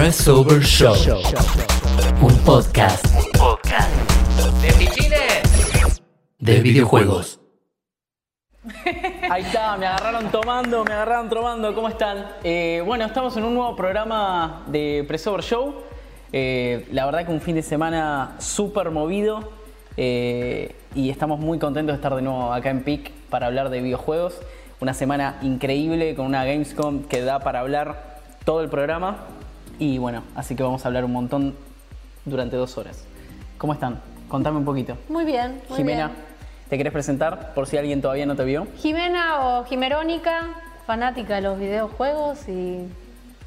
Crossover Show. Un podcast. Podcast. ¡De pichines! De videojuegos. Ahí está, me agarraron tomando, me agarraron tomando, ¿cómo están? Eh, bueno, estamos en un nuevo programa de Pressover Show. Eh, la verdad que un fin de semana súper movido eh, y estamos muy contentos de estar de nuevo acá en PIC para hablar de videojuegos. Una semana increíble con una Gamescom que da para hablar todo el programa. Y bueno, así que vamos a hablar un montón durante dos horas. ¿Cómo están? Contame un poquito. Muy bien, muy Jimena, bien. ¿te querés presentar por si alguien todavía no te vio? Jimena o Jimerónica, fanática de los videojuegos y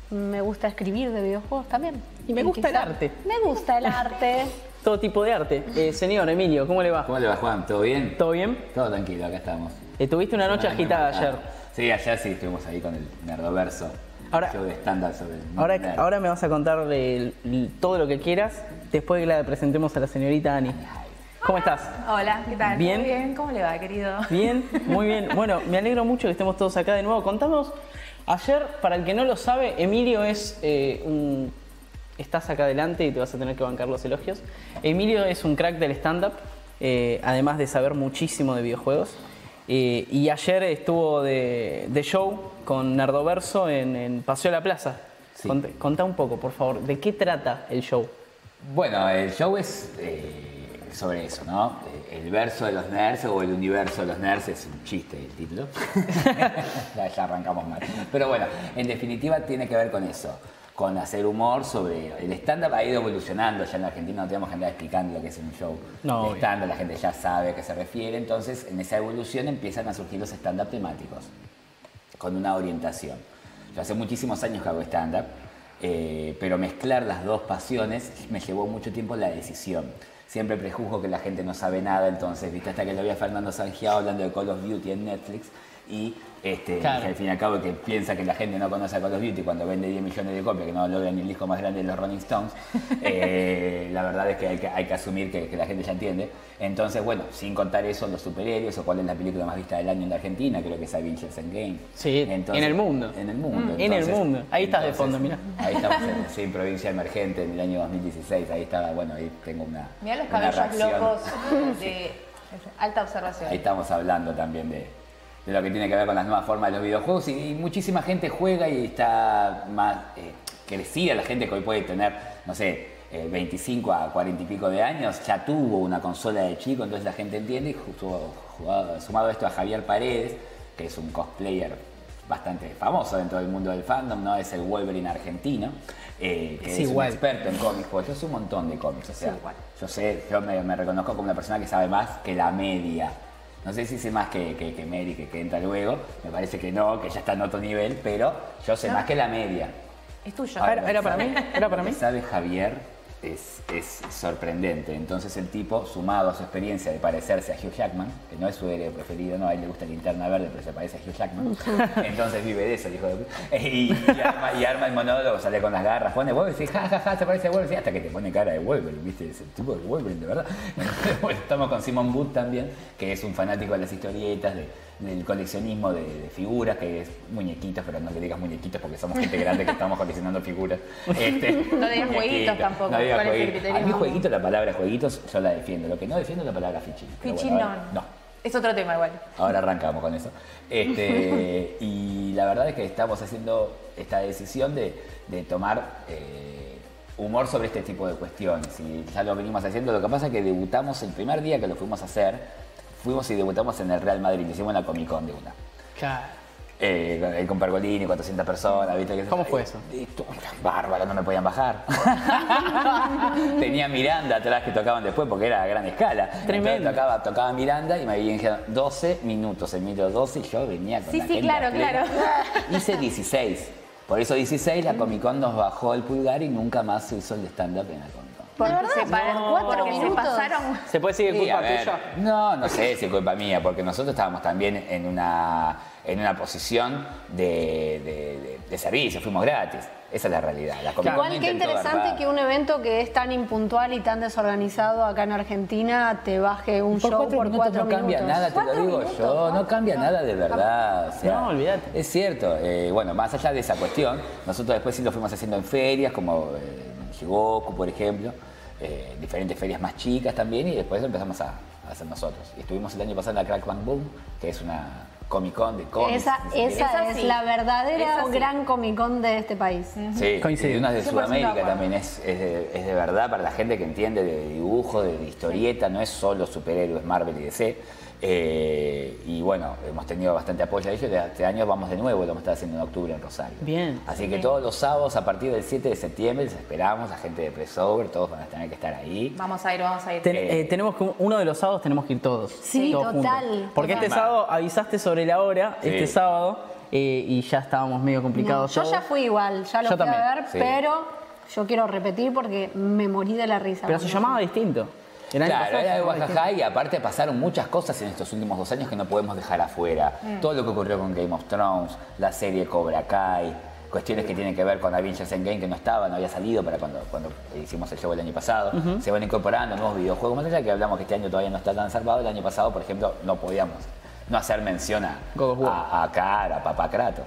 me gusta escribir de videojuegos también. Y me gusta el arte. Me gusta el arte. Todo tipo de arte. Eh, señor Emilio, ¿cómo le va? ¿Cómo le va, Juan? ¿Todo bien? ¿Todo bien? Todo tranquilo, acá estamos. Eh, tuviste una noche agitada ayer. Sí, ayer sí estuvimos ahí con el Nerdoverso. Ahora- show de estándar sobre el Ahora, me vas a contar de todo lo que quieras después de que la presentemos a la señorita Ani. ¿Cómo estás? Hola, ¿qué tal? Bien. Muy bien, ¿cómo le va, querido? Bien, muy bien. Bueno, me alegro mucho que estemos todos acá de nuevo. Contamos, ayer, para el que no lo sabe, Emilio es eh, un... Estás acá adelante y te vas a tener que bancar los elogios. Emilio es un crack del stand-up, eh, además de saber muchísimo de videojuegos. Eh, y ayer estuvo de, de show con Nerdoverso en, en Paseo de la Plaza. Sí. Cont- contá un poco, por favor, ¿de qué trata el show? Bueno, el show es eh, sobre eso, ¿no? Eh, El verso de los nerds o el universo de los nerds es un chiste el título. ya, ya arrancamos mal. Pero bueno, en definitiva tiene que ver con eso, con hacer humor sobre... El stand-up ha ido evolucionando, ya en la Argentina no tenemos que andar explicando lo que es un show No, de stand-up, la gente ya sabe a qué se refiere, entonces en esa evolución empiezan a surgir los stand-up temáticos con una orientación. Yo hace muchísimos años que hago stand-up, eh, pero mezclar las dos pasiones me llevó mucho tiempo la decisión. Siempre prejuzgo que la gente no sabe nada, entonces, viste, hasta que lo vi a Fernando Sangiao hablando de Call of Duty en Netflix y este, Claro. que al fin y al cabo que piensa que la gente no conoce a Call of Duty cuando vende 10 millones de copias, que no logra ni el disco más grande de los Rolling Stones, eh, la verdad es que hay que, hay que asumir que, que la gente ya entiende. Entonces, bueno, sin contar eso, los superhéroes o cuál es la película más vista del año en la Argentina, creo que es Avengers Endgame. Sí, en el mundo. En el mundo. Mm, en el mundo. Ahí estás de fondo, mirá. Ahí estamos en sí, provincia emergente en el año 2016. Ahí estaba, bueno, ahí tengo una. Mira los cabellos locos de alta observación. Ahí estamos hablando también de, de lo que tiene que ver con las nuevas formas de los videojuegos y, y muchísima gente juega y está más eh, crecida, la gente que hoy puede tener, no sé, eh, 25 a 40 y pico de años, ya tuvo una consola de chico, entonces la gente entiende y justo jugado- sumado esto a Javier Paredes, que es un cosplayer bastante famoso dentro del mundo del fandom, ¿no? Es el Wolverine argentino, eh, que Es es, igual. un experto en cómics, porque yo sé un montón de cómics, o sea, yo sé, yo me, me reconozco como una persona que sabe más que la media. No sé si sé más que, que, que Mary, que, que entra luego, me parece que no, que ya está en otro nivel, pero yo sé más que la media. Es tuyo. Ah, era- para mí? ¿Era para mí? sabe Javier es, es sorprendente. Entonces el tipo, sumado a su experiencia de parecerse a Hugh Jackman, que no es su héroe preferido, no, a él le gusta linterna verde, pero se parece a Hugh Jackman. Entonces vive de eso, hijo de y, y arma, y arma el monólogo, sale con las garras, pone Wolverine, ja, ja, ja, se parece a Wolverine, hasta que te pone cara de Wolverine, ¿viste? Es el tipo de Wolverine, de verdad. Estamos con Simon Booth también, que es un fanático de las historietas, de- del coleccionismo de, de figuras, que es muñequitos, pero no le digas muñequitos porque somos gente grande que estamos coleccionando figuras. Este, No digas jueguitos muñequitos. tampoco, No digas ¿cuál es el jueguitos. criterio? A mí jueguito, la palabra jueguitos, yo la defiendo. Lo que no defiendo es la palabra fichín. Fichín bueno, no. no. Es otro tema igual. Ahora arrancamos con eso. Este, y la verdad es que estamos haciendo esta decisión de, de tomar eh, humor sobre este tipo de cuestiones. Y ya lo venimos haciendo. Lo que pasa es que debutamos el primer día que lo fuimos a hacer, fuimos y debutamos en el Real Madrid. Hicimos la Comic Con de una. Claro. Eh, con- eh, Pergolini, 400 personas, ¿viste? ¿Cómo fue eso? Y tú- Bárbaro, no me podían bajar. Tenía Miranda atrás que tocaban después porque era a gran escala. Tremendo. Tocaba, tocaba Miranda y me habían dicho 12 minutos, el minuto 12 y yo venía con Sí, la sí, claro, plena. claro. Hice 16. Por eso 16 la Comic Con nos bajó el pulgar y nunca más se hizo el stand-up en la Comic Con. Porque se, pa- No, cuatro porque se minutos. pasaron. ¿Se puede decir que Sí, culpa tuya? No, no sé si es culpa mía, porque nosotros estábamos también en una, en una posición de, de- de- de servicio, fuimos gratis. Esa es la realidad. La Igual intentó interesante dar- que un evento que es tan impuntual y tan desorganizado acá en Argentina te baje un Por show cuatro por minutos cuatro no cambia minutos. nada, te lo digo minutos, yo, no ¿no? cambia nada de verdad. o sea, No, olvídate. Es cierto, eh, bueno, más allá de esa cuestión, nosotros después sí lo fuimos haciendo en ferias, como eh, en Shigoku, por ejemplo, eh, diferentes ferias más chicas también, y después empezamos a, a hacer nosotros. Y estuvimos el año pasado en la Crack Bang Boom, que es una Comic Con de cómics. Esa, esa Esa es sí. la verdadera Esa sí. gran Comic Con de este país. Sí, Coincido. y unas de 100% de Sudamérica también es, es de, es de verdad para la gente que entiende de dibujo, de, historieta, no es solo superhéroes Marvel y DC. Eh, y bueno, hemos tenido bastante apoyo a ellos. De este año vamos de nuevo, lo vamos a estar haciendo en octubre en Rosario. Bien. Así que todos los sábados a partir del 7 de septiembre les esperamos, la gente de Pressover, todos van a tener que estar ahí. Vamos a ir, vamos a ir. Ten- eh, tenemos que uno de los sábados tenemos que ir todos. Sí, todos total, juntos. Porque total. este sábado avisaste sobre la hora, Sí. este sábado, eh, y ya estábamos medio No, complicados. yo todos. ya fui igual, ya lo Yo fui a ver, sí. pero yo quiero repetir porque me morí de la risa. Pero se llamaba distinto. El año Claro, era de Guajajá y aparte pasaron muchas cosas en estos últimos dos años que no podemos dejar afuera. Todo lo que ocurrió con Game of Thrones, la serie Cobra Kai, cuestiones que tienen que ver con Avengers Endgame que no estaba, no había salido para cuando, cuando hicimos el show el año pasado. Se van incorporando nuevos videojuegos. Más allá que hablamos que este año todavía no está tan salvado, el año pasado, por ejemplo, no podíamos no hacer mención a, a, a Cara, a Papá Kratos,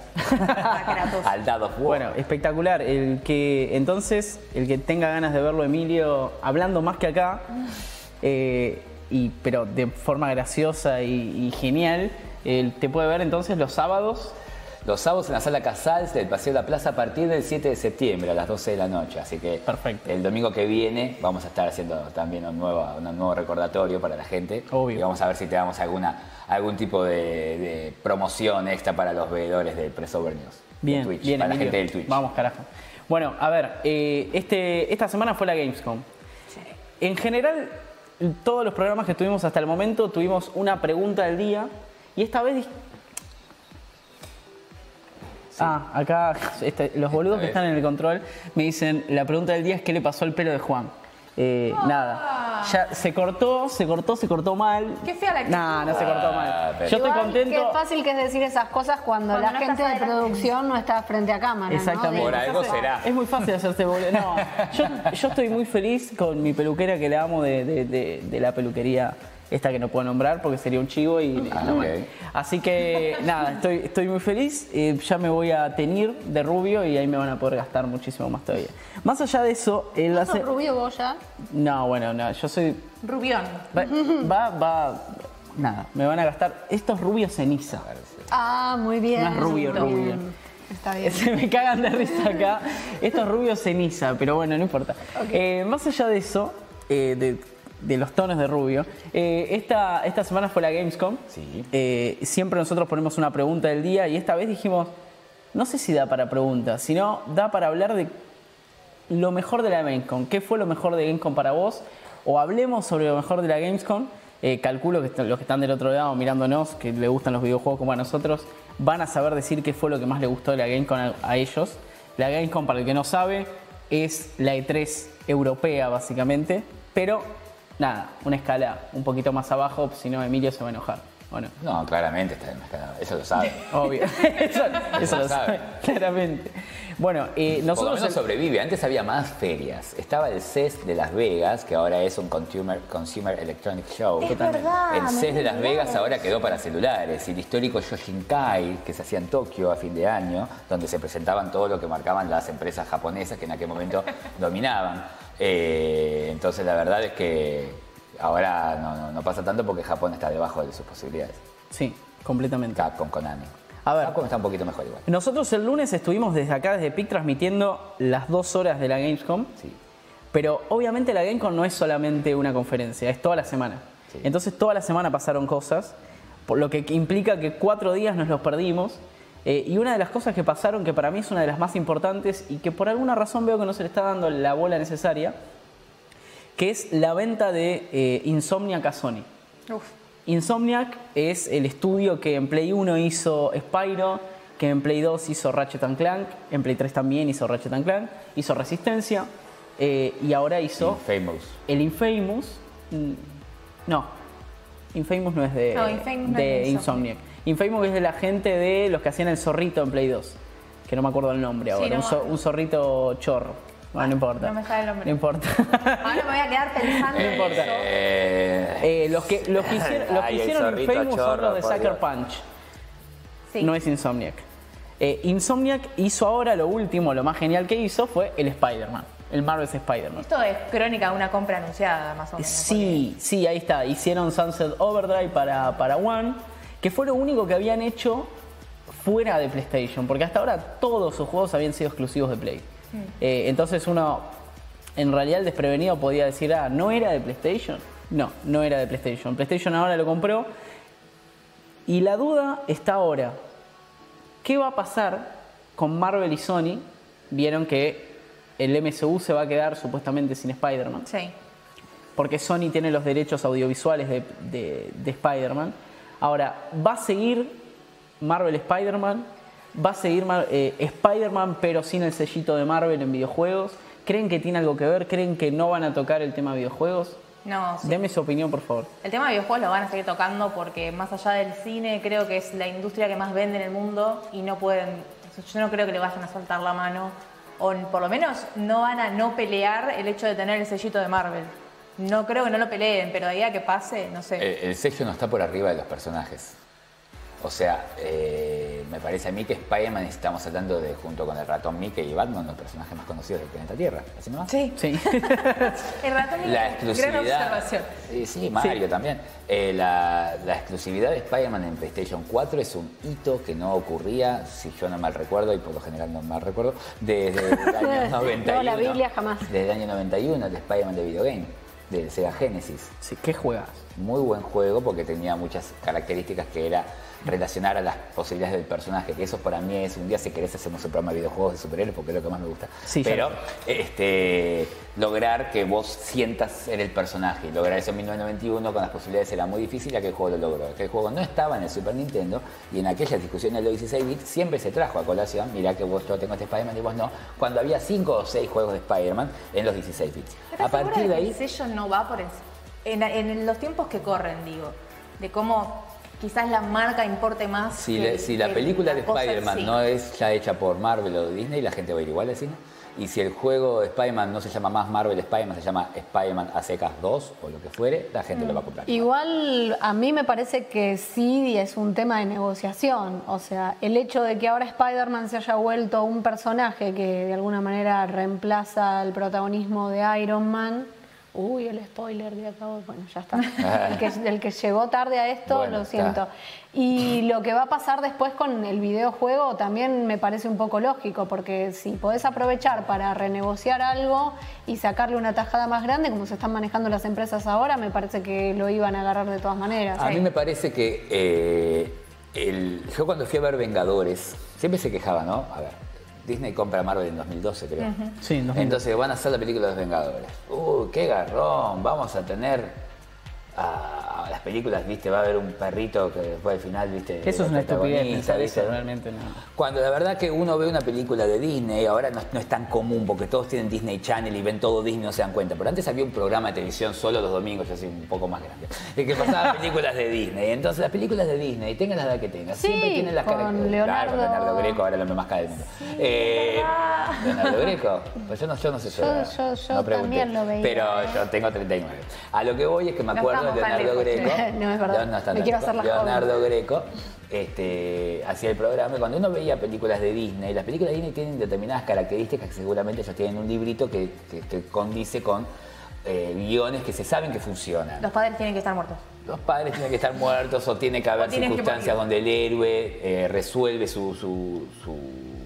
al Dad of War. Bueno, espectacular. El que entonces, el que tenga ganas de verlo, Emilio, hablando más que acá, eh, y, pero de forma graciosa y, y genial, eh, te puede ver entonces los sábados. Los sábados en la sala Casals del Paseo de la Plaza a partir del 7 de septiembre a las 12 de la noche. Así que Perfecto. el domingo que viene vamos a estar haciendo también un nuevo, un nuevo recordatorio para la gente. Obvio. Y vamos a ver si te damos alguna, algún tipo de, de promoción extra para los veedores de Pressover News. de Bien, Twitch, bien, para la gente del Twitch. Vamos, carajo. Bueno, a ver, eh, este, esta semana fue la Gamescom. En general, todos los programas que tuvimos hasta el momento tuvimos una pregunta del día y esta vez... dij- Ah, acá este, los boludos que vez. están en el control me dicen, la pregunta del día es qué le pasó al pelo de Juan. Eh, Nada, ya se cortó, se cortó, se cortó mal. Qué fea la actitud. No, no se cortó Ah, mal. pero- Yo estoy Igual, contento. Qué fácil que es decir esas cosas cuando, Cuando la no gente de producción no está frente a cámara. ¿no? Exactamente. Por De- algo será. Es muy fácil hacerse boludo. No, yo, yo estoy muy feliz con mi peluquera que le amo de, de- de- de la peluquería esta que no puedo nombrar porque sería un chivo y Ah, no, ok. bueno. Así que nada, estoy, estoy muy feliz. Eh, ya me voy a teñir de rubio y ahí me van a poder gastar muchísimo más todavía. Más allá de eso, él ¿Sos hace... rubio vos ya? No, bueno, no, yo soy... Rubión. Va, va, va- Nada, me van a gastar... Esto es rubio ceniza. Ah, muy bien. No es rubio, muy rubio. bien. Está bien. Se me cagan de risa acá. Esto es rubio ceniza, pero bueno, no importa. Eh, más allá de eso, eh, de, de los tonos de rubio, eh, esta, esta semana fue la Gamescom. Sí. Eh, siempre nosotros ponemos una pregunta del día y esta vez dijimos, no sé si da para preguntas, sino da para hablar de lo mejor de la Gamescom. ¿Qué fue lo mejor de Gamescom para vos? O hablemos sobre lo mejor de la Gamescom. Eh, calculo que los que están del otro lado mirándonos, que le gustan los videojuegos como a nosotros, van a saber decir qué fue lo que más le gustó de la Gamescom a, a ellos. La Gamescom, para el que no sabe, es la E3 europea básicamente, pero nada, una escala un poquito más abajo, si no Emilio se va a enojar. Bueno, No, claramente está enmascarado. Eso lo sabe. obvio. eso eso lo sabe, claramente. Bueno, eh, Por lo nosotros... menos sobrevive. Antes había más ferias. Estaba el CES de Las Vegas, que ahora es un Consumer, Consumer Electronic Show. Es verdad, El CES de Las. Vegas ahora quedó para celulares. Y el histórico Yoshinkai, que se hacía en Tokio a fin de año, donde se presentaban todo lo que marcaban las empresas japonesas que en aquel momento dominaban. Eh, entonces la verdad es que ahora no, no- no pasa tanto porque Japón está debajo de sus posibilidades. Sí, completamente. Capcom, Konami. A ver. Capcom está un poquito mejor igual. Nosotros el lunes estuvimos desde acá, desde PIC, transmitiendo las dos horas de la Gamescom. Sí. Pero obviamente la Gamescom no es solamente una conferencia, es toda la semana. Sí. Entonces toda la semana pasaron cosas, por lo que implica que cuatro días nos los perdimos. Eh, y una de las cosas que pasaron, que para mí es una de las más importantes y que por alguna razón veo que no se le está dando la bola necesaria, que es la venta de eh, Insomniac a Sony. Uf. Insomniac es el estudio que en Play 1 hizo Spyro, que en Play 2 hizo Ratchet and Clank, en Play 3 también hizo Ratchet and Clank, hizo Resistencia eh, y ahora hizo Famous. el Infamous. mm, No, Infamous no es de, No, Infamous no de es de Insomniac. Infamous es de la gente de los que hacían el zorrito en Play 2. que no me acuerdo el nombre ahora, no. un, zo- un zorrito chorro. Bueno, no importa. no me sale el nombre. No importa. Ahora me voy a quedar pensando No en importa. Eh, Eh, los que, los que hicieron, los que hicieron Infamous son los de Sucker. Punch. Sí. No es Insomniac. Eh, Insomniac hizo ahora lo último, lo más genial que hizo fue el Spider-Man. El Marvel's Spider-Man. Esto es crónica de una compra anunciada, más o menos. Sí, sí, ahí está. Hicieron Sunset Overdrive para, para One, que fue lo único que habían hecho fuera de PlayStation, porque hasta ahora todos sus juegos habían sido exclusivos de Play. Eh, entonces uno, en realidad el desprevenido podía decir, ah, ¿no era de PlayStation? No, no era de PlayStation. PlayStation ahora lo compró y la duda está ahora. ¿Qué va a pasar con Marvel y Sony? Vieron que el MCU se va a quedar supuestamente sin Spider-Man Sí. porque Sony tiene los derechos audiovisuales de, de- de Spider-Man. Ahora, ¿va a seguir Marvel Spider-Man? ¿Va a seguir eh, Spider-Man pero sin el sellito de Marvel en videojuegos? ¿Creen que tiene algo que ver? ¿Creen que no van a tocar el tema videojuegos? No, sí. Deme su opinión, por favor. El tema de videojuegos lo van a seguir tocando porque más allá del cine creo que es la industria que más vende en el mundo y no pueden, yo no creo que le vayan a soltar la mano o por lo menos no van a no pelear el hecho de tener el sellito de Marvel. No creo que no lo peleen, pero de ahí a que pase, no sé. el, el sello no está por arriba de los personajes. O sea, eh, me parece a mí que Spider-Man estamos hablando de, junto con el ratón Mickey y Batman, los personajes más conocidos del planeta Tierra. ¿Así nomás? sí, Sí. el ratón La gran exclusividad. observación. Sí, sí, Mario también. Eh, la, la exclusividad de Spider-Man en PlayStation 4 es un hito que no ocurría, si yo no mal recuerdo, y por lo general no mal recuerdo, desde el año 91. No, la Biblia jamás. Desde el año 91, de Spider-Man de Videogame, de Sega Genesis. sí ¿Qué juegas? Muy buen juego porque tenía muchas características que era relacionar a las posibilidades del personaje, que eso para mí es, un día si querés hacemos un programa de videojuegos de superhéroes porque es lo que más me gusta. Sí, Pero este, lograr que vos sientas ser el personaje lograr eso en 1991 con las posibilidades era muy difícil aquel juego lo logró. Aquel juego no estaba en el Super Nintendo y en aquellas discusiones de los 16 bits siempre se trajo a colación, mirá que vos yo tengo este Spider-Man y vos no, cuando había 5 o 6 juegos de Spider-Man en los 16 bits. ¿Estás A partir de ahí... el sello no va por. En, en los tiempos que corren, digo, de cómo quizás la marca importe más. Si, que- la, si la que película de Spider-Man sí. no es ya hecha por Marvel o Disney, la gente va a ir igual al cine. Y si el juego de Spider-Man no se llama más Marvel Spider-Man, se llama Spider-Man a secas 2 o lo que fuere, la gente lo va a comprar. Igual a mí me parece que sí es un tema de negociación. O sea, el hecho de que ahora Spider-Man se haya vuelto un personaje que de alguna manera reemplaza el protagonismo de Iron Man. Uy, el spoiler de acabo. Bueno, ya está. El que, el que llegó tarde a esto, Bueno, lo está. siento. Y lo que va a pasar después con el videojuego también me parece un poco lógico, porque si podés aprovechar para renegociar algo y sacarle una tajada más grande, como se están manejando las empresas ahora, me parece que lo iban a agarrar de todas maneras. A mí me parece que eh, el- yo cuando fui a ver Vengadores, siempre se quejaba, ¿no? A ver, Disney compra Marvel en 2012, creo. Sí, en 2012. Entonces van a hacer la película de los Vengadores. Uy, qué garrón, vamos a tener a, a las películas, viste, va a haber un perrito que después al final, viste. Eso es una estupidez eso, realmente no. Cuando la verdad que uno ve una película de Disney, ahora no, no es tan común porque todos tienen Disney Channel y ven todo Disney y no se dan cuenta. Pero antes había un programa de televisión solo los domingos, yo soy un poco más grande, de que pasaba películas de Disney. Entonces las películas de Disney, tengan la edad que tengan, Sí, siempre tienen las con características. Leonardo. Claro, Leonardo Greco, ahora el hombre más caro del mundo. Eh, Leonardo Greco, pues yo no, yo no sé. Yo- yo- yo no pregunté. también lo veía, Pero yo tengo 39. A lo que voy es que me acuerdo Leonardo lejos, Greco. No, es verdad. Leon- está Me tan quiero lejos. hacer la Leonardo joven. Greco este, hacía el programa y cuando uno veía películas de Disney, las películas de Disney tienen determinadas características que seguramente ellos tienen un librito que, que- que condice con eh, guiones que se saben que funcionan. Los padres tienen que estar muertos. Los padres tienen que estar muertos o tiene que haber que circunstancias donde el héroe eh, resuelve su, su, su-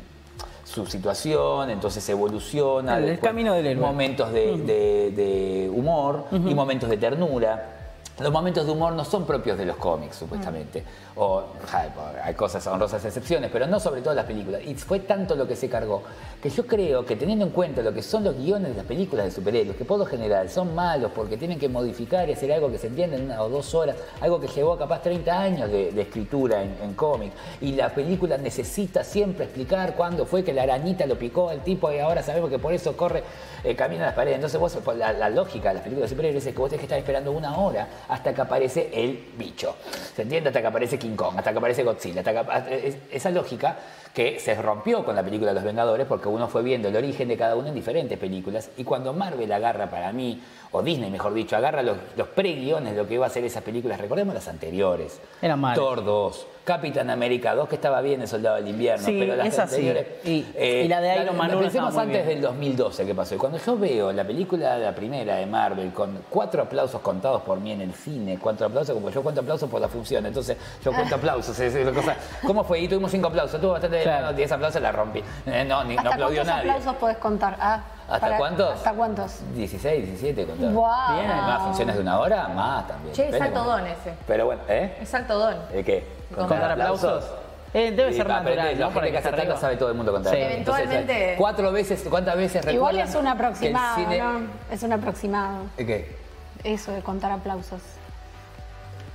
su situación, entonces evoluciona. El- el camino del héroe. Momentos de, de- de humor y momentos de ternura. Los momentos de humor no son propios de los cómics, supuestamente. O ja, hay cosas, honrosas excepciones, pero no sobre todo las películas. Y fue tanto lo que se cargó que yo creo que teniendo en cuenta lo que son los guiones de las películas de superhéroes, que por lo general son malos porque tienen que modificar y hacer algo que se entiende en una o dos horas, algo que llevó capaz 30 años de, de escritura en, en cómic. Y la película necesita siempre explicar cuándo fue que la arañita lo picó al tipo y ahora sabemos que por eso corre, eh, camina a las paredes. Entonces vos, la, la lógica de las películas de superhéroes es que vos tenés que estar esperando una hora hasta que aparece el bicho. ¿Se entiende? Hasta que aparece King Kong, hasta que aparece Godzilla. hasta que esa lógica que se rompió con la película de Los Vengadores porque uno fue viendo el origen de cada uno en diferentes películas y cuando Marvel agarra para mí, o Disney mejor dicho, agarra los, los pre-guiones de lo que iba a ser esas películas, recordemos las anteriores. Eran malas. Thor 2, Capitán América 2, que estaba bien el Soldado del Invierno, Sí, pero las esa sí. anteriores... Y- y la de Iron Man Pensemos antes bien. del 2012 que pasó. Y cuando yo veo la película, la primera de Marvel, con cuatro aplausos contados por mí en el cine, cuatro aplausos, como yo cuento aplausos por la función, entonces yo cuento aplausos. es- es cosa- ¿Cómo fue? Y tuvimos cinco aplausos, tuvo bastante Claro. no, 10 aplausos la rompí. Eh, no, ni, no ¿Hasta aplaudió cuántos nadie. aplausos podés contar? Ah, ¿Hasta para- cuántos? ¿Hasta cuántos? 16, 17 contados. Guau. Bien. Más funciones de una hora, más también. Che, es Depende alto cómo- don ese. Pero bueno, ¿eh? Es alto don. ¿De qué? ¿Contar aplausos? Eh, debe ser natural, La ¿no? Para gente que hace sabe todo el mundo contar. Sí. Entonces, Eventualmente- cuatro veces, ¿cuántas veces Igual recuerdan es un aproximado, el cine- ¿no? Es un aproximado. ¿De ¿Qué? Eso de contar aplausos.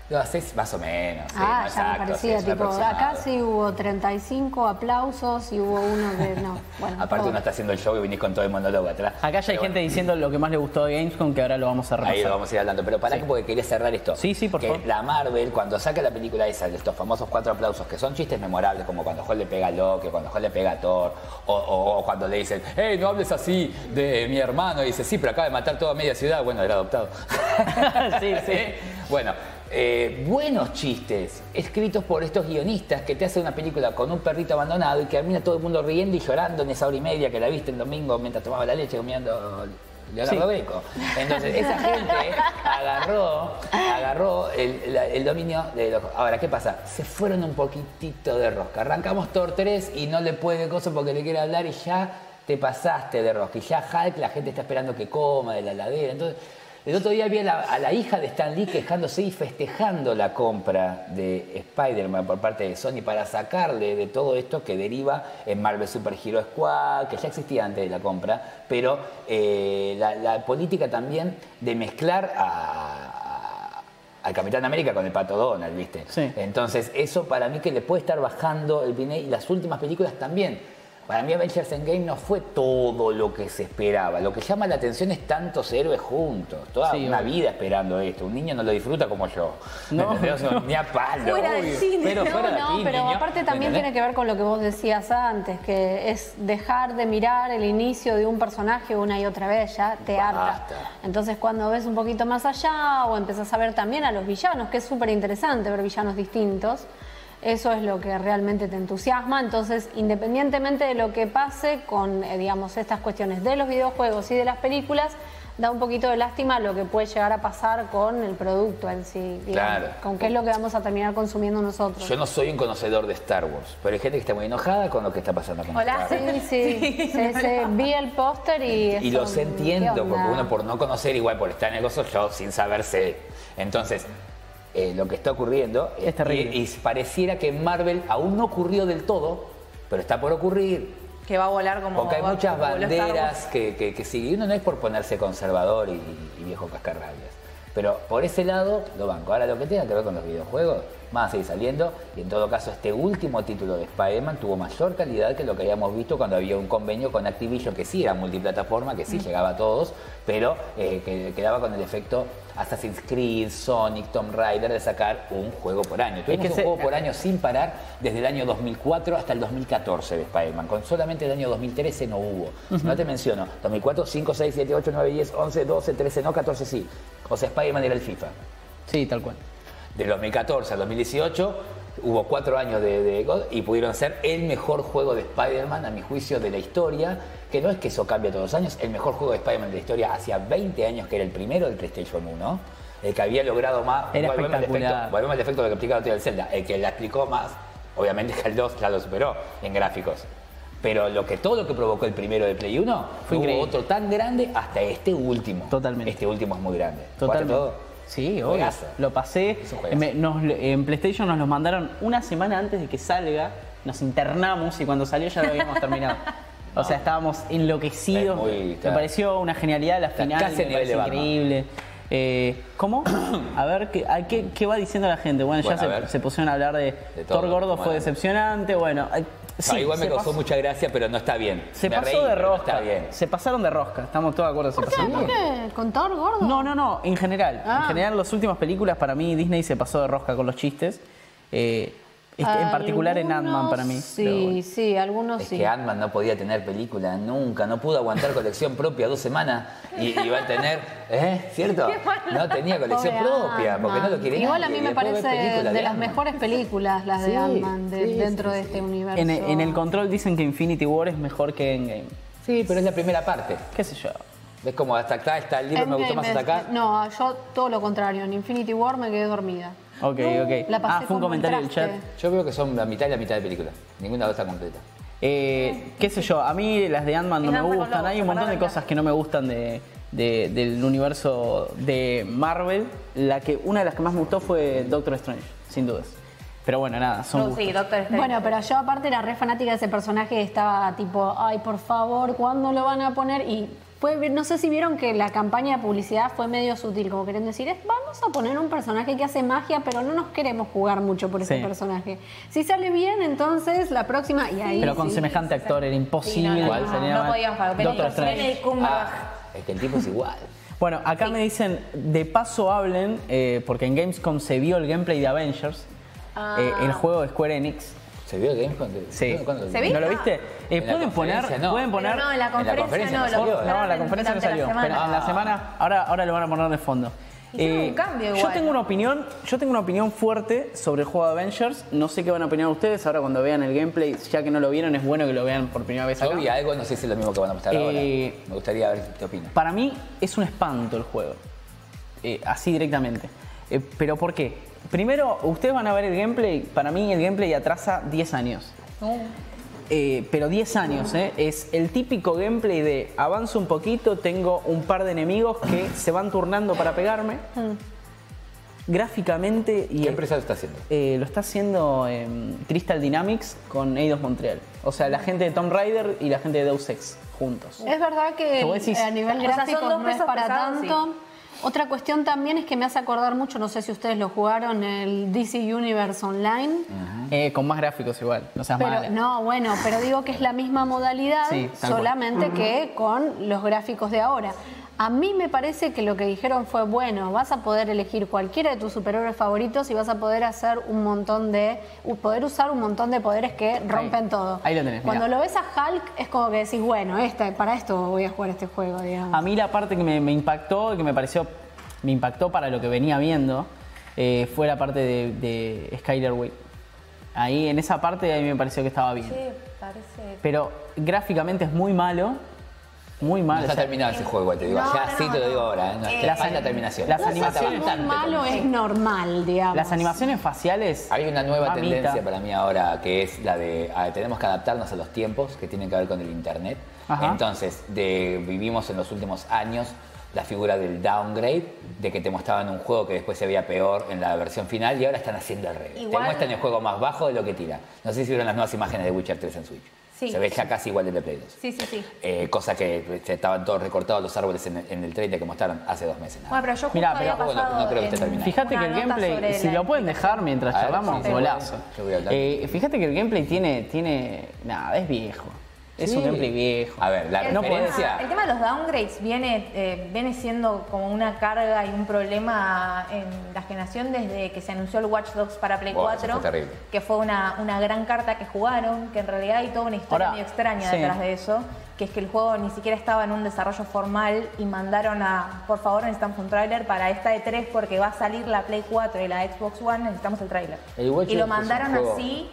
Lo haces más o menos. sí, ah, no ya me parecía, sí, tipo, acá sí hubo 35 aplausos y hubo uno que no. Bueno, Aparte uno está haciendo el show y venís con todo el monólogo atrás. Acá ya hay Pero gente diciendo lo que más le gustó de Gamescom, que ahora lo vamos a bueno, Ahí lo repasar. vamos a ir hablando, pero para Sí. que porque quería cerrar esto. Sí, sí, por que favor. La Marvel, cuando saca la película esa de estos famosos cuatro aplausos, que son chistes memorables, como cuando Hulk le pega a Loki, cuando Hulk le pega a Thor, o, o- o cuando le dicen, hey, no hables así de mi hermano, y dice, sí, pero acaba de matar toda media ciudad, bueno, era adoptado. Sí, sí. Bueno, eh, buenos chistes escritos por estos guionistas que te hacen una película con un perrito abandonado y que termina todo el mundo riendo y llorando en esa hora y media que la viste el domingo mientras tomaba la leche comiendo Leonardo Sí. Greco. Entonces, esa gente agarró, agarró el, la- el dominio de los... Ahora, ¿qué pasa? Se fueron un poquitito de rosca. Arrancamos Thor 3 y no le puede cosa porque le quiere hablar y ya te pasaste de rosca. Y ya Hulk, la gente está esperando que coma de la heladera. Entonces, el otro día vi a la, a la hija de Stan Lee quejándose y festejando la compra de Spider-Man por parte de Sony para sacarle de todo esto que deriva en Marvel Super Hero Squad, que ya existía antes de la compra, pero eh, la, la política también de mezclar a, al Capitán América con el Pato Donald, ¿viste? Sí. Entonces, eso para mí que le puede estar bajando el bien y las últimas películas también. Para mí Avengers Endgame no fue todo lo que se esperaba. Lo que llama la atención es tantos héroes juntos. Toda Sí, una obvio. vida esperando esto. Un niño no lo disfruta como yo. No. Ni a palo. Fuera del cine. Pero No, fuera no, aquí, pero niño. aparte también ¿Entendés? tiene que ver con lo que vos decías antes, que es dejar de mirar el inicio de un personaje una y otra vez, ya te harta. Entonces cuando ves un poquito más allá o empezás a ver también a los villanos, que es súper interesante ver villanos distintos, eso es lo que realmente te entusiasma. Entonces, independientemente de lo que pase con, eh, digamos, estas cuestiones de los videojuegos y de las películas, da un poquito de lástima lo que puede llegar a pasar con el producto en sí, digamos, Claro. con qué es lo que vamos a terminar consumiendo nosotros. Yo no soy un conocedor de Star Wars, pero hay gente que está muy enojada con lo que está pasando con Hola, Star Wars. Sí, sí, sí, sí, vi el póster y... Y eso, los ¿qué entiendo, porque uno por no conocer, igual por estar en el gozo, yo sin saber sé. Entonces, eh, lo que está ocurriendo Es terrible. Y, y pareciera que en Marvel aún no ocurrió del todo, pero está por ocurrir. Que va a volar como. Porque hay va- muchas banderas que, que, que siguen. Y uno no es por ponerse conservador y, y viejo cascarrabias. Pero por ese lado lo banco. Ahora lo que tenga que ver con los videojuegos, van a seguir saliendo. Y en todo caso, este último título de Spider-Man tuvo mayor calidad que lo que habíamos visto cuando había un convenio con Activision, que sí era multiplataforma, que Mm. sí llegaba a todos, pero eh, que quedaba con el efecto Assassin's Creed, Sonic, Tomb Raider de sacar un juego por año. Tuvimos que un se- juego por año sin parar desde el año 2004 hasta el 2014 de Spider-Man. Con solamente el año 2013 no hubo. No te menciono. 2004, 5, 6, 7, 8, 9, 10, 11, 12, 13, no, 14 sí. O sea, Spider-Man era el FIFA. Sí, tal cual. Del 2014 al 2018 hubo cuatro años de, de God y pudieron ser el mejor juego de Spider-Man, a mi juicio, de la historia. Que no es que eso cambie todos los años, el mejor juego de Spider-Man de la historia hacía 20 años que era el primero del PlayStation 1. El que había logrado más. Era volvemos al espectacular. efecto- volvemos al efecto de lo que explicaba antes del Zelda. El que la explicó más, obviamente que el 2 ya lo superó en gráficos. Pero lo que todo lo que provocó el primero de Play 1 Fue increíble. otro tan grande hasta este último. Totalmente. Este último es muy grande. ¿Jugaste Totalmente. Sí, obvio. Juegazo. Lo pasé. Me- nos- en PlayStation nos lo mandaron una semana antes de que salga. Nos internamos y cuando salió ya lo habíamos terminado. O sea, estábamos enloquecidos. Es muy- me pareció una genialidad la final. casi me nivel increíble. Eh, ¿Cómo? A ver, ¿qué, a qué, qué va diciendo la gente? Bueno, Bueno, ya se, pusieron a hablar de, De Thor Gordo fue decepcionante. Bueno, hay- Sí, igual me se causó pasó- mucha gracia, pero no está bien. Se Me pasó reí, de pero no rosca. Está bien. Se pasaron de rosca. Estamos todos de acuerdo. Se pasaron de ¿Por rosca. qué? ¿Con Thor gordo? No, no, no. En general. En Ah. general, las últimas películas para mí Disney se pasó de rosca con los chistes. Eh, en particular en Ant-Man para mí. Sí, bueno. sí, algunos Es sí. que Ant-Man no podía tener película nunca, no pudo aguantar colección propia dos semanas y iba a tener, ¿eh? ¿Cierto? No tenía colección propia porque no lo quería Igual a mí me parece de, las mejores películas las Sí, de Ant-Man de- sí, dentro sí, de este universo. En, en el control dicen que Infinity War es mejor que Endgame. Sí, pero es la primera parte. ¿Qué sé yo? ¿Ves cómo hasta acá está el libro? Me gustó más Endgame hasta es- acá. No, yo todo lo contrario. En Infinity War me quedé dormida. Ok, ok. La pasé ah, fue un como el comentario del chat. traste. Yo veo que son la mitad y la mitad de película. Ninguna está completa. Eh, qué sé yo, a mí las de Ant-Man no Es me Ant-Man con gustan. lobos, Hay un montón de cosas que no me gustan de, de- del universo de Marvel. La que, una de las que más me gustó fue Doctor Strange, sin dudas. Pero bueno, nada, son No, gustos. sí, Doctor Strange. Bueno, pero yo aparte era re fanática de ese personaje, estaba tipo, ay, por favor, ¿cuándo lo van a poner? Y fue, no sé si vieron que la campaña de publicidad fue medio sutil, como queriendo decir, es, vamos a poner un personaje que hace magia, pero no nos queremos jugar mucho por ese Sí. personaje. Si sale bien, entonces la próxima, y ahí Pero con sí. semejante actor era imposible. Sí, no, no, no, podían. Ah, es que el tipo es igual. Bueno, acá me dicen, de paso hablen, eh, porque en Gamescom se vio el gameplay de Avengers, Ah. eh, el juego de Square Enix. ¿Se vio el Gamescom? Sí. ¿Cuándo lo ¿Se vi? vio? ¿No lo viste? Eh, En la pueden poner, conferencia no. pueden poner. Pero no, en la conferencia, conferencia no, no lo salió. mostraron No, en la conferencia no durante salió. semana. Pero en la semana, ahora, ahora lo van a poner de fondo. Eh, Hicieron un cambio Yo igual, tengo una opinión, yo tengo una opinión fuerte sobre el juego de Avengers. No sé qué van a opinar ustedes. Ahora cuando vean el gameplay, ya que no lo vieron, es bueno que lo vean por primera vez Yo vi algo, no sé si es lo mismo que van a mostrar Eh, ahora. Me gustaría ver qué opinas. Para mí es un espanto el juego. Eh, así directamente. Eh, ¿Pero por qué? Primero, ustedes van a ver el gameplay. Para mí el gameplay atrasa 10 años. Eh, pero 10 años, ¿eh? Es el típico gameplay de avanzo un poquito, tengo un par de enemigos que se van turnando para pegarme. Gráficamente y ¿Qué empresa lo está haciendo? eh, lo está haciendo em, Crystal Dynamics con Eidos Montreal. O sea, la gente de Tomb Raider y la gente de Deus Ex juntos. Es verdad que Que vos decís- a nivel O sea, son gráfico dos no es para pesados, tanto. Otra cuestión también es que me hace acordar mucho, no sé si ustedes lo jugaron, el DC Universe Online. Eh, con más gráficos igual, no seas Pero mala. no, bueno, pero digo que es la misma modalidad, Sí, solamente que con los gráficos de ahora. A mí me parece que lo que dijeron fue, bueno, vas a poder elegir cualquiera de tus superhéroes favoritos y vas a poder hacer un montón de, poder usar un montón de poderes que rompen todo. ahí lo tenés, Cuando mirá. lo ves a Hulk es como que decís, bueno, este, para esto voy a jugar este juego, digamos. A mí la parte que me, me impactó, y que me pareció, me impactó para lo que venía viendo, eh, fue la parte de, de Skyler Way. Ahí, en esa parte, a mí me pareció que estaba bien. Sí, parece. Pero gráficamente es muy malo, muy No malo. está o sea, terminado ese juego, igual te digo. No, ya no, sí te lo no. digo ahora, ¿eh? No, Eh, te las falta terminación. las animaciones- muy malo es terminación. normal, digamos. las animaciones faciales. Hay una nueva mamita. tendencia para mí ahora que es la de ah, tenemos que adaptarnos a los tiempos que tienen que ver con el internet. Ajá. Entonces, de, vivimos en los últimos años la figura del downgrade, de que te mostraban un juego que después se veía peor en la versión final y ahora están haciendo al revés. Te Igual- muestran el juego más bajo de lo que tira. No sé si vieron las nuevas imágenes de Witcher 3 en Switch. Sí. Se ve ya casi igual de Play 2. Sí, sí, sí. Eh, cosa que este, estaban todos recortados los árboles en el, en el trailer que mostraron hace dos meses. nada Bueno, pero yo justo Mirá, había pero- Bueno, pasado no creo que esté terminado. Fíjate que el gameplay, si lo pueden dejar mientras charlamos, sí, golazo. yo voy a hablar. Eh, fíjate que el gameplay tiene, tiene, nada, es viejo. Es un Sí. gameplay viejo. A ver, la El, tema, el tema de los downgrades viene, eh, viene siendo como una carga y un problema en la generación desde que se anunció el Watch Dogs para Play Buah, eso 4, fue terrible. que fue una, una gran carta que jugaron, que en realidad hay toda una historia Ahora, medio extraña sí. detrás de eso, que es que el juego ni siquiera estaba en un desarrollo formal y mandaron a, por favor necesitamos un tráiler para esta E3 porque va a salir la Play 4 y la Xbox One, necesitamos el tráiler. Y lo un mandaron así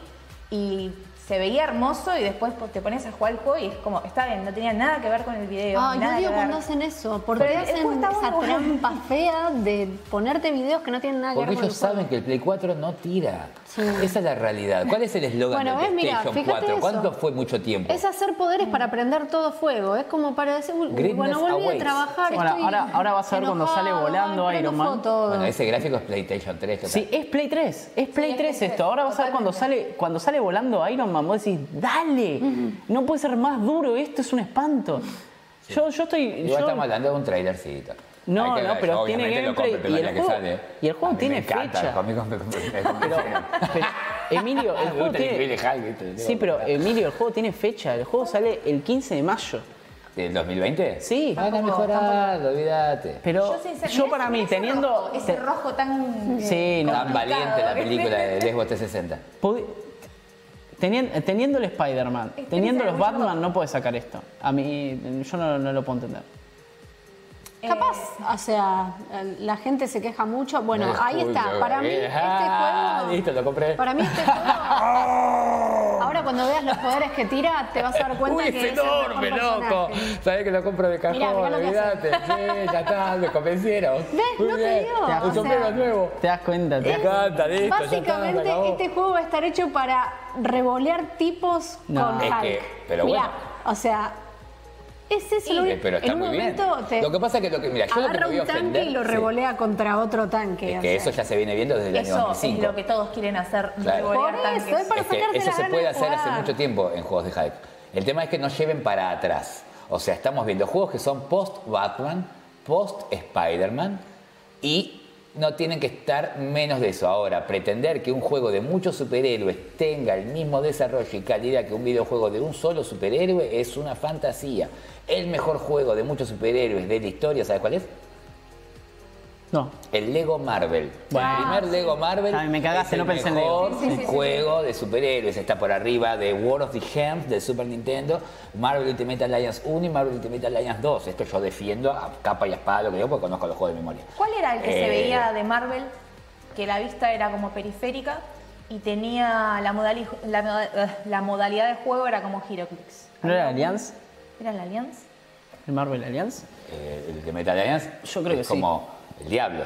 y se veía hermoso y después te pones a jugar el juego y es como, está bien, no tenía nada que ver con el video. Ay, nada yo digo que ver. cuando hacen eso, porque Pero hacen esa bueno. trampa fea de ponerte videos que no tienen nada que Porque ver con ellos el juego. saben que el Play 4 no tira. Sí. Esa es la realidad. ¿Cuál es el eslogan Bueno, del ves, mira, PlayStation fíjate 4? eso. ¿Cuánto fue mucho tiempo? Es hacer poderes para prender todo fuego. Es como para decir, Greatness bueno, volví awaits. a trabajar. Bueno, estoy ahora- ahora vas a ver cuando sale enojado, volando ay, Iron Man. todo. Bueno, ese gráfico es PlayStation 3. total. Sí, es Play 3, es Play es 3 Play esto. Ahora vas a ver cuando sale, cuando sale volando Iron Man, vos decís, dale, no puede ser más duro, esto es un espanto. Yo, yo estoy. Igual yo- estamos hablando de un trailercito. No, no, pero tiene gameplay y el juego- que sale. y el juego tiene fecha. Emilio, el juego tiene... Sí, pero Emilio, el juego tiene fecha. El juego sale el 15 de mayo. ¿Del 2020? Sí. Ah, está mejorando, olvídate. Pero yo, para mí, ese teniendo... rojo- ese rojo tan. Sí, no. Tan valiente la película de Lesbo T60. Pudi- Tenien- teniendo el Spider-Man, teniendo los Batman, no puedes sacar esto. A mí, yo no, no lo puedo entender. Capaz, o sea, la gente se queja mucho. Bueno, ahí está. Para mí, eh. este Ah, juego. Listo, lo compré. Para mí, este juego. Ahora, cuando veas los poderes que tira, te vas a dar cuenta Uy, que es es el mejor enorme, loco. personaje. Sabés que lo compro de cajón, olvídate. Sí, ya está, me convencieron. ¿Ves? Muy No te bien. digo, El o sombrero nuevo. ¿Te das cuenta? Me encanta, listo, ya está, Básicamente, este juego va a estar hecho para revolear tipos No. con Es Hulk. que- pero Mirá, bueno. o sea, es eso. lo pero está en un muy bien. momento te Lo que pasa es que lo que, mira, yo lo que agarra me voy a un tanque ofender. y lo sí, revolea contra otro tanque. es o que sea. eso ya se viene viendo desde el año Eso es 2005. lo que todos quieren hacer. Claro. revolear Por eso, tanques. es para Es que eso la se puede de hacer hace mucho tiempo en juegos de hype. El tema es que no lleven para atrás. O sea, estamos viendo juegos que son post-Batman, post-Spider-Man y no tienen que estar menos de eso. Ahora, pretender que un juego de muchos superhéroes tenga el mismo desarrollo y calidad que un videojuego de un solo superhéroe es una fantasía. El mejor juego de muchos superhéroes de la historia, ¿sabes cuál es? No. El Lego Marvel. Bueno. el primer Lego Marvel. Ay, me cagaste, es no pensé en Lego. Sí, sí, sí, sí, juego de superhéroes. Está por arriba de World of the Gems del Super Nintendo, Marvel Ultimate Alliance 1 y Marvel Ultimate Alliance 2. Esto yo defiendo a capa y espada lo que digo porque conozco los juegos de memoria. ¿Cuál era el que se Eh, veía de Marvel? Que la vista era como periférica y tenía la, modali- la, eh, la modalidad de juego era como Heroclix. ¿No era Alliance? ¿Era la Alliance? ¿El Marvel Alliance? Eh, el Ultimate Alliance Yo creo es que sí. El diablo.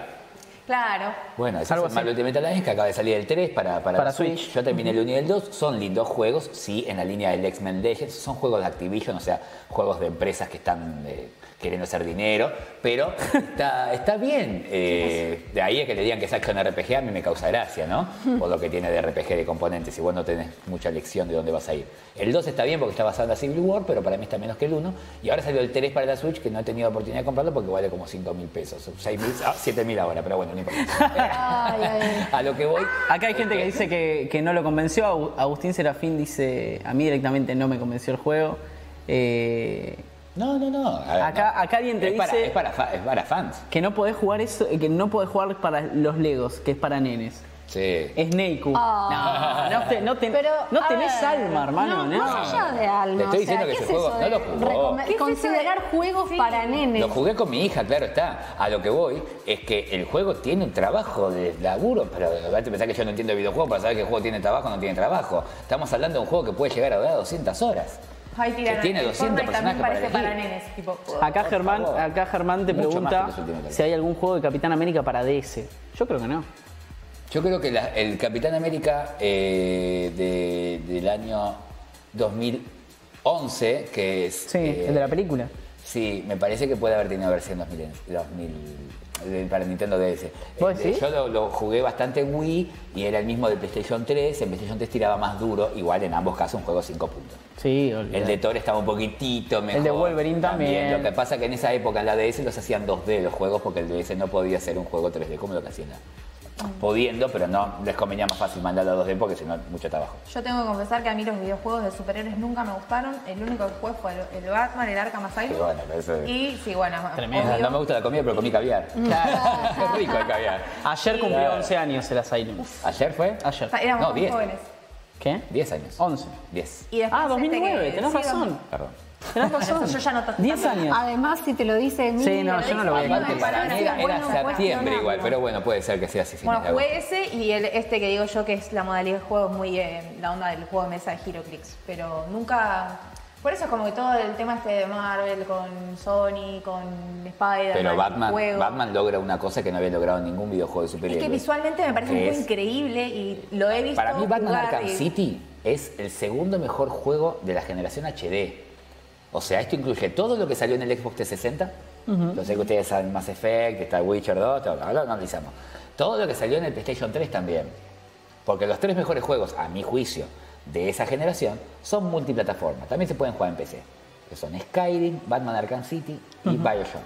Claro. Bueno, ese Algo es el Marvel. Ultimate Alliance que acaba de salir el 3 para, para, Para la Switch. Switch. Yo terminé el 1 y el 2. Son lindos juegos, sí, en la línea del X-Men Legends. Son juegos de Activision, o sea, juegos de empresas que están eh, queriendo hacer dinero. Pero está, está bien. Eh, de ahí es que le digan que es Action RPG, a mí me causa gracia, ¿no? Por lo que tiene de RPG de componentes. Y vos no tenés mucha lección de dónde vas a ir. El 2 está bien porque está basado en la Civil War, pero para mí está menos que el 1. Y ahora salió el 3 para la Switch, que no he tenido oportunidad de comprarlo porque vale como 5 mil pesos. 6 mil, ah, 7 mil ahora, pero bueno, no importa. Ay, ay. A lo que voy. Acá hay gente que dice que, que no lo convenció. Agu- Agustín Serafín dice, a mí directamente no me convenció el juego. Eh, No, no, no. A ver, Acá- no. acá alguien te es Para, dice- es, para, fa- es para fans. que no podés jugar eso, que no podés jugar para los Legos, que es para nenes. Sí. Snakeu. Ah. No, no, te- no, te- Pero, no a tenés ver, alma, hermano. No, No, más allá de alma. Te estoy o diciendo sea, que ¿qué ese es juego no lo jugó. ¿Qué es de- Considerar juegos Sí. para nenes. Lo jugué con mi hija, claro está. A lo que voy es que el juego tiene un trabajo de laburo, pero a te pensás que yo no entiendo de videojuegos para saber que el juego tiene trabajo o no tiene trabajo. Estamos hablando de un juego que puede llegar a durar 200 horas. Tiran Que tiene el 200 Fortnite también personajes para parece para nenes. Tipo, Acá Germán, acá Germán te Mucho más pregunta que los últimos si hay algún juego de Capitán América para DS. Yo creo que no. Yo creo que la- el Capitán América eh, de- del año 2011, que es... Sí, eh, el de la película. Sí, me parece que puede haber tenido versión 2000, 2000 de- para Nintendo DS. ¿Vos Eh? Yo lo, lo jugué bastante en Wii y era el mismo de PlayStation 3. En PlayStation 3 tiraba más duro, igual en ambos casos un juego 5 puntos. Sí, El olvidate. de Thor estaba un poquitito mejor. de Wolverine también. Lo que pasa que en esa época en la DS los hacían 2D los juegos porque el DS no podía ser un juego 3D como lo que hacían. la- Pudiendo, pero no les convenía más fácil mandarlo a 2D porque si no, mucho trabajo. Yo tengo que confesar que a mí los videojuegos de superhéroes nunca me gustaron. El único que jugué fue el, el Batman, el Arkham Asylum. Y bueno, eso es- Y sí, bueno, Tremendo. obvio. No me gusta la comida, pero comí caviar. es rico el caviar. Ayer cumplió 11 años el Asylum. ¿Ayer fue? Ayer. Éramos No, muy 10. jóvenes. ¿Qué? 10 años. 11. 10. Y después Ah, este 2009, que- tenés sí, razón. Perdón. Tenés razón. Eso yo ya no te- 10 años. Además, si te lo dice Emilio, Sí, no, yo no lo voy a decir. para mí era, era Bueno, septiembre igual, pero bueno, puede ser que sea así. Bueno, agosto. ese y el, este que digo yo que es la modalidad de juego es muy eh, la onda del juego de mesa de Heroclix. Pero nunca. Por eso es como que todo el tema este de Marvel con Sony, con Spider-Man. Pero Batman, juego. Batman logra una cosa que no había logrado en ningún videojuego de Es superhéroes. que visualmente me parece es- increíble y lo he visto. Para mí Batman Arkham y- City es el segundo mejor juego de la generación HD. O sea, esto incluye todo lo que salió en el Xbox 360. Lo sé que ustedes saben Mass Effect, está Witcher 2, todo, lo analizamos. Todo lo que salió en el PlayStation 3 también. Porque los tres mejores juegos, a mi juicio, de esa generación son multiplataforma. También se pueden jugar en PC. Que son Skyrim, Batman Arkham City y Bioshock.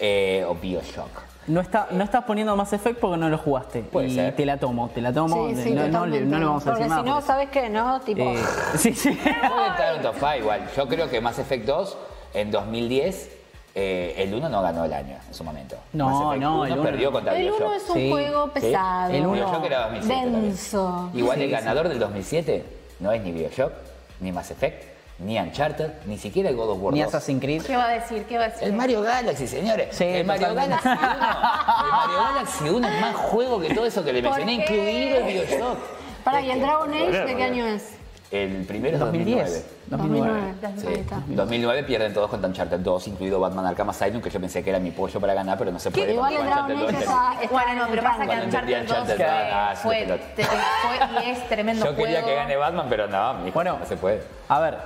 Eh, o Bioshock. No, está, no estás poniendo Mass Effect porque no lo jugaste. Puede y ser. te la tomo, te la tomo. Sí, sí, no, no le, no le vamos a Porque decir si nada. no, por eso. ¿sabes qué? No, tipo. Eh, sí, sí. Puede entrar en top 5 igual. Yo creo que Mass Effect 2 en 2010, eh, el 1 no ganó el año en su momento. No, no, 1 el uno perdió contra el Bioshock. 1 es un Sí, juego ¿Sí? pesado. El uno- Bioshock era 2007 también. denso. Igual Sí, el sí. ganador del 2007 no es ni Bioshock, ni Mass Effect, ni Uncharted, ni siquiera el God of War Ni 2. Assassin's Creed. ¿Qué va a decir? ¿Qué va a decir? El Mario Galaxy, señores. Sí, el Mario totalmente. Galaxy 1. El Mario Galaxy 1 es más juego que todo eso que le ¿Por mencioné, incluido el Bioshock. Para, ¿y el Dragon Age de qué año es? El primero es 2010. 2009. 2009. Sí. Ahí está. 2009 pierden todos contra Uncharted 2, incluido Batman Arkham Asylum, que yo pensé que era mi pollo para ganar, pero no se puede. Igual el porque Dragon Uncharted Age 2 está, está Bueno, no, pero pasa que Cuando entendí Uncharted 2 Uncharted, fue, ah, sí, fue, pelota. te- fue y es tremendo Yo quería juego. que gane Batman, pero no, mi hijo, Bueno. no se puede. A ver,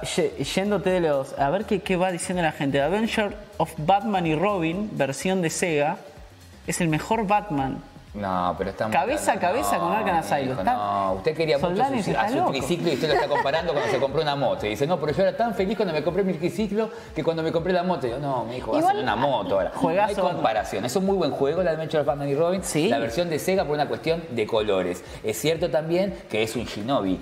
yéndote de los. A ver qué, qué va diciendo la gente. Adventure of Batman y Robin, versión de Sega, es el mejor Batman. No, pero está Cabeza a cabeza con Arkham Asylum. No, usted quería mucho su, a su loco. triciclo y usted lo está comparando cuando se compró una moto. Y dice, no, pero yo era tan feliz cuando me compré mi triciclo que cuando me compré la moto. Y yo, no, mi hijo, va a ser una moto ahora. Juegazo, no hay comparación. Es un muy buen juego, el Adventure of Batman y Robin. Sí. La versión de Sega por una cuestión de colores. Es cierto también que es un Shinobi.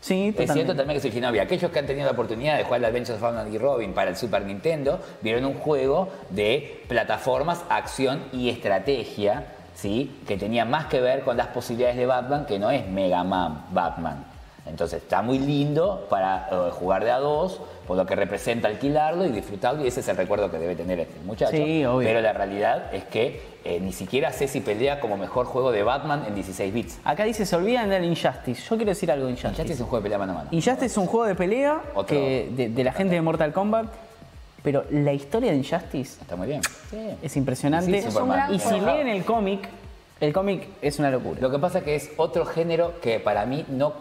Sí, Es cierto también que soy Shinobi. Aquellos que han tenido la oportunidad de jugar el Adventures of Batman y Robin para el Super Nintendo, vieron un juego de plataformas, acción y estrategia, ¿sí? que tenía más que ver con las posibilidades de Batman, que no es Mega Man Batman. Entonces está muy lindo para eh, jugar de a dos, por lo que representa alquilarlo y disfrutarlo, y ese es el recuerdo que debe tener este muchacho. Sí, obvio. Pero la realidad es que eh, ni siquiera sé si pelea como mejor juego de Batman en 16 bits. Acá dice, se olvidan del Injustice. Yo quiero decir algo de Injustice. Ya es un juego de pelea mano a mano. Injustice es un juego de pelea que, de, de la gente de Mortal Kombat, pero la historia de Injustice Está muy bien. Sí. es impresionante. Sí, Superman. y si leen el cómic, el cómic es una locura. Lo que pasa es que es otro género que para mí no,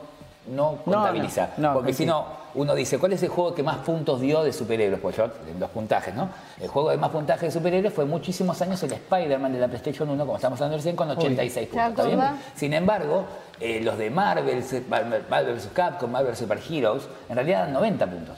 no contabiliza. no, no, Porque si no, uno dice, ¿cuál es el juego que más puntos dio de superhéroes? Pues yo, en los puntajes, ¿no? El juego de más puntajes de superhéroes fue muchísimos años el Spider-Man de la PlayStation 1, como estamos hablando recién, con 86 ¿Te puntos. ¿está bien? Sin embargo, eh, los de Marvel, Marvel vs. Capcom, Marvel Super Heroes, en realidad dan 90 puntos.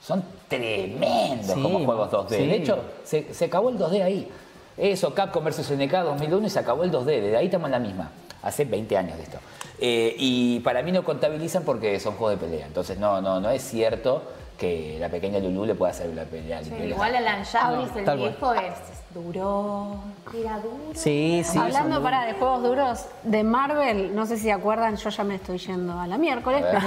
Son tremendos Sí, como juegos 2D. sí. De hecho, se, se acabó el 2D ahí. Eso, Capcom vs SNK 2001 y se acabó el 2D. Desde ahí estamos en la misma. Hace 20 años de esto. Eh, y para mí no contabilizan porque son juegos de pelea. Entonces no, no, no es cierto que la pequeña Lulu le pueda hacer la pelea. Sí, igual el Uncharted, el tal cual. viejo, es duro. Era duro. Sí, sí. Hablando para de juegos duros de Marvel, no sé si se acuerdan, yo ya me estoy yendo a la miércoles, pero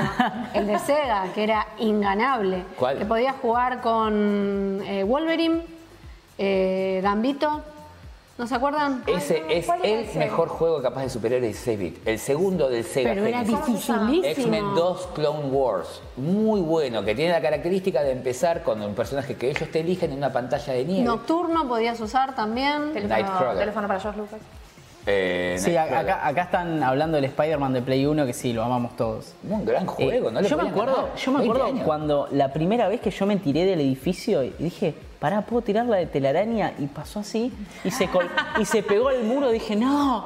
el de Sega, que era inganable. ¿Cuál? Que podías jugar con eh, Wolverine, eh, Gambito. ¿No se acuerdan? Ese es ¿cuál era el ese? mejor juego capaz de superhéroes de 16 bits. El segundo del Sega Pero era Genesis. dificilísimo. X-Men 2 Clone Wars. Muy bueno, que tiene la característica de empezar con un personaje que ellos te eligen en una pantalla de nieve. Nocturno podías usar también. Teléfono, Nightcrawler. teléfono para George Lucas. Eh, Sí, acá, acá están hablando del Spider-Man de Play 1, que sí, lo amamos todos. Un gran juego, Eh, ¿no? le yo me acuerdo, yo me 20 acuerdo años. cuando la primera vez que yo me tiré del edificio y dije, pará, puedo tirarla de telaraña y pasó así y se col- y se pegó al muro, dije, no.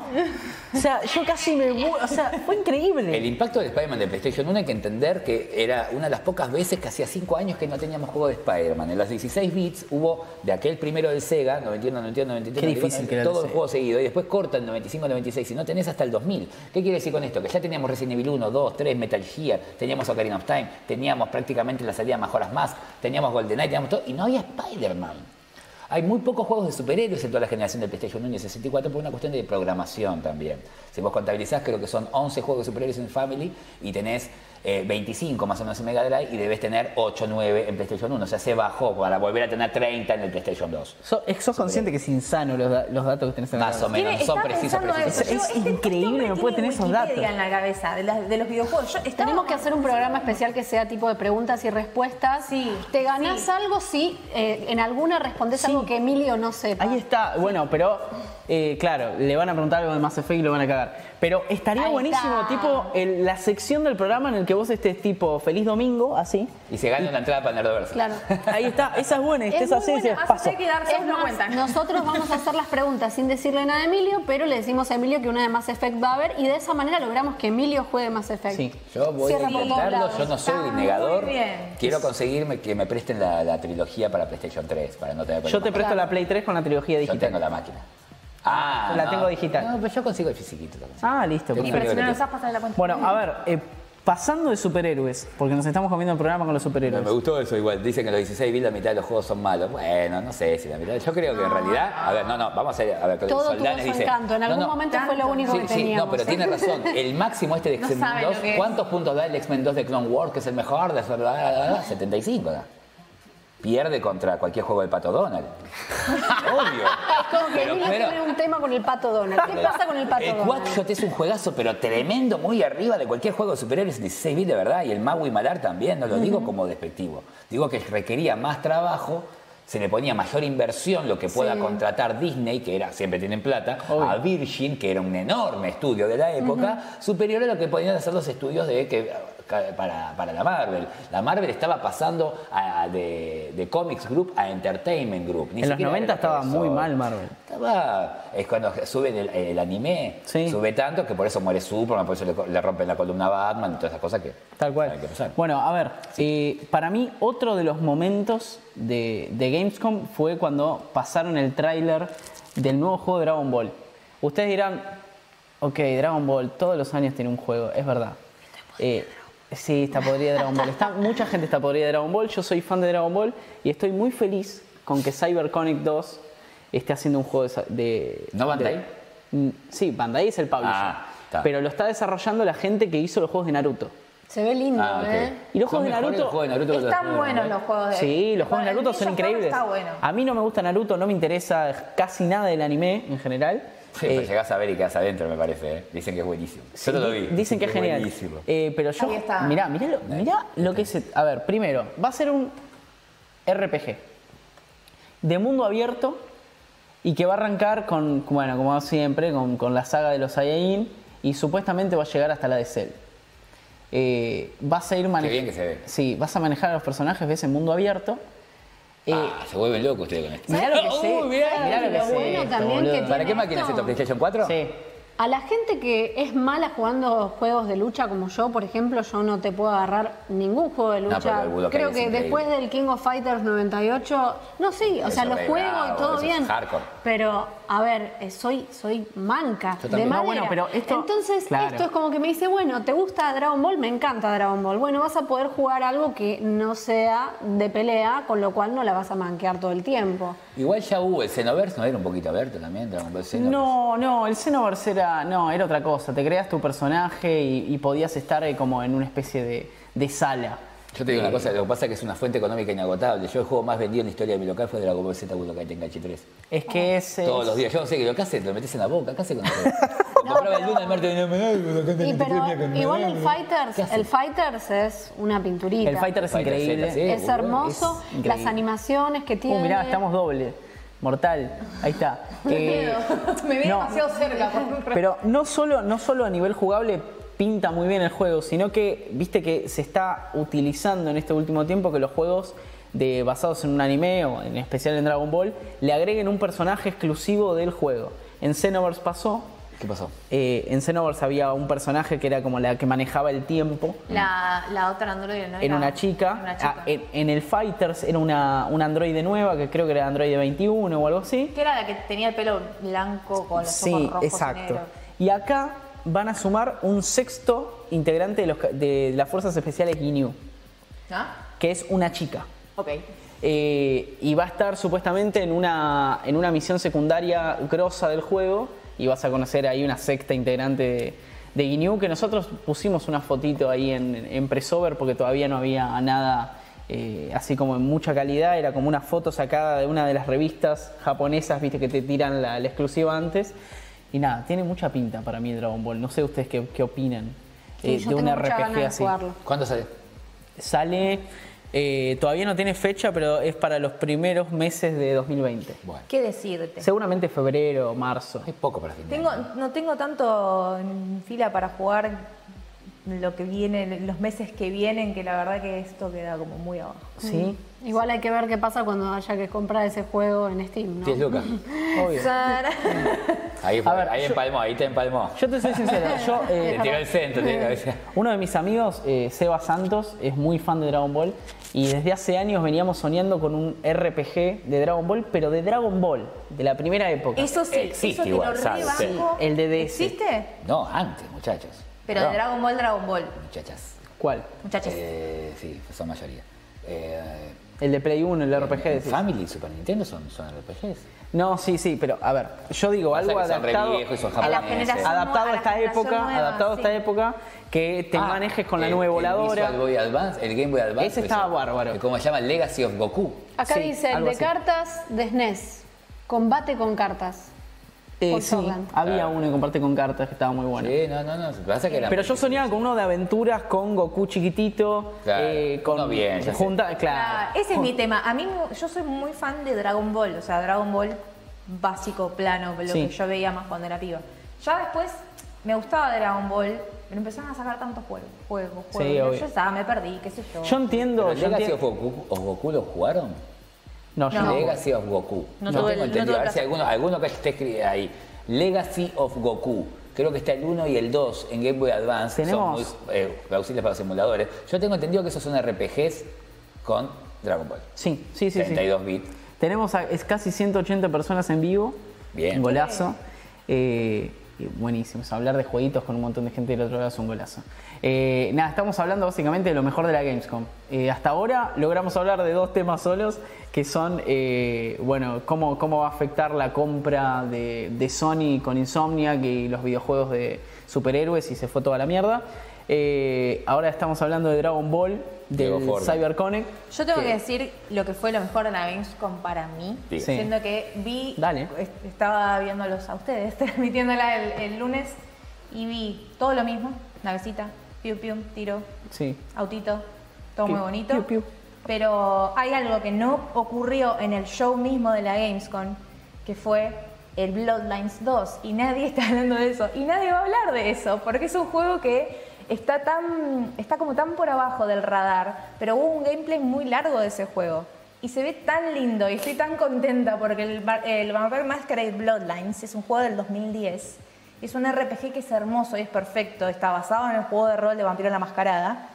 O sea, yo casi me o sea, fue increíble. El impacto del Spider-Man de PlayStation 1 hay que entender que era una de las pocas veces que hacía 5 años que no teníamos juego de Spider-Man. En los 16 bits hubo de aquel primero del Sega, 91, 92, 93, Qué 94, difícil que era todo el juego seguido. Y después corta el 95, 96 y no tenés hasta el 2000. ¿Qué quiere decir con esto? Que ya teníamos Resident Evil 1, 2, 3, Metal Gear, teníamos Ocarina of Time, teníamos prácticamente la salida Majoras Más, teníamos GoldenEye, teníamos todo y no había Spider-Man. Hay muy pocos juegos de superhéroes en toda la generación de PlayStation 1 y 64 por una cuestión de programación también. Si vos contabilizás, creo que son 11 juegos de superhéroes en Family y tenés eh, 25 más o menos en Mega Drive y debes tener 8 9 en PlayStation 1. O sea, se bajó para volver a tener 30 en el PlayStation 2. So- ¿Sos consciente que es insano los, da- los datos que tenés en la Más o menos, son precisos. Es- este- increíble, este hombre no puede tener esos datos. en la cabeza de, los videojuegos. Yo estaba- Tenemos que hacer un programa especial que sea tipo de preguntas y respuestas. Sí, ¿Te ganás sí. algo si eh, en alguna respondes algo que Emilio no sepa? Ahí está, bueno, pero eh, claro, le van a preguntar algo de Mass Effect y lo van a cagar. Pero estaría Ahí buenísimo, está. tipo, el- la sección del programa en el que vos estés tipo Feliz Domingo, así. Y se gana una entrada para Nerdoverse. Claro. Ahí está, esa es buena, estés Es así buena, Más paso. que dar Es más, cuentan. nosotros vamos a hacer las preguntas sin decirle nada a Emilio, pero le decimos a Emilio que una de Mass Effect va a haber y de esa manera logramos que Emilio juegue Mass Effect. Sí. Yo voy Cierra a intentarlo, yo no soy Está negador. muy bien. Quiero conseguirme que me presten la, la trilogía para PlayStation 3, para no tener Yo te presto la Play 3 con la trilogía Yo digital. tengo la máquina. Ah, la no. tengo digital. No, pero yo consigo el fisiquito. consigo. Ah, listo. Perfecto. pero si no lo la cuenta. Bueno, a ver, eh, pasando de superhéroes, porque nos estamos comiendo el programa con los No, superhéroes. me gustó eso igual. Dicen que los 16 bits la mitad de los juegos son malos. Bueno, no sé si la mitad. Yo creo que en realidad. A ver, no, no, vamos a ver. A ver Todo tuvo Soldanes su dice. encanto. En No, algún no, momento fue lo único Sí, que sí, teníamos. no, pero tiene razón. El máximo este de No X-Men saben 2, lo que es. ¿cuántos puntos da el X-Men 2 de Clone Wars, que es el mejor? De 75, da. Pierde contra cualquier juego del Pato Donald. Obvio. Como que Pero, Emilio pero- tiene un tema con el pato Donald. ¿Qué pasa con el pato el Donald? Quackshot es un juegazo, pero tremendo, muy arriba de cualquier juego de superhéroes 16 bits de verdad. Y el Maui Malar también, no lo digo como despectivo. Digo que requería más trabajo, se le ponía mayor inversión, lo que pueda Sí. contratar Disney, que era siempre tienen plata, Obvio. a Virgin, que era un enorme estudio de la época, superior a lo que podían hacer los estudios de que para, para la Marvel. La Marvel estaba pasando a- de, de Comics Group a Entertainment Group. Ni En los siquiera 90 era estaba muy mal Marvel. Estaba, es cuando suben el, el anime, Sí. sube tanto que por eso muere Superman, por eso le, le rompen la columna a Batman y todas esas cosas que Tal cual. hay que pasar. Bueno, a ver, eh, para mí otro de los momentos de, de Gamescom fue cuando pasaron el tráiler del nuevo juego de Dragon Ball. Ustedes dirán, ok, Dragon Ball todos los años tiene un juego, es verdad. Eh, sí, está podrida Dragon Ball. Está, mucha gente está podrida de Dragon Ball, yo soy fan de Dragon Ball y estoy muy feliz con que CyberConnect 2 esté haciendo un juego de... ¿No Bandai? de- Mm, sí, Bandai es el publisher. Ah, pero lo está desarrollando la gente que hizo los juegos de Naruto. Se ve lindo, Ah. ¿eh? Y los juegos de Naruto- de los Están buenos los juegos de Sí, los juegos de Naruto son que increíbles. Está bueno. A mí no me gusta Naruto, no me interesa casi nada del anime en general. Sí, Eh, pero llegás a ver y quedas adentro, me parece. ¿eh? Dicen que es buenísimo. sí, Yo no lo vi. Dicen que es genial. buenísimo. Eh, pero yo, Ahí está. mirá, mirá lo, mirá lo que es. A ver, primero, va a ser un RPG de mundo abierto y que va a arrancar con, bueno, como siempre, con, con la saga de los Saiyajin y supuestamente va a llegar hasta la de Cell. Eh, vas a ir manejando. bien que se ve. Sí, vas a manejar a los personajes, ves en mundo abierto. Eh, ah, se vuelven locos ustedes con esto. mirá lo que sé. Mirá. mirá lo que Lo sé bueno también que ¿Para qué máquina es esto? ¿PlayStation 4? Sí. A la gente que es mala jugando juegos de lucha como yo, por ejemplo, yo no te puedo agarrar ningún juego de No, lucha. pero el Budokai Creo que después del King of Fighters 98, no sí, o sea, lo juego y todo eso es bien. hardcore. Pero, a ver, eh, soy, soy manca de madera. No, bueno, pero esto- Entonces, claro. esto es como que me dice, bueno, ¿te gusta Dragon Ball? Me encanta Dragon Ball. Bueno, vas a poder jugar algo que no sea de pelea, con lo cual no la vas a manquear todo el tiempo. Igual ya hubo el Xenoverse, ¿no era un poquito abierto también? Dragon Ball Xenoverse. No, no, el Xenoverse era, no, era otra cosa. Te creas tu personaje y, y podías estar eh, como en una especie de, de sala. Yo te digo Eh, una cosa, lo que pasa es que es una fuente económica inagotable. Yo el juego más vendido en la historia de mi local fue Dragon Ball Z Budokai Tenkaichi 3. Es que es. Todos los días. Yo no sé, que lo que haces, lo metes en la boca, ¿qué haces con eso? Compraba el lunes, el martes, y no me da, Budokai Y Tenkaichi pero 3, mira, igual el Fighters, el Fighters es una pinturita. El Fighter es increíble. Es hermoso, es increíble. las animaciones que tiene. Uh, mirá, estamos doble. Mortal. Ahí está. Eh, Me ve no. demasiado cerca. Pero no solo, no solo a nivel jugable pinta muy bien el juego, sino que viste que se está utilizando en este último tiempo que los juegos de, basados en un anime o en especial en Dragon Ball le agreguen un personaje exclusivo del juego. En Xenoverse pasó. ¿Qué pasó? eh, en Xenoverse había un personaje que era como la que manejaba el tiempo. La, la otra androide, ¿no? Era una chica. Una chica. Ah, en, en el Fighters era una, una androide nueva, que creo que era androide 21 o algo así. Que era la que tenía el pelo blanco con los Sí, ojos rojos y exacto. negros. Y acá van a sumar un sexto integrante de, los de las Fuerzas Especiales Ginyu, que es una chica. Ok. Eh, y va a estar supuestamente en una, en una misión secundaria grosa del juego y vas a conocer ahí una sexta integrante de, de Ginyu que nosotros pusimos una fotito ahí en, en Pressover porque todavía no había nada eh, así como en mucha calidad, era como una foto sacada de una de las revistas japonesas, viste que te tiran la, la exclusiva antes. Y nada, tiene mucha pinta para mí Dragon Ball. No sé ustedes qué, qué opinan Sí, eh, yo de un RPG de así. jugarlo. ¿Cuándo sale? Sale, eh, todavía no tiene fecha, pero es para los primeros meses de 2020. Bueno, ¿Qué decirte? Seguramente febrero, marzo. es poco para fin de Tengo, año. no tengo tanto en fila para jugar lo que viene, los meses que vienen, que la verdad que esto queda como muy abajo. Sí, Igual hay que ver qué pasa cuando haya que comprar ese juego en Steam, ¿no? 10 lucas. obvio. Ahí, fue, A ver, ahí yo- empalmó, ahí te empalmó. Yo te soy sincero, yo... eh, Te tiró el centro, tiene cabeza. Uno de mis amigos, eh, Seba Santos, es muy fan de Dragon Ball y desde hace años veníamos soñando con un RPG de Dragon Ball, pero de Dragon Ball, de la primera época. Eso sí, Existe eso te igual. Sí, el de DS. ¿Existe? No, antes, muchachos. Pero de Dragon Ball, Dragon Ball. Muchachas. ¿Cuál? Muchachos. Eh, sí, son mayoría. Eh, El de Play 1, el RPG. decís. Family y Super Nintendo son, son RPGs. No, sí, sí, pero a ver, yo digo algo que son re adaptado, viejos y son A la japoneses. generación adaptado nue- a la esta generación época, nueva, adaptado a esta época, que te Ah, manejes con la el- el voladora. Visual Boy Advance, el Game Boy Advance. Ese estaba bárbaro. ¿Cómo se llama? Legacy of Goku. Acá Sí, dice el algo de así. cartas de SNES. Combate con cartas. Eh, sí, había Claro. uno que comparte con cartas que estaba muy bueno. Sí, no, no, no. pasa que Pero yo soñaba con uno de aventuras con Goku chiquitito, Claro, eh, con uno bien, ya sé. junta, claro. Ah, ese es mi tema. A mí, yo soy muy fan de Dragon Ball, o sea, Dragon Ball básico, plano, lo Sí. que yo veía más cuando era piba. Ya después me gustaba Dragon Ball, pero empezaron a sacar tantos juegos, juegos, juegos. Sí, Yo ya estaba, me perdí, qué sé yo. Yo entiendo, ¿Pero yo Legacy entiendo- of Goku, of Goku lo jugaron? No, yo No. no. Legacy of Goku. No No tuve tengo entendido. a ver si alguno, alguno que esté escrito ahí. Legacy of Goku. Creo que está el 1 y el 2 en Game Boy Advance. Tenemos- Son muy eh, plausibles para los simuladores. Yo tengo entendido que esos son RPGs con Dragon Ball. Sí, sí, sí, sí. 32 bits. Tenemos a, es casi 180 personas en vivo. Bien. Un golazo. Eh, buenísimo. O hablar de jueguitos con un montón de gente del otro lado es un golazo. Eh, nada, estamos hablando básicamente de lo mejor de la Gamescom. Eh, hasta ahora logramos hablar de dos temas solos, que son, eh, bueno, cómo, cómo va a afectar la compra de, de Sony con Insomniac y los videojuegos de superhéroes y se fue toda la mierda. Eh, ahora estamos hablando de Dragon Ball, Llegó del Fortnite. CyberConnect. Yo tengo que decir lo que fue lo mejor de la Gamescom para mí, Sí. siendo que vi, Dale. est- estaba viéndolos a ustedes, transmitiéndola el, el lunes, y vi todo lo mismo, navecita, piu piu, tiro, Sí. autito, todo Piu, muy bonito. piu, piu. Pero hay algo que no ocurrió en el show mismo de la Gamescom, que fue el Bloodlines 2. Y nadie está hablando de eso. Y nadie va a hablar de eso, porque es un juego que está tan. está como tan por abajo del radar. Pero hubo un gameplay muy largo de ese juego. Y se ve tan lindo y estoy tan contenta porque el, el Vampire Masquerade Bloodlines es un juego del 2010. Es un RPG que es hermoso y es perfecto. Está basado en el juego de rol de Vampiro la Mascarada.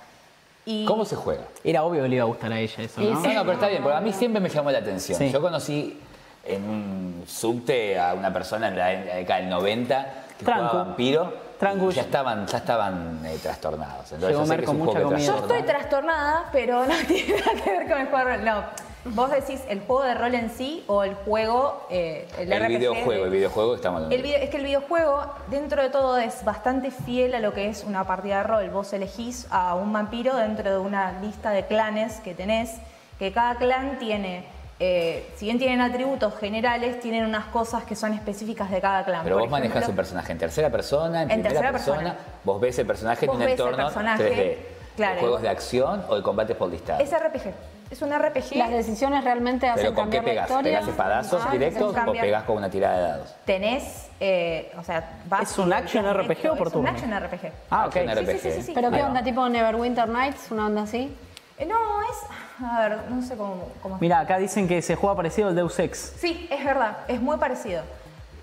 Y ¿Cómo se juega? Era obvio que le iba a gustar a ella eso, ¿no? No, no, pero está bien, porque a mí siempre me llamó la atención. Sí. Yo conocí en un subte a una persona en la, en década del 90 que Trancu. jugaba vampiro. Ya estaban, ya estaban eh, trastornados. Entonces Llegó yo sé que es con un mucha juego que comida. Yo trastorna. estoy trastornada, pero no tiene nada que ver con el juego de rol. No. Vos decís el juego de rol en sí o el juego, eh, el, El RPG videojuego, de- el videojuego estamos hablando. El video- es que el videojuego, dentro de todo, es bastante fiel a lo que es una partida de rol. Vos elegís a un vampiro dentro de una lista de clanes que tenés, que cada clan tiene, eh, si bien tienen atributos generales, tienen unas cosas que son específicas de cada clan. Pero Por vos manejás ejemplo, un personaje en tercera persona, en, En primera persona. persona. Vos ves el personaje en un entorno personaje, 3D. claro. ¿De ¿Juegos de acción o de combates por listado? Es RPG. Es un RPG. Las decisiones realmente hacen ¿Pero con qué cambiar la pegás? historia. ¿Pegás espadazos Ah, directos o pegás con una tirada de dados? tenés, eh, o sea, vas ¿Es un action RPG o por Es turno? un action RPG. Ah, ok. Sí, RPG. sí, sí, sí, sí. Pero qué onda, tipo Neverwinter Nights, una onda así. Eh, no, es, a ver, no sé cómo, cómo Mira, acá dicen que se juega parecido al Deus Ex. Sí, es verdad, es muy parecido.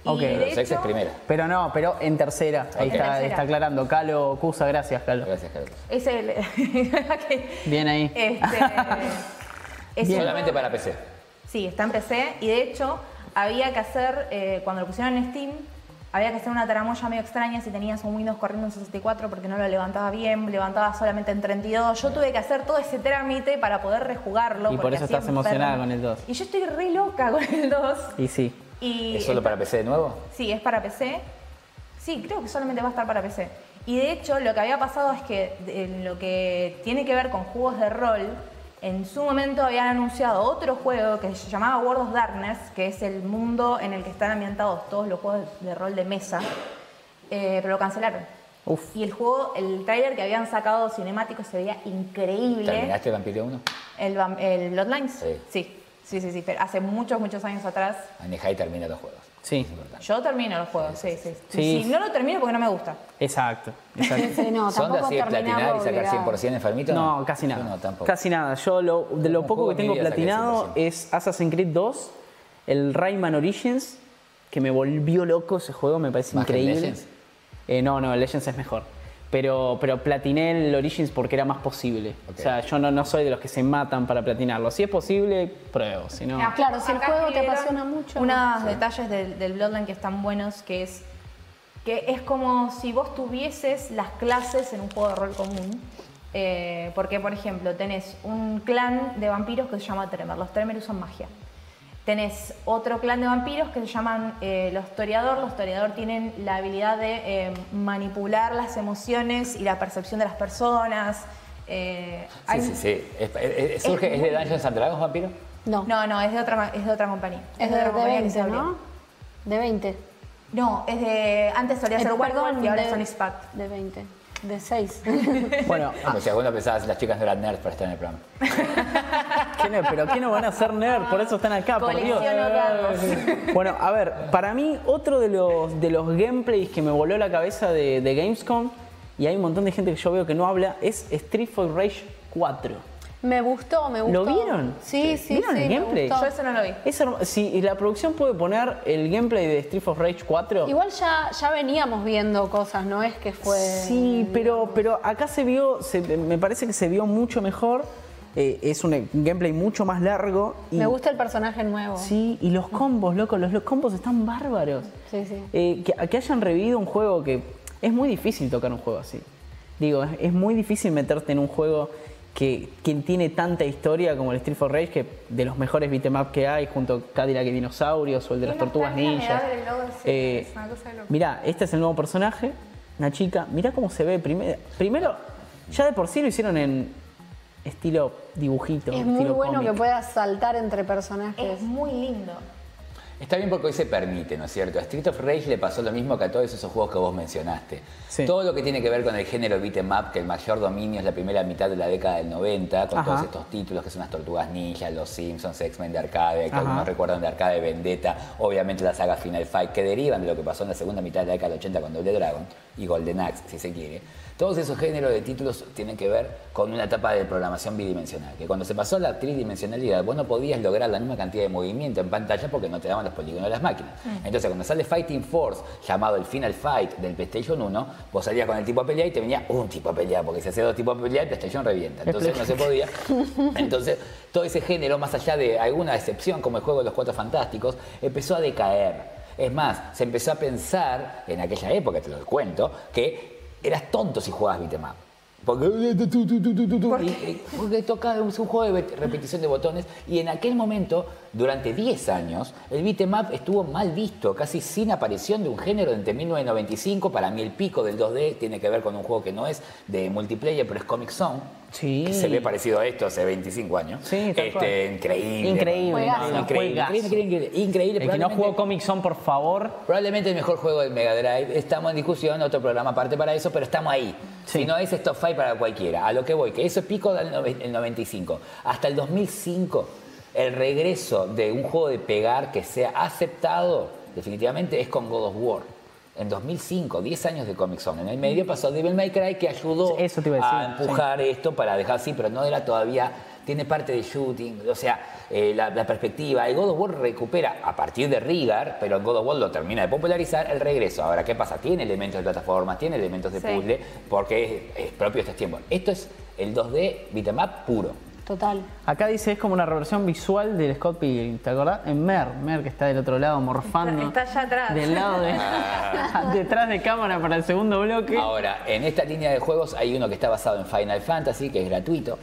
Y Ok. de Pero Sex es primera. Pero no, pero en tercera. Ahí Ok. está, Tercera. está aclarando. Calo Cusa, gracias, Calo. Gracias, Carlos. Es el. que- Bien ahí. Este, es Bien. un- Solamente para PC. Sí, está en PC y de hecho había que hacer, eh, cuando lo pusieron en Steam, había que hacer una tramoya medio extraña si tenías un Windows corriendo en 64 porque no lo levantaba bien, levantaba solamente en 32. Yo tuve que hacer todo ese trámite para poder rejugarlo. Y por eso estás emocionada perro. con el 2. Y yo estoy re loca con el 2. Y sí. Y ¿Es solo para PC de nuevo? Sí, es para PC. Sí, creo que solamente va a estar para PC. Y de hecho, lo que había pasado es que en lo que tiene que ver con juegos de rol, en su momento habían anunciado otro juego que se llamaba World of Darkness, que es el mundo en el que están ambientados todos los juegos de rol de mesa, eh, pero lo cancelaron. Uf. Y el juego, el tráiler que habían sacado cinemático se veía increíble. ¿Terminaste Vampiro 1? El, el Bloodlines. Sí. Sí, Sí, sí, sí, pero hace muchos, muchos años atrás. Maneja y termina los juegos. Sí. Yo termino los juegos, sí, sí. Sí. Si no lo termino porque no me gusta. Exacto, exacto. Sí, no, ¿Son de así de platinar y sacar obligado. 100% enfermito? No, casi Yo nada. No, tampoco. Casi nada. Yo lo, de lo poco que tengo platinado 100%. es Assassin's Creed 2, el Rayman Origins, que me volvió loco ese juego, me parece ¿Más que el increíble. Legends? Eh, no, no, el Legends es mejor. Pero, pero platiné el Origins porque era más posible. O sea, yo no, no soy de los que se matan para platinarlo. Si es posible, pruebo. Si no, Ah, Claro, si el juego te apasiona mucho, Unos sí. detalles del, del Bloodline que están buenos, que es que es como si vos tuvieses las clases en un juego de rol común. Eh, porque, por ejemplo, tenés un clan de vampiros que se llama Tremer. Los Tremer usan magia. Tenés otro clan de vampiros que se llaman eh, los Toreador. Los Toreador tienen la habilidad de eh, manipular las emociones y la percepción de las personas. Eh, Sí, hay- sí, sí. Es, es- es- surge, ¿Es de Dungeons and Dragons, vampiro? No, No, no, es de otra, ma- es de otra compañía. es de, otra de compañía se 20, abrió. ¿no? De 20. No, es de. Antes solía ser Werewolf y ahora de, son Ispact. De 20. De 6. Bueno, Como si alguno pensaba que las chicas no eran nerds para estar en el programa. ¿qué no? pero ¿qué no van a hacer nerd? Por eso están acá, por Dios. Bueno, a ver, para mí otro de los, de los gameplays que me voló la cabeza de, de Gamescom, y hay un montón de gente que yo veo que no habla, es Street Fighter Rage 4. Me gustó, me gustó. ¿Lo vieron? Sí, sí, ¿Vieron sí. el me gameplay? Yo eso no lo vi. Es si la producción puede poner el gameplay de Street Fighter Rage 4. Igual ya, ya veníamos viendo cosas, no es que fue. Sí, pero, pero acá se vio, se- me parece que se vio mucho mejor. eh, es un gameplay mucho más largo. Y, Me gusta el personaje nuevo. Sí, y los combos, loco, los, los combos están bárbaros. Sí, sí. Eh, que, que hayan revivido un juego que es muy difícil tocar un juego así. Digo, es, es muy difícil meterte en un juego que, que tiene tanta historia como el Street Fighter Rage, que de los mejores beat'em up que hay, junto a Cadillac y Dinosaurios o el de las Tortugas Ninjas. Eh, mirá, este es el nuevo personaje, una chica. Mirá cómo se ve. Primer- primero, ya de por sí lo hicieron en estilo dibujito. Es muy bueno cómic. que puedas saltar entre personajes. Es muy lindo. Está bien porque hoy se permite, ¿no es cierto? A Street of Rage le pasó lo mismo que a todos esos juegos que vos mencionaste. Sí. Todo lo que tiene que ver con el género beat'em up, que el mayor dominio es la primera mitad de la década del 90, con Ajá. todos estos títulos que son las Tortugas Ninja, Los Simpsons, X-Men de arcade, que Ajá. algunos recuerdan de arcade Vendetta, obviamente la saga Final Fight, que derivan de lo que pasó en la segunda mitad de la década del 80 con Double Dragon y Golden Axe, si se quiere. Todos esos géneros de títulos tienen que ver con una etapa de programación bidimensional, que cuando se pasó a la tridimensionalidad, vos no podías lograr la misma cantidad de movimiento en pantalla porque no te daban los polígonos de las máquinas. Entonces, cuando sale Fighting Force, llamado el Final Fight del PlayStation 1, vos salías con el tipo a pelear y te venía un tipo a pelear, porque si hacía dos tipos a pelear, el PlayStation revienta. Entonces no se podía. Entonces, todo ese género, más allá de alguna excepción, como el juego de los Cuatro Fantásticos, empezó a decaer. Es más, se empezó a pensar, en aquella época, te lo cuento, que eras tonto si jugabas beat'em up. Porque, y- porque toca, es un juego de repetición de botones y en aquel momento, durante 10 años, el beat'em up estuvo mal visto, casi sin aparición de un género entre 1995, para mí el pico del 2D tiene que ver con un juego que no es de multiplayer, pero es Comic Zone, Sí. que se ve parecido a esto hace 25 años. Sí, tal cual. este, increíble. Increíble, Juegazo. Increíble, increíble, Juegazo. increíble, increíble, increíble. El que no jugó Comic Zone, por favor. Probablemente el mejor juego del Mega Drive. Estamos en discusión, otro programa aparte para eso, pero estamos ahí. Sí. Si no es top 5 para cualquiera. A lo que voy, que eso es pico del nove- el 95. Hasta el 2005, el regreso de un juego de pegar que sea aceptado, definitivamente, es con God of War. En 2005, 10 años de Comic Zone. En el medio pasó Devil May Cry que ayudó Eso te iba a decir, empujar esto para dejar así, pero no era todavía, tiene parte de shooting, o sea, eh, la, la perspectiva. El God of War recupera a partir de Rigar, pero el God of War lo termina de popularizar el regreso. Ahora, ¿qué pasa? Tiene elementos de plataformas, tiene elementos de Sí. puzzle, porque es, es propio de estos tiempos. Esto es el 2D beat'em up puro. Total. Acá dice es como una reversión visual del Scott Pilgrim, ¿te acordás? En Mer, Mer que está del otro lado morfando. Está- está allá atrás. Del lado de. detrás de cámara para el segundo bloque. Ahora, en esta línea de juegos hay uno que está basado en Final Fantasy, que es gratuito.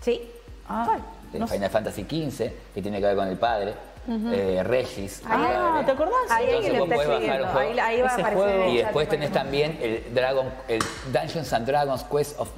Sí. Ah, de no sé. Final Fantasy XV, que tiene que ver con el padre. eh, Regis. Ah. ¿te acordás? Ahí Entonces vos podés bajar juego. Ahí, ahí va a aparecer juego- Y después de tenés también el Dragon, el Dungeons and Dragons Quest of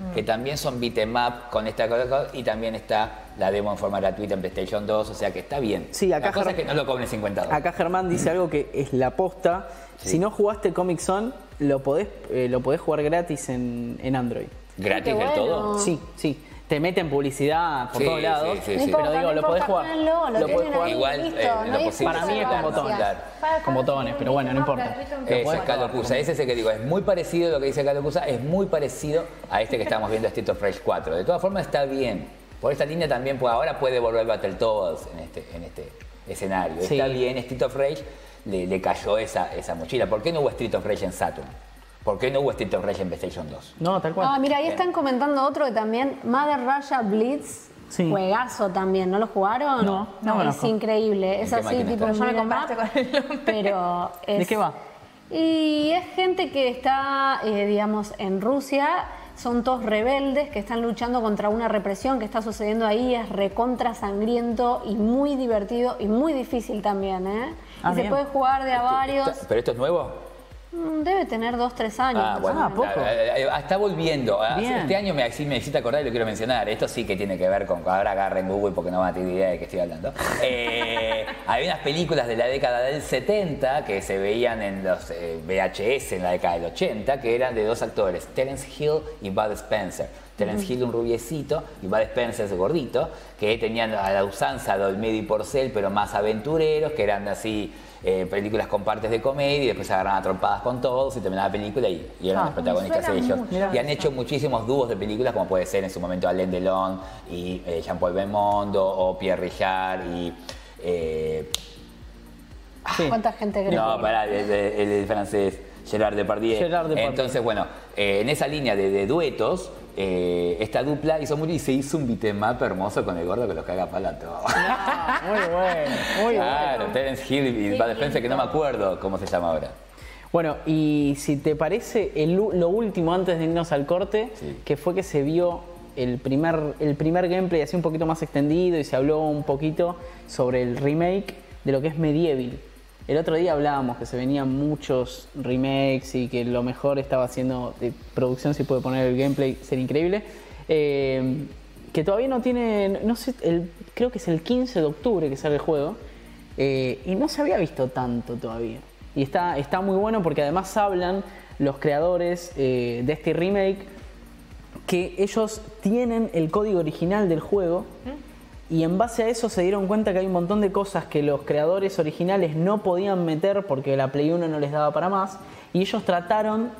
Mystara, que también son beat'em up con esta cosa, y también está la demo en forma gratuita en PlayStation 2, o sea que está bien. Sí, acá La cosa Ger- es que no lo cobren 50 dólares. Acá Germán dice algo que es la posta. Sí. Si no jugaste Comic Zone, lo podés, eh, lo podés jugar gratis en, en Android. ¿Gratis del bueno. todo? Sí, sí. Te meten publicidad por Sí, todos lados. sí, sí. Pero importa, digo, no lo podés jugar. lo Lo podés jugar. Igual, listo, eh, no lo Para mí es con botones. Claro. Con botones, pero bueno, no importa. Ese es Calocusa, ese es el que digo, es muy parecido a lo que dice Calocusa, es muy parecido a este que estamos viendo, Street of Rage 4. De todas formas está bien. Por esta línea también pues, ahora puede volver Battletoads en este, en este escenario. Sí. Está bien, Street of Rage le, le cayó esa, esa mochila. ¿Por qué no hubo Street of Rage en Saturn? ¿Por qué no hubo Street of Rage en PlayStation 2? No, tal cual. Ah, mira, ahí están comentando otro que también, Mother Russia Blitz. Sí. Juegazo también, ¿no lo jugaron? No, no es conozco. increíble. Es así, tipo? Ya me compraste con el nombre. Pero es- ¿De qué va? Y es gente que está, eh, digamos, en Rusia. Son todos rebeldes que están luchando contra una represión que está sucediendo ahí. Es recontra sangriento y muy divertido y muy difícil también, ¿eh? Ah, y se puede jugar de a varios. ¿Pero esto es nuevo? Mm, Debe tener dos, tres años. Ah, bueno, Ah, poco. eh, eh, está volviendo. Ah, Bien. Este año me, sí me hiciste acordar y lo quiero mencionar. Esto sí que tiene que ver con. Ahora agarren Google porque no van a tener idea de qué estoy hablando. Eh, hay unas películas de la década del 70 que se veían en los eh, VHS en la década del 80 que eran de dos actores, Terence Hill y Bud Spencer. Terence Hill, un rubiecito, y Bud Spencer, ese gordito, que tenían a la usanza de Olmedo y Porcel, pero más aventureros, que eran así eh, películas con partes de comedia y después se agarraban a trompadas con todos y terminaba la película y, y eran Ah, los protagonistas ellos. Y han hecho muchísimos dúos de películas, como puede ser en su momento Alain Delon y eh, Jean-Paul Belmondo o Pierre Richard y... eh, Sí. ¿Cuánta gente cree? no, pará, el, el- el francés Gerard Depardieu. Gerard Depardieu. Entonces, bueno, eh, en esa línea de, de duetos, eh, esta dupla hizo mucho y se hizo un beatmap hermoso con el gordo que los caga pala a todos. Ah, muy bueno, muy Claro, bueno. Terence Hill y Bud Spencer, que no me acuerdo cómo se llama ahora. Bueno, y si te parece, el lo último antes de irnos al corte, Sí. que fue que se vio el primer, el primer gameplay así un poquito más extendido y se habló un poquito sobre el remake de lo que es Medieval. El otro día hablábamos que se venían muchos remakes y que lo mejor estaba haciendo de producción, si puede poner el gameplay, sería increíble. Eh, que todavía no tiene, no sé, el- creo que es el 15 de octubre que sale el juego. eh, y no se había visto tanto todavía. Y está, está muy bueno porque además hablan los creadores eh, de este remake que ellos tienen el código original del juego y en base a eso se dieron cuenta que hay un montón de cosas que los creadores originales no podían meter porque la Play 1 no les daba para más y ellos trataron,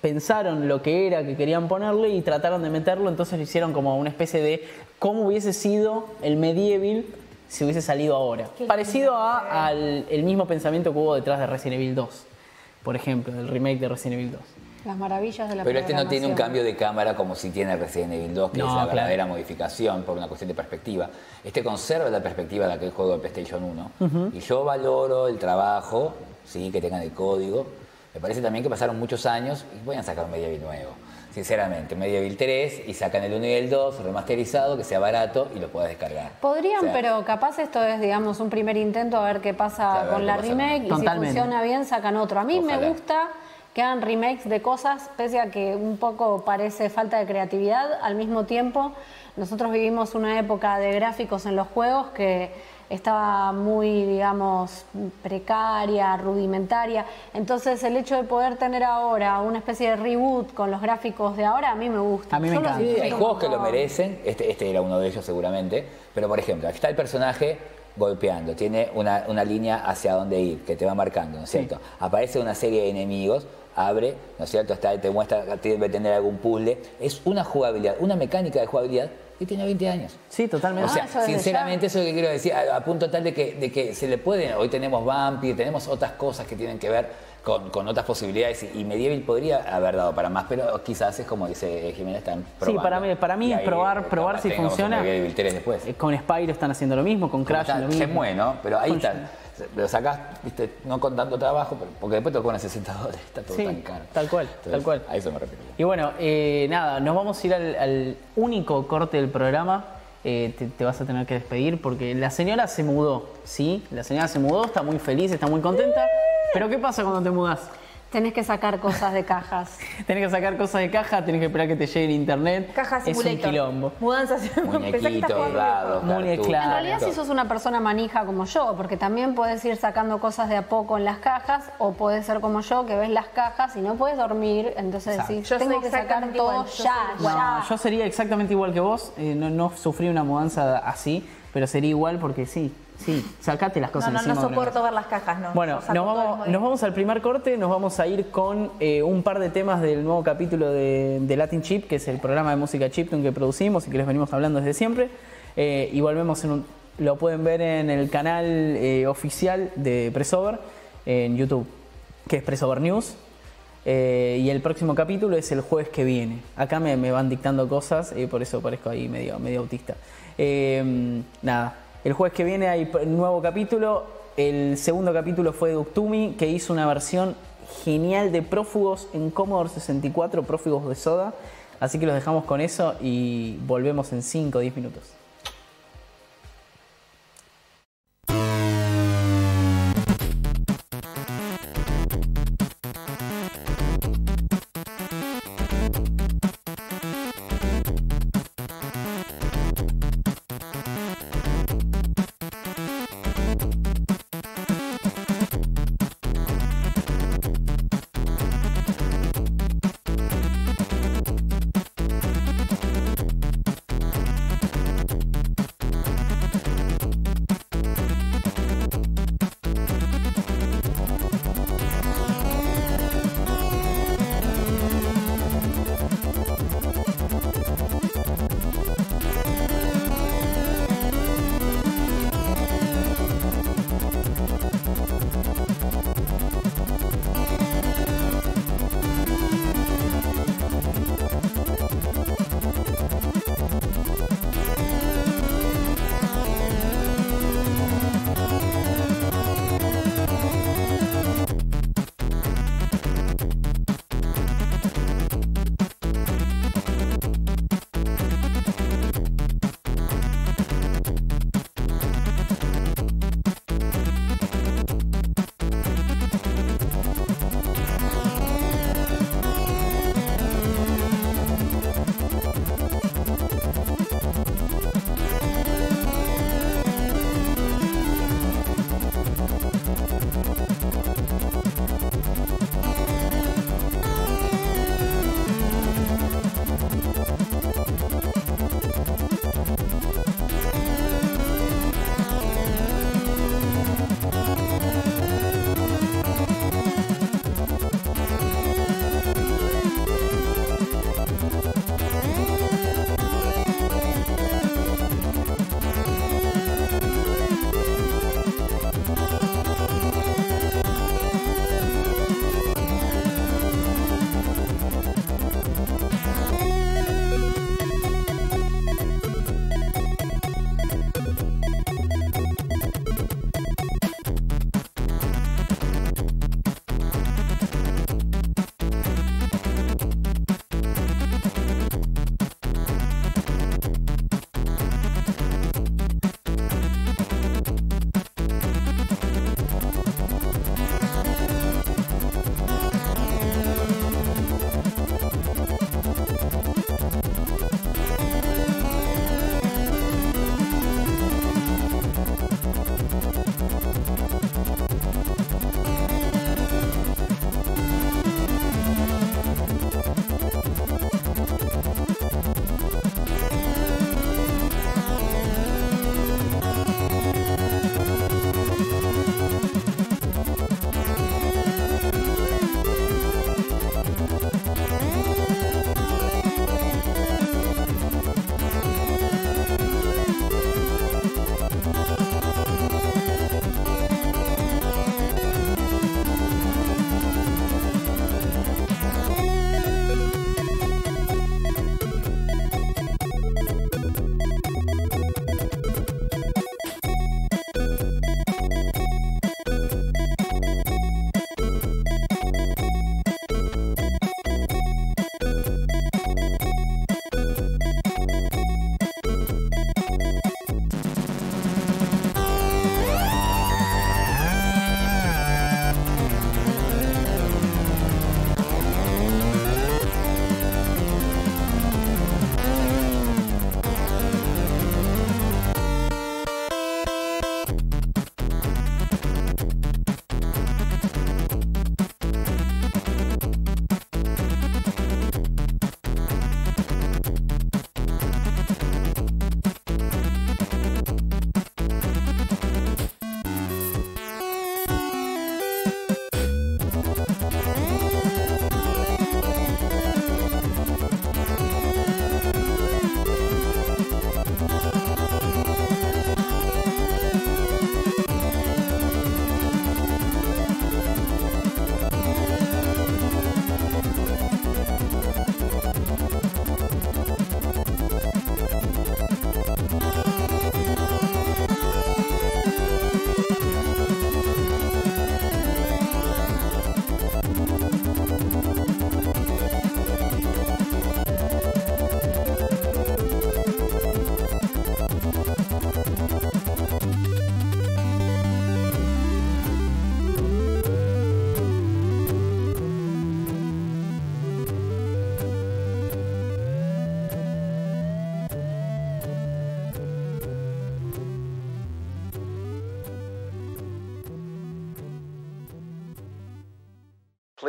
pensaron lo que era que querían ponerle y trataron de meterlo, entonces lo hicieron como una especie de cómo hubiese sido el medieval si hubiese salido ahora. Parecido a- al el mismo pensamiento que hubo detrás de Resident Evil 2, por ejemplo, del remake de Resident Evil 2. Las maravillas de la Pero este no tiene un cambio de cámara como si tiene Resident Evil 2, que No, es la claro. verdadera modificación por una cuestión de perspectiva. Este conserva la perspectiva de aquel juego de PlayStation 1. Y yo valoro el trabajo, sí, que tengan el código. Me parece también que pasaron muchos años y pueden sacar un Medieval nuevo. Sinceramente, Medieval 3 y sacan el 1 y el 2 remasterizado, que sea barato y lo puedas descargar. Podrían, O sea, pero capaz esto es, digamos, un primer intento a ver qué pasa a con qué la pasa. remake y Totalmente. si funciona bien sacan otro. A mí me Ojalá. gusta que hagan remakes de cosas, pese a que un poco parece falta de creatividad, al mismo tiempo nosotros vivimos una época de gráficos en los juegos que estaba muy, digamos, precaria, rudimentaria. Entonces el hecho de poder tener ahora una especie de reboot con los gráficos de ahora, a mí me gusta. A mí me Yo encanta. Sí, hay juegos que lo merecen, este, este era uno de ellos seguramente, pero por ejemplo, aquí está el personaje golpeando, tiene una, una línea hacia dónde ir, que te va marcando, ¿no es cierto? Aparece una serie de enemigos, abre, ¿no es cierto? Está, te muestra que debe tener algún puzzle. Es una jugabilidad, una mecánica de jugabilidad que tiene 20 años. Sí, totalmente. O sea, Ah, sinceramente eso es lo que quiero decir, a, a punto tal de que, de que se le pueden, hoy tenemos Vampire, tenemos otras cosas que tienen que ver con, con otras posibilidades y, y Medieval podría haber dado para más, pero quizás es como dice Jiménez, están probando. para mí- para mí Y es ahí, probar- eh, probar si funciona. Medieval 3 después. Eh, Con Spyro están haciendo lo mismo, con Crash Está- lo mismo. es bueno, pero ahí Con- está. Lo sacás, viste, no con tanto trabajo, porque después te cobran 60 dólares, está todo Sí, tan caro. tal cual, Entonces, tal cual. A eso me refiero. Y bueno, eh, nada, nos vamos a ir al, al único corte del programa. Eh, te, te vas a tener que despedir porque la señora se mudó, ¿sí? La señora se mudó, está muy feliz, está muy contenta. Pero ¿qué pasa cuando te mudas? Tenés que sacar cosas de cajas. Tenés que sacar cosas de caja, tenés que esperar que te llegue el internet. Caja es un quilombo. Mudanzas. Muñequitos, dados, Muy cartuchos. claro. En realidad, si sos una persona manija como yo, porque también puedes ir sacando cosas de a poco en las cajas, o puedes ser como yo, que ves las cajas y no puedes dormir, entonces Exacto. decís, Yo soy tengo que sacar exactamente todo igual, yo ya, soy No, ya. yo sería exactamente igual que vos. eh, no, no sufrí una mudanza así, pero sería igual porque sí, sí, sacate las No, cosas no, no encima una soporto ver las cajas, no. Bueno, nos vamos, nos al primer corte, nos vamos a ir con eh, un par de temas del nuevo capítulo de, de Latin Chip, que es el programa de música chiptune que producimos y que les venimos hablando desde siempre. Eh, y volvemos en un, lo pueden ver en el canal eh, oficial de Pressover en YouTube, que es Pressover News. Eh, y el próximo capítulo es el jueves que viene. Acá me, me van dictando cosas, eh, por eso parezco ahí medio, medio autista. Nada, el jueves que viene hay p- nuevo capítulo. El segundo capítulo fue de Uktumi, que hizo una versión genial de prófugos en Commodore 64, prófugos de soda. Así que los dejamos con eso y volvemos en 5 o 10 minutos.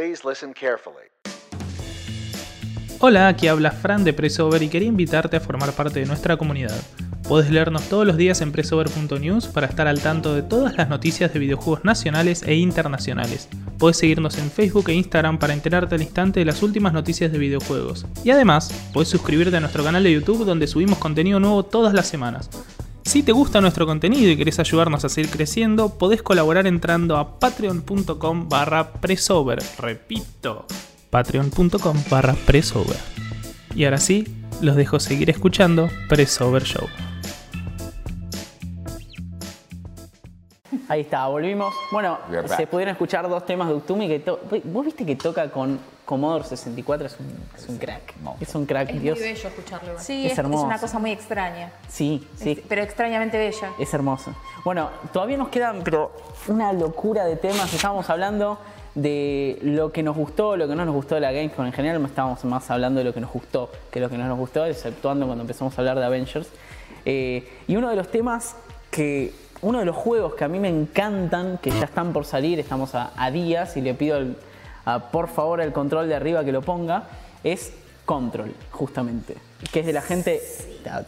Please listen carefully. Hola, aquí habla Fran de Pressover y quería invitarte a formar parte de nuestra comunidad. Puedes leernos todos los días en pressover.news para estar al tanto de todas las noticias de videojuegos nacionales e internacionales. Puedes seguirnos en Facebook e Instagram para enterarte al instante de las últimas noticias de videojuegos. Y además, puedes suscribirte a nuestro canal de YouTube donde subimos contenido nuevo todas las semanas. Si te gusta nuestro contenido y querés ayudarnos a seguir creciendo, podés colaborar entrando a patreon.com barra presover. Repito, patreon.com barra presover. Y ahora sí, los dejo seguir escuchando Presover Show. Ahí está, volvimos. Bueno, se pudieron escuchar dos temas de Utumi que vos viste que toca con Commodore 64, es un, es un crack. Es un crack, Es Dios. muy bello escucharlo. Es Sí, es, es hermoso. una cosa muy extraña. Sí, sí. Es- pero extrañamente bella. Es hermoso. Bueno, todavía nos quedan, pero una locura de temas. Estábamos hablando de lo que nos gustó, lo que no nos gustó de la Gamescom. En general estábamos más hablando de lo que nos gustó que lo que no nos gustó, exceptuando cuando empezamos a hablar de Avengers. Eh, y uno de los temas que, uno de los juegos que a mí me encantan, que ya están por salir, estamos a, a días y le pido al- a, por favor al control de arriba que lo ponga, es Control, justamente. Que es de la gente...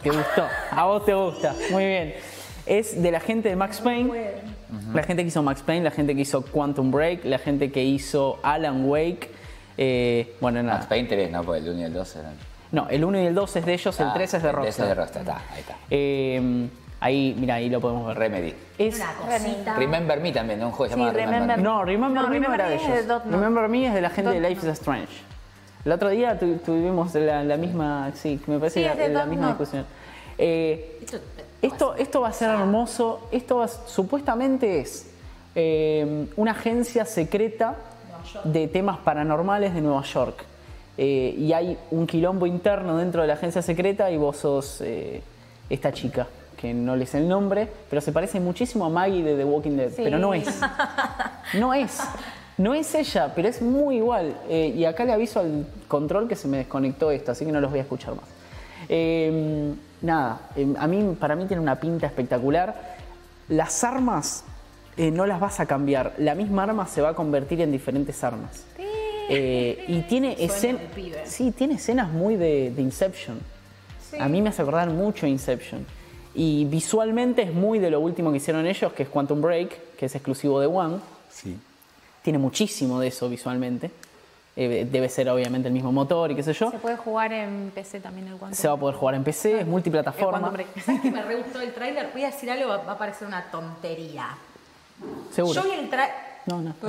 ¿Te gustó? A vos te gusta. Muy bien. Es de la gente de Max Payne. La gente que hizo Max Payne, la gente que hizo Quantum Break, la gente que hizo Alan Wake. eh, bueno, nada. Max Payne 3, ¿no? Porque el 1 y el 2 eran. No, el 1 y el 2 es de ellos, el Ah, 3 es de el tres Rockstar. es de Rockstar, está, ahí está. Eh, ahí, mira, ahí lo podemos ver. Remedy. Es, Remember Me también, ¿no? un juego Sí, llamado Remember, Remember- Me. no, Remember No, Me no Remember era de es ellos. de. Remember Me es de la gente de Life is. Strange. El otro día tu- tuvimos la, la misma, sí, me parece Sí, la, la misma discusión. Eh, esto, esto va a ser hermoso. Esto va- supuestamente es eh, una agencia secreta de temas paranormales de Nueva York. Eh, y hay un quilombo interno dentro de la agencia secreta y vos sos eh, esta chica, que no le sé el nombre, pero se parece muchísimo a Maggie de The Walking Dead, pero no es. No es. No es ella, pero es muy igual. Eh, y acá le aviso al control que se me desconectó esto, así que no los voy a escuchar más. Eh, nada, eh, a mí, para mí tiene una pinta espectacular. Las armas eh, no las vas a cambiar. La misma arma se va a convertir en diferentes armas. Eh, y tiene escenas. Sí, tiene escenas muy de, de Inception. A mí me hace acordar mucho Inception. Y visualmente es muy de lo último que hicieron ellos, que es Quantum Break, que es exclusivo de One. Sí. Tiene muchísimo de eso visualmente. Eh, debe ser obviamente el mismo motor y qué sé yo. Se puede jugar en PC también el Quantum. Se va a poder jugar en PC, es El multiplataforma. Quantum Break. ¿Sabes que me re gustó el tráiler? Voy a decir algo, va a parecer una tontería. Seguro. Yo vi el tráiler... No, no.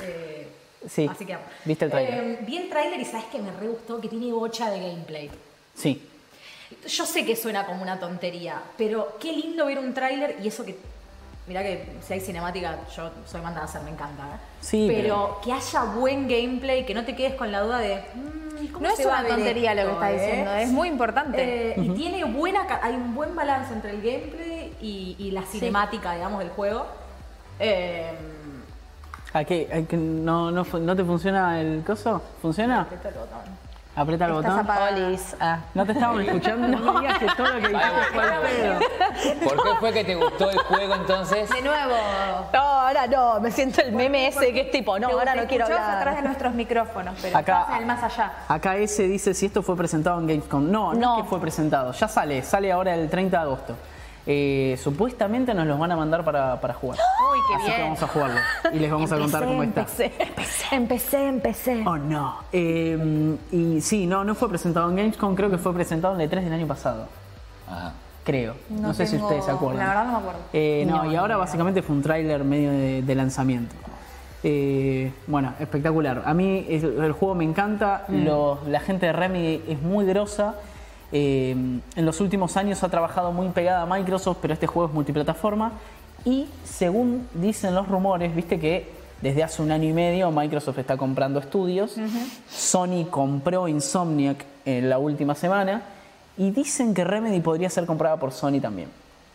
Eh, Sí. Así que... ¿Viste el tráiler? Eh, vi el tráiler y sabes que me re gustó que tiene bocha de gameplay. Sí. Yo sé que suena como una tontería, pero qué lindo ver un tráiler y eso que... Mirá que si hay cinemática, yo soy manda a hacer, me encanta. ¿eh? Sí, pero, pero- que haya buen gameplay, que no te quedes con la duda de... "Mm, ¿cómo No es va una tontería lo que esto, está eh?". diciendo, es muy importante. Eh, Y tiene buena, ca- hay un buen balance entre el gameplay y, y la cinemática, digamos, del juego. Eh, ¿A qué? ¿A qué? ¿No, no, ¿No te funciona el coso? ¿Funciona? Aprieta el Estás botón. apagada. Olis. Ah. ¿No te estábamos escuchando? No me digas que todo lo que dijiste fue al pedo. ¿Por qué fue que te gustó el juego entonces? De nuevo. No, ahora no, me siento el meme ese que es tipo, no, Te- ahora no quiero escuchabas atrás de hablar. nuestros micrófonos, pero Acá- estás en el más allá. Acá ese dice si esto fue presentado en Gamescom. No, no, No. es que fue presentado. Ya sale, sale ahora el 30 de agosto. Eh, supuestamente nos los van a mandar para, para jugar. Uy, qué Así que vamos a jugarlo. Y les vamos a contar cómo está. Empecé, empecé, empecé. Oh no. Eh, y sí, no, no fue presentado en Gamescom, creo que fue presentado en el 3 del año pasado. Ajá. Creo. No, sé si ustedes se acuerdan. La verdad no me acuerdo. Eh, no, y ahora básicamente fue un tráiler medio de, de lanzamiento. Eh, bueno, espectacular. A mí el, el juego me encanta, Lo- la gente de Remedy es muy grosa. Eh, en los últimos años ha trabajado muy pegada a Microsoft, pero este juego es multiplataforma. Y según dicen los rumores, viste que desde hace un año y medio Microsoft está comprando estudios. Sony compró Insomniac en la última semana. Y dicen que Remedy podría ser comprada por Sony también.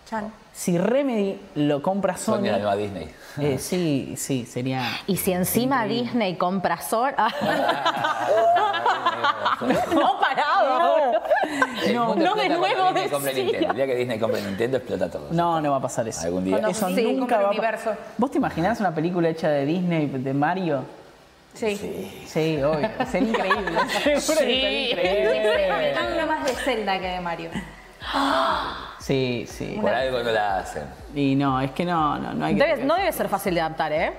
Chan. Si Remedy lo compra Sony. Sony la nueva Disney. eh, sí, sí, sería. Y si encima Disney compra Sor... Ah. no parado. No, mundo no de nuevo Disney compre decía. Nintendo. El día que Disney compre Nintendo explota todo. No, no va a pasar eso. Algún día. Eso sí, nunca va a universo. ¿Vos te imaginás una película hecha de Disney, de Mario? Sí. Sí, obvio. Sería increíble. Que sería increíble. Me una más de Zelda que de Mario. Sí, sí. Por algo no la hacen. Y no, es que no, no, no hay que. Debe- no debe ser fácil de adaptar, ¿eh?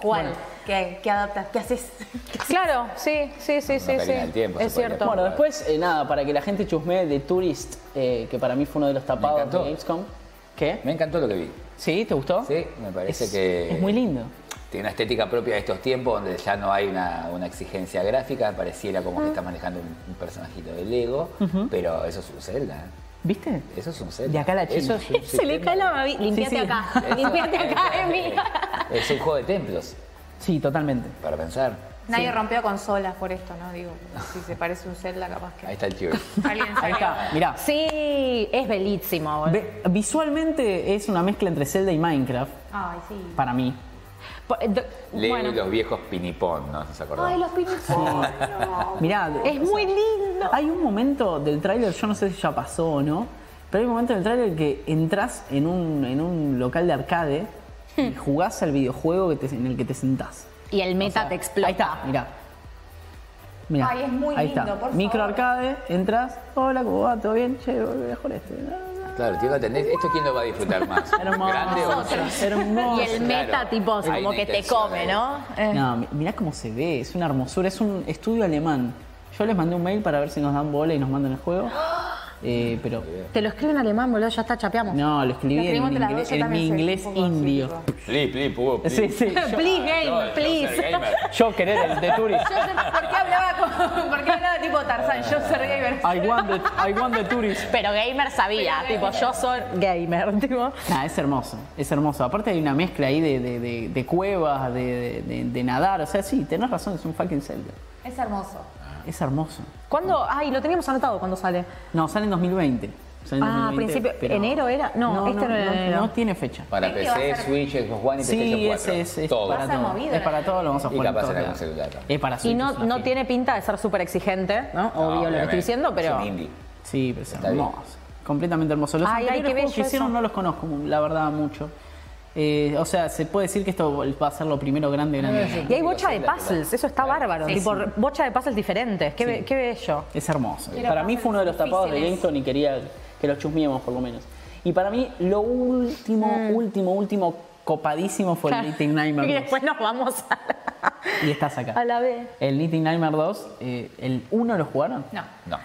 ¿Cuál? ¿Qué, qué adaptas? ¿Qué haces? Claro, sí, sí, sí, sí, sí. Tiempo, es se podría cierto. Bueno, después, eh, nada, para que la gente chusmee de Tourist, eh, que para mí fue uno de los tapados de encantó. Gamescom. ¿Qué? Me encantó lo que vi. ¿Sí? ¿Te gustó? Sí, me parece Es- que. Es muy lindo. Tiene una estética propia de estos tiempos donde ya no hay una, una exigencia gráfica, pareciera como que está manejando un, un personajito de Lego, pero eso es un Zelda. ¿eh? ¿Viste? Eso es un Zelda. De acá a la Eso China. es un Se le cae la babi- Limpiate Sí, sí. acá. Limpiate acá, Emi. Es un juego de templos, Sí, totalmente. para pensar. Nadie rompió consolas por esto, ¿no? Digo, si se parece un Zelda, capaz que. Ahí está el. Alguien Ahí está, mirá. Sí, es belísimo. visualmente es una mezcla entre Zelda y Minecraft, Ay, sí. para mí. Eh, Leo Bueno. los viejos pinipón, ¿no? ¿Se acuerdan? Ay, los pinitos. Mirá, Es muy lindo. Hay un momento del tráiler, yo no sé si ya pasó o no, pero hay un momento del tráiler que entras en un, en un local de arcade y jugás al videojuego que te- en el que te sentás. Y el meta te explota. Ahí está, mirá. Mirá, Ay, es muy ahí lindo, está. por Micro favor. arcade, entras, hola, ¿cómo va? ¿Todo bien? Che, mejor este. Claro. ¿Esto quién lo va a disfrutar más? Hermoso. ¿Grande o Hermoso. Y el meta, Claro. tipo, como que te come. ¿no? Eh. No, mi- mirá cómo se ve, es una hermosura, es un estudio alemán. Yo les mandé un mail para ver si nos dan bola y nos mandan el juego. Eh, pero Te lo escribo en alemán, boludo, ya está, chapeamos. no, lo escribí Lo en, escribimos entre las inglés- dos, yo en mi también soy inglés un poco así, indio. tipo. Please, please, please. Sí, sí. Yo, Please, game, please. yo querer el de Tourist. Yo sé ¿Por qué hablaba, como, ¿por qué hablaba tipo Tarzán? Yo soy gamer. I want the, I want the Tourist. Pero gamer sabía, tipo, yo soy gamer, tipo. Nah, es hermoso, es hermoso. Aparte hay una mezcla ahí de, de- de- de cuevas, de, de- de nadar. O sea, sí, tenés razón, es un fucking Zelda. Es hermoso. Es hermoso. ¿Cuándo? Ay, lo teníamos anotado cuando sale. No, sale en 2020. Sale en Ah, 2020, principio- pero- ¿enero era? No, este no era enero. no tiene fecha. Para ¿Ven que va a PC, ser- Switch, Xbox One y Sí, PlayStation 4. ese es, es Todo. para todo. movido, Es para ¿no? todo, lo vamos a Y jugar en capaz todos en algún lados. celular también. Es para Y no, no tiene pinta de ser súper exigente, ¿no? Obvio, lo que estoy diciendo, pero. Es un indie. Sí, pero es hermoso. Completamente hermoso. Los Ay, ay, anteriores qué juegos que hicieron eso. no los conozco, la verdad, mucho. Eh, o sea, se puede decir que esto va a ser lo primero grande, grande. Y hay bocha de puzzles, eso está bárbaro. tipo, bocha de puzzles diferentes. Qué, qué bello. Es hermoso. Quiero para mí fue uno de los tapados de. GameStone y quería que lo chusmiemos por lo menos. Y para mí lo último, último, último copadísimo fue el Knitting Y Nightmare 2. después nos vamos a, Y estás acá. a la B. El Knitting Nightmare 2, eh, ¿el 1 lo jugaron? No. No.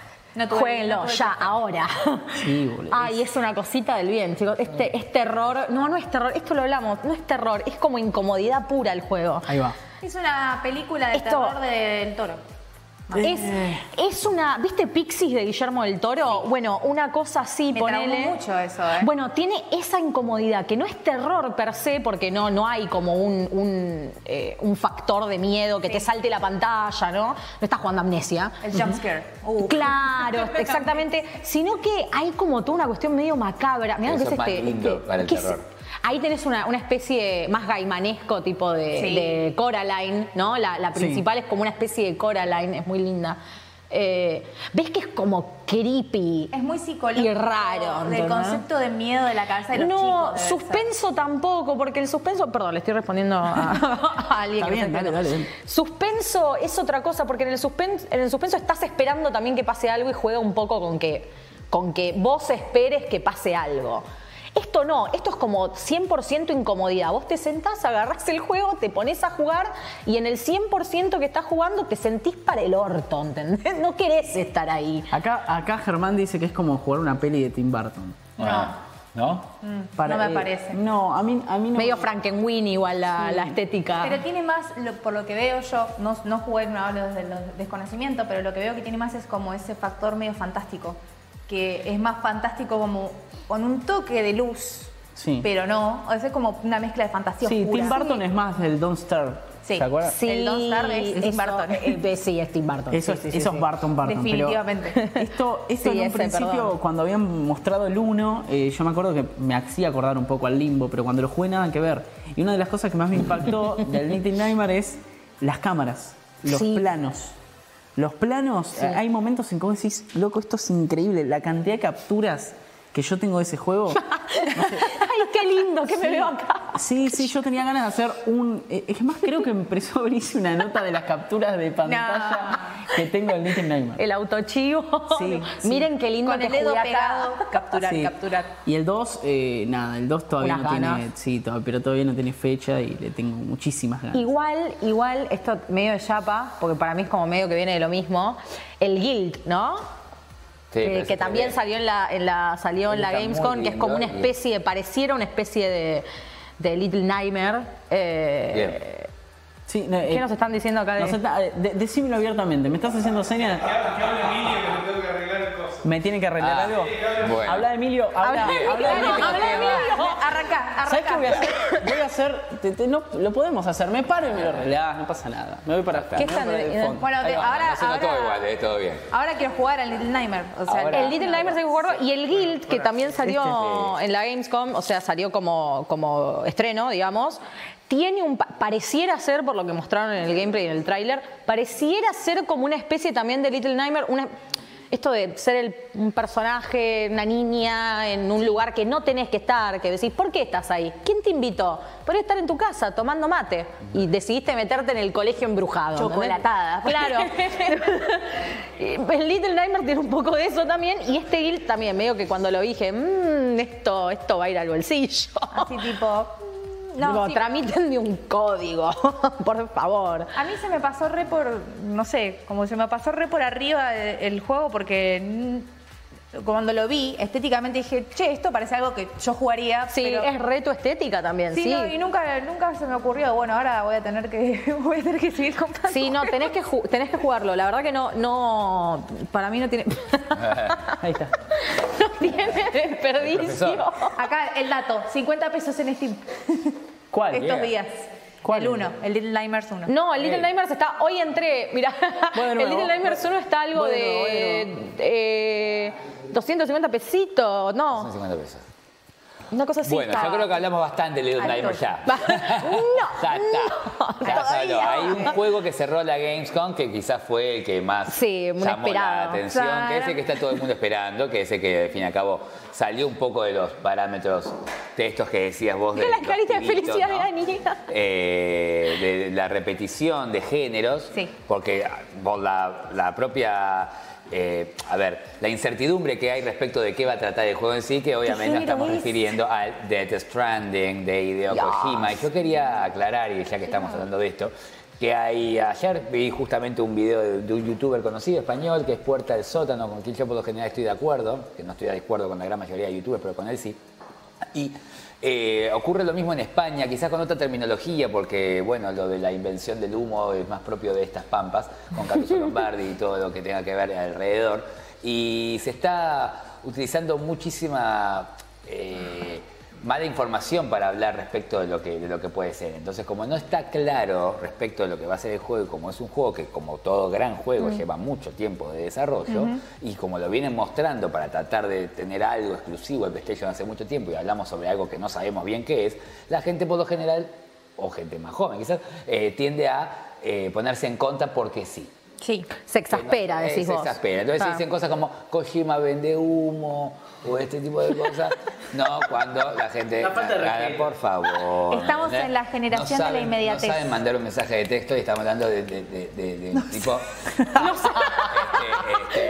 Jueguenlo, ya, ahora. Sí, boludo. Ay, es una cosita del bien, chicos. Este es terror. No, no es terror. Esto lo hablamos. No es terror. Es como incomodidad pura el juego. Ahí va. Es una película de Esto- terror del toro. Es, es una. ¿Viste Pixies de Guillermo del Toro? Bueno, una cosa así, Me ponele. mucho eso, ¿eh? Bueno, tiene esa incomodidad, que no es terror per se, porque no, no hay como un, un, eh, un factor de miedo que te salte la pantalla, ¿no? No estás jugando amnesia. El jump scare. Uh. Claro, exactamente. Sino que hay como toda una cuestión medio macabra. Mirá Eso que es es más este. lindo este- para el ¿qué es? Ahí tenés una, una especie más gaimanesco tipo de, Sí. de Coraline, ¿no? La, la Sí. principal es como una especie de Coraline, es muy linda. Eh, ¿Ves que es como creepy? Es muy psicológico. Y raro, Del concepto de miedo de la cabeza de los no, chicos. ser. suspenso tampoco, porque el suspenso, perdón, le estoy respondiendo a, a alguien Está que me bien, dale, dale. Suspenso es otra cosa, porque en el, suspenso, en el suspenso estás esperando también que pase algo y juega un poco con que, con que vos esperes que pase algo. Esto no, esto es como 100% incomodidad. Vos te sentás, agarrás el juego, te pones a jugar y en el 100% que estás jugando te sentís para el orto, ¿entendés? No querés estar ahí. Acá, acá Germán dice que es como jugar una peli de Tim Burton. Ah, ¿No? Para- No me eh, parece. No, a mí, a mí no. Medio Frankenweenie igual la, la estética. Pero tiene más, lo- por lo que veo yo, no, no jugué, no hablo desde el desconocimiento, pero lo que veo que tiene más es como ese factor medio fantástico, que es más fantástico como con un toque de luz, Sí. pero no, o sea, es como una mezcla de fantasía Sí, oscura. Tim Burton es más del Don't Starve. Sí. ¿Se acuerdan? Sí. El Don't Starve es Tim eso, Burton. eh, eh, sí, es Tim Burton. Eso, sí, sí, es- sí, eso sí. es Barton Barton. pero Definitivamente. esto esto Sí, en un ese, principio, perdón. cuando habían mostrado el 1, eh, yo me acuerdo que me hacía acordar un poco al limbo, pero cuando lo jugué nada que ver. Y una de las cosas que más me impactó del Knitting Nightmare es las cámaras, los Sí. planos. Los planos, eh, hay momentos en que vos decís, loco, esto es increíble. La cantidad de capturas que yo tengo ese juego. Ay, qué lindo que me veo acá. Sí, sí, yo tenía ganas de hacer un. eh, Es más, creo que empezó a abrir una nota de las capturas de pantalla que tengo en Little Nightmare. El autochivo. Sí, sí. Miren qué lindo Con que el dedo acá. pegado, capturar, Sí. capturar. Y el 2, eh, nada, el 2 todavía Unas no tiene. Sí, to- pero todavía no tiene fecha y le tengo muchísimas ganas. Igual, igual, esto medio de chapa, porque para mí es como medio que viene de lo mismo. El Guild, ¿no? Sí, Eh, que también salió en la, en la, salió en la Gamescom, que es como una y- especie, pareciera una especie de, de Little Nightmare. Eh, Bien. Sí, no, ¿Qué eh, nos están diciendo acá? De... está- eh, de- decímelo abiertamente, me estás haciendo señas. ¿Me tiene que arreglar Ah, algo? bueno. Habla de Emilio, habla, Habla de habla de Emilio, Emilio. habla de Emilio. Arranca, ¿Sabes qué arranca. voy a hacer? Voy a hacer, te- te- no, lo podemos hacer, me paro y me lo arreglás, no pasa nada. Me voy para atrás. ¿Qué están- eh. Bueno, te- va. ahora, No se notó ahora, igual, eh, todo bien. ahora quiero jugar al Little Nightmare. O sea, Ahora- El Little Nightmares hay que jugarlo y el Guild, que también salió Este en la Gamescom, o sea, salió como, como estreno, digamos, tiene un. pa- pareciera ser, por lo que mostraron en el gameplay y en el tráiler, pareciera ser como una especie también de Little Nightmare, una. Esto de ser el- un personaje, una niña en un lugar que no tenés que estar, que decís, ¿por qué estás ahí? ¿Quién te invitó? Podés estar en tu casa tomando mate y decidiste meterte en el colegio embrujado. Chocolatada. Claro. el Little Nightmare tiene un poco de eso también y este guild también, medio que cuando lo dije, "Mm, esto, esto va a ir al bolsillo. Así tipo. No, Digo, sí. tramítenme un código, por favor. A mí se me pasó re por, no sé, como se me pasó re por arriba el, juego porque cuando lo vi estéticamente dije, che, esto parece algo que yo jugaría. Sí, pero- es reto estética también, Sí, sí. no, y nunca, nunca se me ocurrió, bueno, ahora voy a tener que, voy a tener que seguir comprando. Sí, no, tenés que, tenés que jugarlo. La verdad que no, no, para mí no tiene, Ahí está. no tiene desperdicio. Acá el dato, 50 pesos en Steam ¿Cuál? estos Yeah. días. ¿Cuál? El 1, el Little Nightmares 1. No, el Little Nightmares está. Hoy entré. Mira, Voy de el. Little Nightmares 1 está algo Voy de de eh, 250 pesitos. No, 150 pesos. Una cosa así. Bueno, yo creo que hablamos bastante de Little Al Nightmare toque. ya. No, ya está. no, Ya. Hay un juego que cerró la Gamescom que quizás fue el que más Sí, muy llamó esperado. la atención, Claro. que es el que está todo el mundo esperando, que es el que al fin y al cabo salió un poco de los parámetros de estos que decías vos de Mira la los carita de felicidad ¿no? de la niña. Eh, de la repetición de géneros, Sí. porque por la, la propia, eh, a ver, la incertidumbre que hay respecto de qué va a tratar el juego en sí, que obviamente estamos es? refiriendo al Death Stranding de Hideo. Kojima. Y yo quería aclarar, y ya que estamos hablando de esto, que hay, ayer vi justamente un video de, de un youtuber conocido español que es Puerta del Sótano, con quien yo por lo general estoy de acuerdo, que no estoy de acuerdo con la gran mayoría de youtubers, pero con él sí. Y eh, ocurre lo mismo en España, quizás con otra terminología, porque bueno, lo de la invención del humo es más propio de estas pampas, con Caruso Lombardi y todo lo que tenga que ver alrededor. Y se está utilizando muchísima eh, mala información para hablar respecto de lo, que, de lo que puede ser. Entonces, como no está claro respecto de lo que va a ser el juego, y como es un juego que, como todo gran juego, lleva mucho tiempo de desarrollo, y como lo vienen mostrando para tratar de tener algo exclusivo de PlayStation hace mucho tiempo, y hablamos sobre algo que no sabemos bien qué es, la gente por lo general, o gente más joven quizás, eh, tiende a eh, ponerse en contra porque sí. Sí, se exaspera, Eh, decís se exaspera. Entonces Ah. dicen cosas como Kojima vende humo o este tipo de cosas. No, cuando la gente. La falta de respeto. por favor. Estamos en la generación de la inmediatez. No saben mandar un mensaje de texto y estamos hablando de, de, de, de- de un tipo. Este,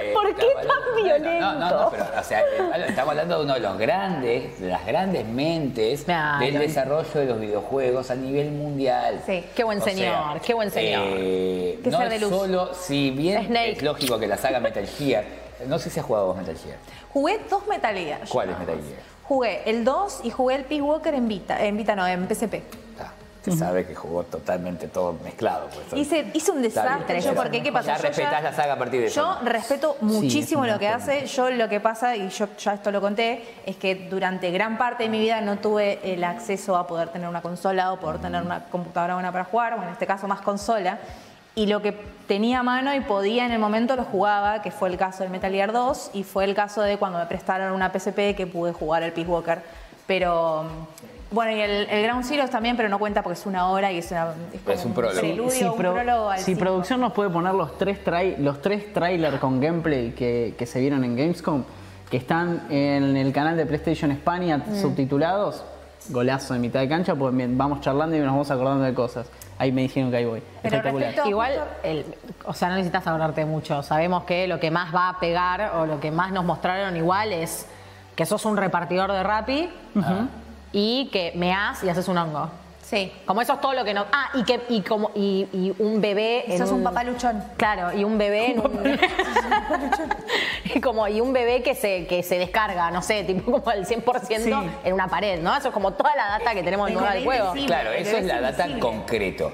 este, ¿Por qué tan hablando- No, no, no, violento? pero o sea, eh, estamos hablando de uno de los grandes, de las grandes mentes del desarrollo de los videojuegos a nivel mundial. Sí. Qué buen O sea, señor, qué buen señor. eh, Que no ser de luz. solo, si bien Snake. es lógico que la saga Metal Gear, no sé si has jugado vos Metal Gear. Jugué dos Metal Gear. ¿Cuál es Metal Gear? Jugué el 2 y jugué el Peace Walker en Vita. En Vita no, en PSP. Ah, se sabe que jugó totalmente todo mezclado. Pues, Hice, hice un desastre yo, porque ¿qué pasa? Ya respetás la saga a partir de eso. Yo respeto muchísimo lo que hace. Yo lo que pasa, y yo ya esto lo conté, es que durante gran parte de mi vida no tuve el acceso a poder tener una consola o poder tener una computadora buena para jugar, bueno, en este caso más consola. Y lo que tenía a mano y podía en el momento lo jugaba, que fue el caso del Metal Gear 2 y fue el caso de cuando me prestaron una PSP que pude jugar el Peace Walker. Pero bueno, y el, el Ground Zero también, pero no cuenta porque es una hora y es, una, como Es un prólogo. preludio, si un pro- prólogo al si cinco. producción nos puede poner los tres, trai- los tres trailers con gameplay que, que se vieron en Gamescom, que están en el canal de PlayStation España Mm. subtitulados, golazo en mitad de cancha, pues bien, vamos charlando y nos vamos acordando de cosas. Ahí me dijeron que ahí voy. Pero Espectacular. respecto- Igual, el- o sea, no necesitas hablarte mucho. Sabemos que lo que más va a pegar o lo que más nos mostraron igual es que sos un repartidor de Rappi y que meás y haces un hongo. Sí. Como eso es todo lo que no. Ah, y que y como y, y un bebé. en Sos un papaluchón. Claro, y un bebé en un. y como y un bebé que se que se descarga, no sé, tipo como al 100% Sí. en una pared, ¿no? Eso es como toda la data que tenemos nueva del juego. Claro, eso es la es data concreto.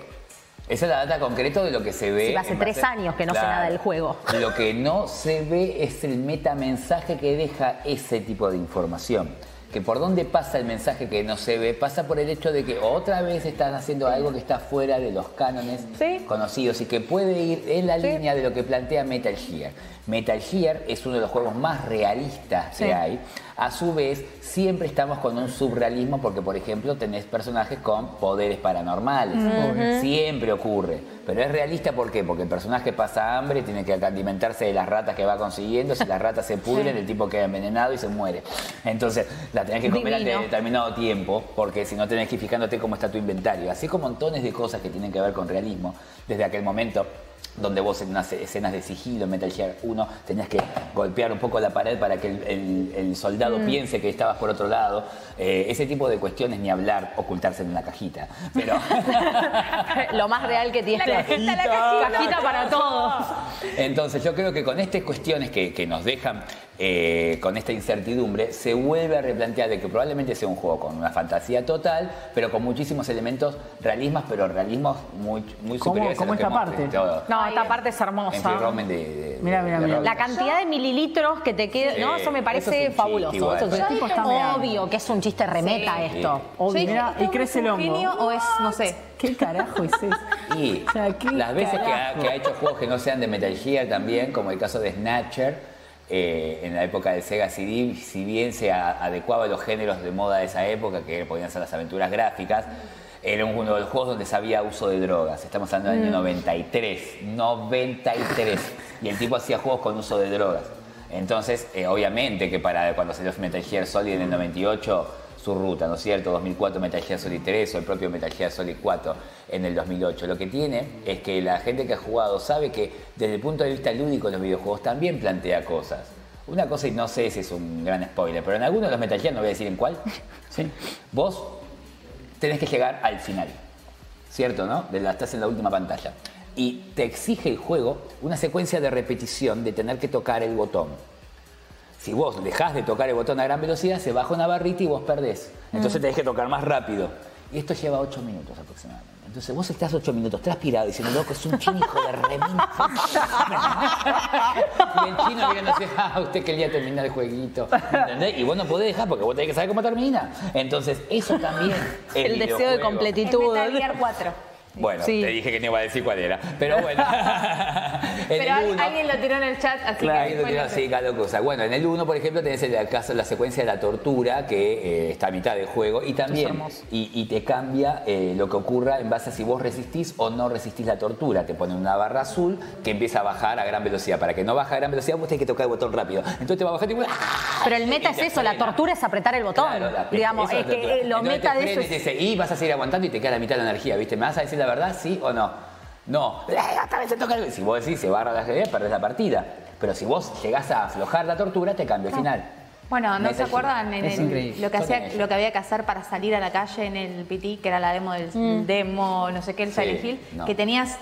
Esa es la data concreto de lo que se ve. Sí, hace tres años que no sé nada del juego. Lo que no se ve es el metamensaje que deja ese tipo de información. Que por dónde pasa el mensaje que no se ve, pasa por el hecho de que otra vez están haciendo algo que está fuera de los cánones Sí. conocidos y que puede ir en la línea de lo que plantea Metal Gear. Metal Gear es uno de los juegos más realistas que hay. A su vez, siempre estamos con un subrealismo porque, por ejemplo, tenés personajes con poderes paranormales. Siempre ocurre. Pero es realista ¿por qué? Porque el personaje pasa hambre, tiene que alimentarse de las ratas que va consiguiendo. Si las ratas se pudren, el tipo queda envenenado y se muere. Entonces, la tenés que comer Divino. ante determinado tiempo, porque si no tenés que ir fijándote cómo está tu inventario. Así como montones de cosas que tienen que ver con realismo. Desde aquel momento donde vos en unas escenas de sigilo en Metal Gear 1 tenías que golpear un poco la pared para que el, el- el soldado piense que estabas por otro lado. Eh, ese tipo de cuestiones, ni hablar, ocultarse en una cajita. Pero Lo más real que tiene. La cajita, la cajita. Cajita para todos. entonces yo creo que con estas cuestiones que, que nos dejan eh, con esta incertidumbre, se vuelve a replantear de que probablemente sea un juego con una fantasía total, pero con muchísimos elementos realismas, pero realismos muy, muy ¿Cómo- superiores a cómo los esta parte? No, esta parte es hermosa. de, de- Mira, mira, de mira. La cantidad de mililitros que te queda, Sí, no, eso me eso parece es un chiste fabuloso. igual. Eso es tipo está obvio que es un chiste remeta Sí. esto. Sí. Obvio. Mira, y crece el ¿Es un hongo. genio o es, no sé? ¿Qué carajo es eso? Y O sea, ¿qué las veces que ha, carajo? que ha hecho juegos que no sean de Metal Gear también, como el caso de Snatcher, eh, en la época del Sega CD, si bien se a- adecuaba a los géneros de moda de esa época, que podían ser las aventuras gráficas, era uno de los juegos donde se había uso de drogas. Estamos hablando del año 93. 93. Y el tipo hacía juegos con uso de drogas. Entonces, eh, obviamente que para cuando salió Metal Gear Solid en el 98, su ruta, ¿no es cierto? 2004 Metal Gear Solid 3 o el propio Metal Gear Solid 4 en el 2008. Lo que tiene es que la gente que ha jugado sabe que desde el punto de vista lúdico los videojuegos también plantea cosas. Una cosa, y no sé si es un gran spoiler, pero en algunos de los Metal Gear, no voy a decir en cuál, Sí. vos tenés que llegar al final, ¿cierto? ¿No? Estás en la última pantalla. Y te exige el juego una secuencia de repetición de tener que tocar el botón. Si vos dejás de tocar el botón a gran velocidad, se baja una barrita y vos perdés. Entonces tenés que tocar más rápido. Y esto lleva 8 minutos aproximadamente. Entonces vos estás 8 minutos transpirado diciendo, loco, es un chino hijo de remil. y el chino viene así, ah, usted quería terminar el jueguito. ¿Entendés? Y vos no podés dejar porque vos tenés que saber cómo termina. Entonces, eso también es El deseo de videojuego. Es completitud. Metal Gear 4. Bueno, Sí. te dije que no iba a decir cuál era. Pero bueno. En Pero el al- uno- alguien lo tiró en el chat, así Claro, que. ahí lo bueno, tiró así, cada cosa. Bueno, en el 1, por ejemplo, tenés el caso, la secuencia de la tortura, que eh, está a mitad del juego, y también, y, y te cambia eh, lo que ocurra en base a si vos resistís o no resistís la tortura. Te pone una barra azul que empieza a bajar a gran velocidad. Para que no baje a gran velocidad, vos tenés que tocar el botón rápido. Entonces te va a bajar y ¡ah! Pero el meta es eso, la tortura es apretar el botón. Claro, la- Digamos, es que eh, lo Entonces meta te de eso frena y es. te dice, y vas a seguir aguantando y te queda la mitad de la energía, ¿viste? ¿Me vas a decir la verdad, sí o no? No. Esta vez se toca el... Si vos decís, se barra la energía, perdés la partida. Pero si vos llegás a aflojar la tortura, te cambia el final. Bueno, ¿no se acuerdan en Es el- increíble. lo que hacía, lo que había que hacer para salir a la calle en el PT, que era la demo del demo, no sé qué, el Sí, Silent Hill, no. que tenías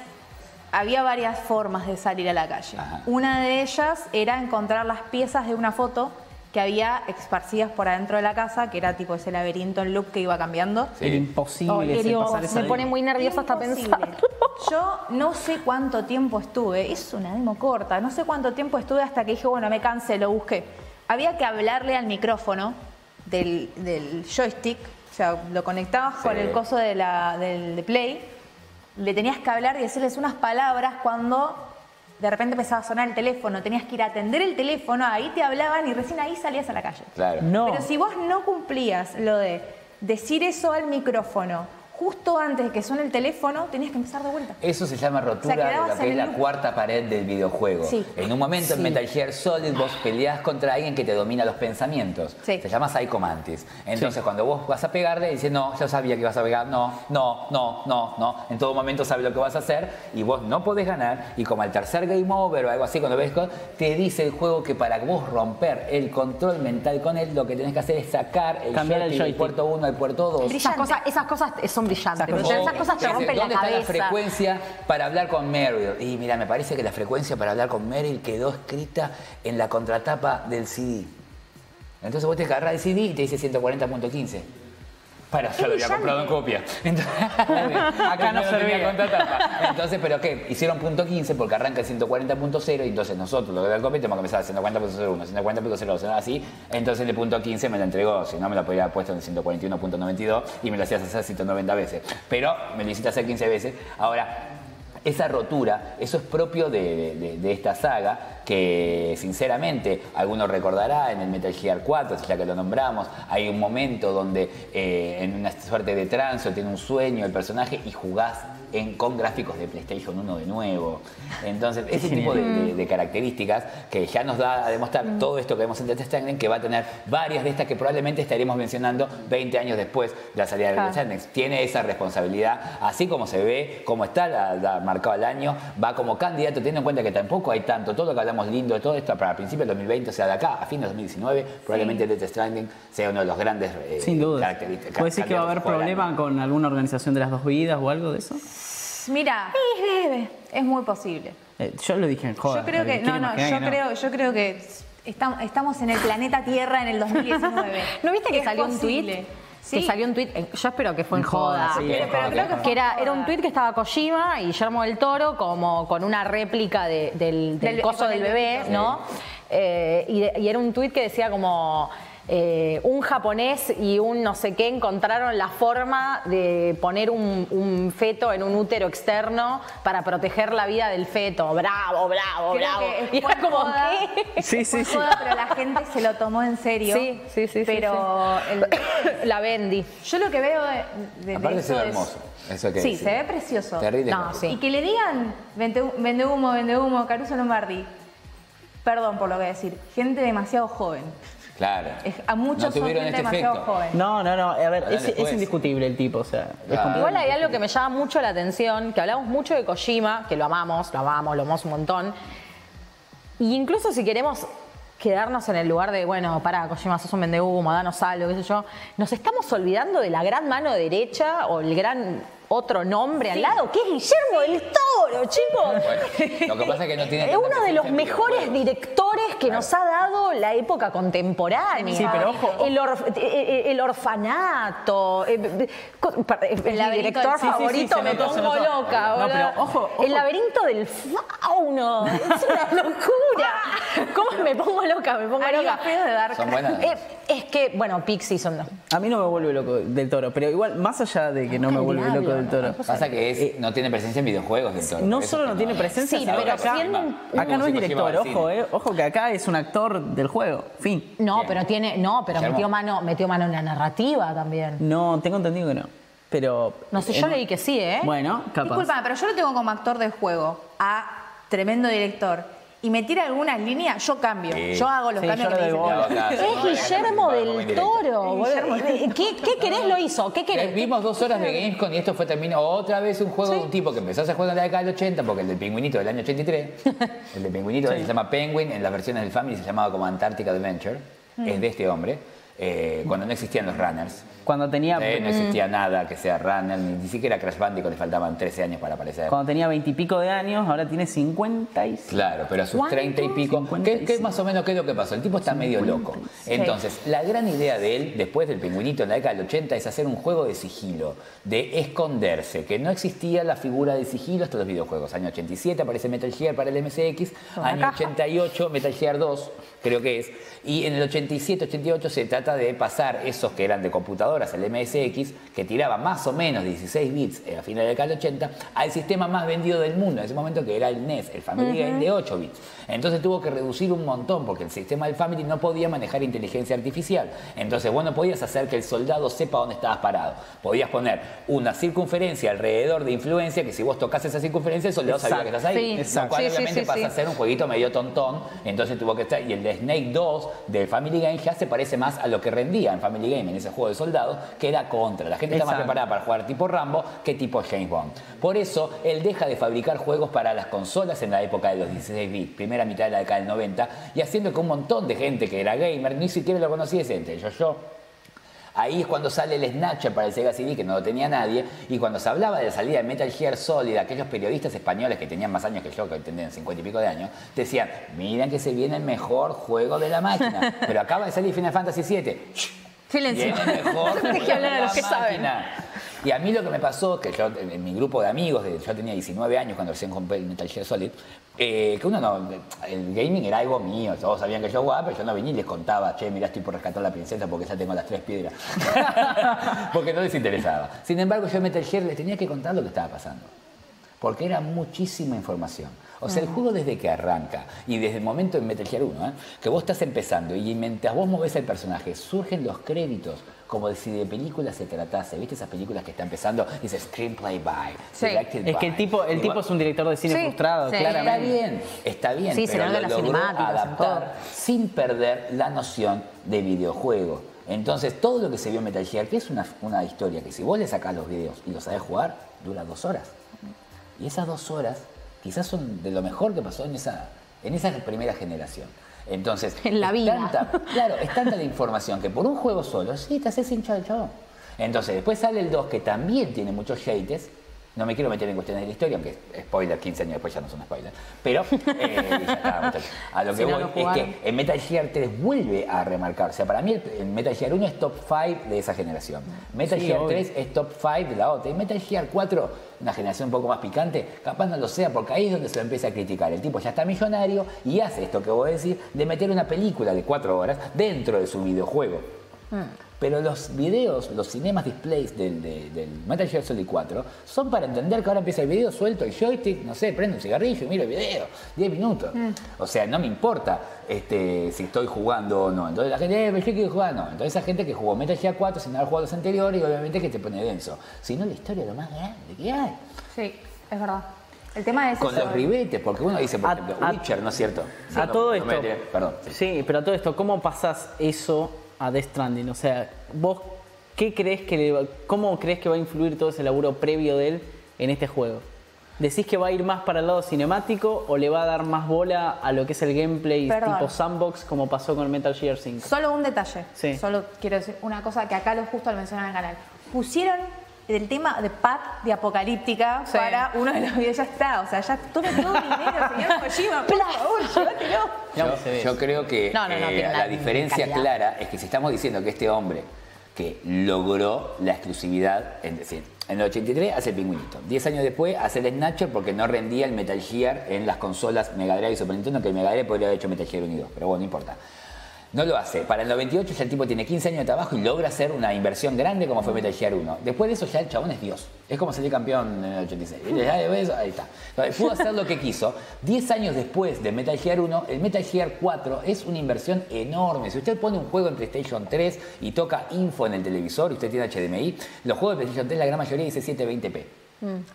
había varias formas de salir a la calle. Ajá. Una de ellas era encontrar las piezas de una foto que había esparcidas por adentro de la casa, que era tipo ese laberinto en loop que iba cambiando. Sí. Era imposible Oh, ese pasar esa me pone muy nerviosa hasta pensar. Yo no sé cuánto tiempo estuve, es una demo corta, no sé cuánto tiempo estuve hasta que dije, bueno, me cansé, lo busqué. Había que hablarle al micrófono del, del joystick, o sea, lo conectabas con el coso de la, del de Play, le tenías que hablar y decirles unas palabras cuando de repente empezaba a sonar el teléfono, tenías que ir a atender el teléfono, ahí te hablaban y recién ahí salías a la calle. Claro. No. Pero si vos no cumplías lo de decir eso al micrófono justo antes de que suene el teléfono, tenías que empezar de vuelta. Eso se llama rotura O sea, de lo que es la cuarta pared del videojuego. Sí. En un momento en Metal Gear Solid vos peleás contra alguien que te domina los pensamientos. Sí. Se llama Psycho Mantis. Entonces cuando vos vas a pegarle, dice, no, yo sabía que ibas a pegar, no, no, no, no, no. En todo momento sabe lo que vas a hacer y vos no podés ganar. Y como al tercer game over o algo así, cuando ves, te dice el juego que para vos romper el control mental con él, lo que tenés que hacer es sacar el Cambiar el joystick del joystick. puerto 1 al puerto 2. Esas cosas, esas cosas son brillantes. Esas pero esas cosas te rompen la ¿Dónde está la cabeza. frecuencia para hablar con Meryl? Y mira, me parece que la frecuencia para hablar con Meryl quedó escrita en la contratapa del CD. Entonces vos te agarrás el CD y te dice 140.15. Para, yo lo había comprado en copia. Entonces, Acá no servía. Entonces, ¿pero qué? Hicieron punto 15 porque arranca el 140.0 y entonces nosotros, lo que da el copia, tenemos que empezar a 140.01, 140.02, así. Entonces el punto 15 me lo entregó, si no me lo podría haber puesto en 141.92 y me lo hacías hacer 190 veces. Pero me lo hiciste hacer 15 veces. Ahora, esa rotura, eso es propio de, de- esta saga, que sinceramente alguno recordará en el Metal Gear 4, ya que lo nombramos, hay un momento donde eh, en una suerte de trance tiene un sueño el personaje y jugás en, con gráficos de PlayStation 1 de nuevo. Entonces, ese tipo de, de- de características que ya nos da a demostrar todo esto que vemos en Death Stranding, que va a tener varias de estas que probablemente estaremos mencionando 20 años después de la salida de Death Stranding. Tiene esa responsabilidad, así como se ve, como está la- la- marcado el año, va como candidato, teniendo en cuenta que tampoco hay tanto, todo lo que hablamos lindo de todo esto para principios del 2020, o sea, de acá a fin de 2019, probablemente Death Stranding sea uno de los grandes eh, Sin duda. características. ¿Puede decir que va a haber problema con alguna organización de las dos vidas o algo de eso? Mira, es muy posible. Eh, yo lo dije en joda. yo creo que, quiero no, no, yo que no. creo, yo creo que estamos, estamos en el planeta Tierra en el 2019. ¿No viste que salió un tweet? Sí. Que salió un tweet, eh, yo espero que fue en joda, sí, Pero, creo que fue que era, joda. era un tweet que estaba Kojima y Guillermo del Toro como con una réplica de- del, del Del- coso del el bebé. ¿no? Eh, y, y era un tweet que decía como eh, un japonés y un no sé qué encontraron la forma de poner un, un feto en un útero externo para proteger la vida del feto. Bravo, bravo, Creo bravo. que Y fue era como joda. ¿qué? Sí, sí, sí. joda, pero la gente se lo tomó en serio. Sí, sí, sí, sí, Pero el- La Bendy. yo lo que veo de, de- de Aparte se ve es- hermoso. Eso que Sí, decir. se ve precioso. Terrible. No, sí. Y que le digan vende, vende humo, vende humo, Caruso Lombardi. Perdón por lo que voy a decir. Gente demasiado joven. Claro. Es- a muchos no son tuvieron gente este demasiado efecto. joven. No, no, no. A ver, es, indiscutible el tipo, o sea. Claro. Igual hay algo que me llama mucho la atención, que hablamos mucho de Kojima, que lo amamos, lo amamos, lo amamos un montón. Y incluso si queremos quedarnos en el lugar de, bueno, para Kojima, sos un vendehumo, danos algo, qué sé yo, nos estamos olvidando de la gran mano derecha o el gran otro nombre al lado, que es Guillermo del Toro, chicos. Bueno, lo que pasa es que no tiene Es uno de los mejores directores que nos ha dado la época contemporánea. Sí, pero ojo, El, orf- el orfanato. mi laberinto director sí, sí, favorito me pongo loca. No, pero ojo, ojo. El laberinto del fauno. Es una locura. ¿Cómo me pongo loca? Me pongo loca. De Dark. Son buenas. Eh, es que, bueno, Pixie son dos. A mí no me vuelve loco del toro, pero igual, más allá de que no me vuelve loco del toro. Pasa que es, no tiene presencia en videojuegos del Toro. Eh, No solo no tiene presencia, Sí, sino que pero acá, siendo un- acá no es director, ojo, eh, ojo que acá es un actor del juego, fin. No, Bien. pero tiene, no, pero metió mano, metió mano en la narrativa también. No, tengo entendido que no. Pero. No sé, yo leí que sí, ¿eh? Bueno, capaz. Disculpa, pero yo lo tengo como actor de juego a tremendo director. Y me tira algunas líneas, yo cambio. Sí. Yo hago los Sí, cambios que me dicen. bola. Es Guillermo del Toro. ¿Qué, ¿Qué querés lo hizo? ¿Qué querés? Vimos dos horas de Gamescom y esto fue terminado otra vez un juego de un tipo que empezó a hacer juegos en la década del 80, porque el del pingüinito del año 83, el del pingüinito se llama Penguin, en las versiones del Family se llamaba como Antarctic Adventure, es de este hombre, eh, cuando no existían los runners. Cuando tenía, Eh, no existía nada que sea runner, ni, siquiera Crash Bandicoot le faltaban 13 años para aparecer. cuando tenía veintipico de años, ahora tiene 56. Claro, pero a sus 30 y pico, ¿qué, qué más o menos qué es lo que pasó? El tipo está medio loco. Entonces, la gran idea de él, después del pingüinito en la década del 80, es hacer un juego de sigilo, de esconderse, que no existía la figura de sigilo hasta los videojuegos. Año 87 aparece Metal Gear para el MSX, año 88 Metal Gear 2, creo que es, y en el 87, 88 se trata de pasar esos que eran de computadoras, el MSX, que tiraba más o menos 16 bits a finales de la década del 80, al sistema más vendido del mundo en ese momento que era el NES, el Family Game de 8 bits. Entonces tuvo que reducir un montón porque el sistema del Family no podía manejar inteligencia artificial. Entonces vos no podías hacer que el soldado sepa dónde estabas parado. Podías poner una circunferencia alrededor de influencia que si vos tocas esa circunferencia el soldado sabía que estás ahí. Sí. Lo Exacto. cual Sí, obviamente sí, pasa sí. a ser un jueguito medio tontón, entonces tuvo que estar. Y el de Snake 2 del Family Game ya se parece más a lo que rendía en Family Game, en ese juego de soldados, que era contra. La gente está más preparada para jugar tipo Rambo que tipo James Bond. Por eso él deja de fabricar juegos para las consolas en la época de los 16 bits, primera mitad de la década del 90, y haciendo que un montón de gente que era gamer ni siquiera lo conocía, entre ellos yo. Ahí es cuando sale el Snatcher para el Sega CD, que no lo tenía nadie, y cuando se hablaba de la salida de Metal Gear Solid, aquellos periodistas españoles que tenían más años que yo, que tenían 50 y pico de años, decían, miren que se viene el mejor juego de la máquina, pero acaba de salir Final Fantasy VII. Silencio. Viene mejor que hablar de a los que saben. Y a mí lo que me pasó, que yo, en mi grupo de amigos, yo tenía 19 años cuando recién compré el Metal Gear Solid, eh, que uno no, el gaming era algo mío, todos sabían que yo jugaba, pero yo no venía y les contaba, che, mirá, estoy por rescatar a la princesa porque ya tengo las tres piedras. porque no les interesaba. Sin embargo, yo en Metal Gear les tenía que contar lo que estaba pasando. Porque era muchísima información. O sea, el juego desde que arranca y desde el momento en Metal Gear 1, ¿eh? que vos estás empezando y mientras vos movés el personaje, surgen los créditos como si de película se tratase. ¿Viste esas películas que está empezando? Dice Screenplay by, Sí. directed Es que el tipo, el tipo es un director de cine Sí, frustrado, sí. Está claramente. bien, está bien, Sí, se pero nota lo logró adaptar sin perder la noción de videojuego. Entonces, todo lo que se vio en Metal Gear, que es una, una historia que si vos le sacás los videos y los sabés jugar, dura dos horas. Y esas dos horas quizás son de lo mejor que pasó en esa, en esa primera generación. Entonces, En la es vida. tanta- claro, es tanta la información que por un juego solo, sí, te haces hincha del chavo. Entonces, después sale el 2 que también tiene muchos hates. No me quiero meter en cuestiones de la historia, aunque spoiler, 15 años después ya no son spoilers. Pero, eh, ya está, muchachos. A lo que Si no voy es que en Metal Gear 3 vuelve a remarcar. O sea, para mí el, el Metal Gear 1 es top 5 de esa generación. Metal Sí, Gear obvio. 3 es top 5 de la otra. Y Metal Gear 4, una generación un poco más picante, capaz no lo sea, porque ahí es donde se lo empieza a criticar. El tipo ya está millonario y hace esto que voy a decir, de meter una película de 4 horas dentro de su videojuego. Pero los videos, los cinemas displays del, de- del Metal Gear Solid 4 son para entender que ahora empieza el video, suelto el joystick, no sé, prendo un cigarrillo y miro el video, 10 minutos. O sea, no me importa este, si estoy jugando o no. Entonces la gente, eh, pero yo quiero jugar, no. Entonces esa gente que jugó Metal Gear 4 sin haber jugado los anteriores y obviamente que te pone denso. Si no, la historia es lo más grande que hay. Sí, es verdad. El tema es Con eso. los ribetes, porque uno dice, por A- ejemplo, a- Witcher, ¿no es cierto? a No, todo no esto. Perdón. sí. Sí, pero a todo esto, ¿cómo pasás eso a Death Stranding? O sea, vos, ¿qué crees que le va- ¿cómo crees que va a influir todo ese laburo previo de él en este juego? ¿Decís que va a ir más para el lado cinemático o le va a dar más bola a lo que es el gameplay Perdón. tipo sandbox como pasó con Metal Gear 5? Solo un detalle. Sí. Solo quiero decir una cosa que acá lo justo lo mencionan en el canal. Pusieron el tema de pad de apocalíptica Sí. para uno de los videos. Ya está. O sea, ya tome todo el dinero, señor Kojima. Por favor, llévatelo. Yo, cómo se ve yo creo que No, no, no, eh, tiene la diferencia calidad. clara es que si estamos diciendo que este hombre que logró la exclusividad, es decir, en el 83 hace el pingüinito, 10 años después hace el Snatcher porque no rendía el Metal Gear en las consolas Mega Drive y Super Nintendo, que el Mega Drive podría haber hecho Metal Gear 1 y 2, pero bueno, no importa. No lo hace. Para el 98 ya el tipo tiene 15 años de trabajo y logra hacer una inversión grande como fue Metal Gear 1. Después de eso ya el chabón es Dios. Es como salir campeón en el 86. Y ya de eso, ahí está. Pudo hacer lo que quiso. 10 años después de Metal Gear 1, el Metal Gear 4 es una inversión enorme. Si usted pone un juego en PlayStation 3 y toca info en el televisor usted tiene HDMI, los juegos de PlayStation 3 la gran mayoría dice 720p.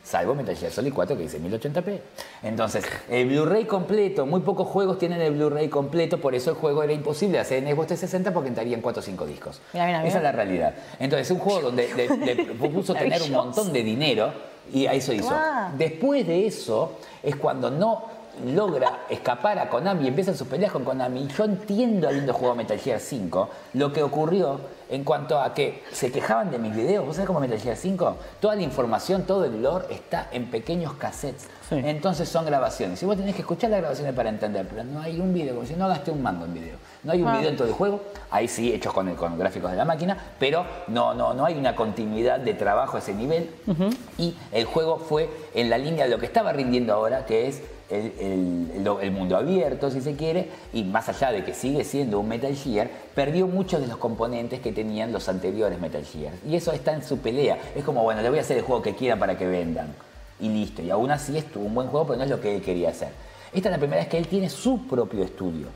Salvo Metal Gear Solid 4 que dice 1080p. Entonces, el Blu-ray completo, muy pocos juegos tienen el Blu-ray completo, por eso el juego era imposible hacer en Xbox 360 porque entrarían 4 o 5 discos. Mira, mira, Esa mira. es la realidad. Entonces, un juego donde le, le propuso tener un montón de dinero y eso hizo. Después de eso es cuando no logra escapar a Konami y empiezan sus peleas con Konami. Yo entiendo, habiendo jugado Metal Gear 5, lo que ocurrió En cuanto a que se quejaban de mis videos, ¿vos sabés cómo Metal Gear 5? Toda la información, todo el lore está en pequeños cassettes. Sí. Entonces son grabaciones. Y vos tenés que escuchar las grabaciones para entender, pero no hay un video, como si no gasté un mango en video. No hay un video en todo el juego, ahí sí, hechos con, con gráficos de la máquina, pero no, no, no hay una continuidad de trabajo a ese nivel. Y el juego fue en la línea de lo que estaba rindiendo ahora, que es el, el- lo- el mundo abierto, si se quiere, y más allá de que sigue siendo un Metal Gear, perdió muchos de los componentes que tenían los anteriores Metal Gear. Y eso está en su pelea. Es como, bueno, le voy a hacer el juego que quieran para que vendan. Y listo. Y aún así estuvo un buen juego, pero no es lo que él quería hacer. Esta es la primera vez que él tiene su propio estudio.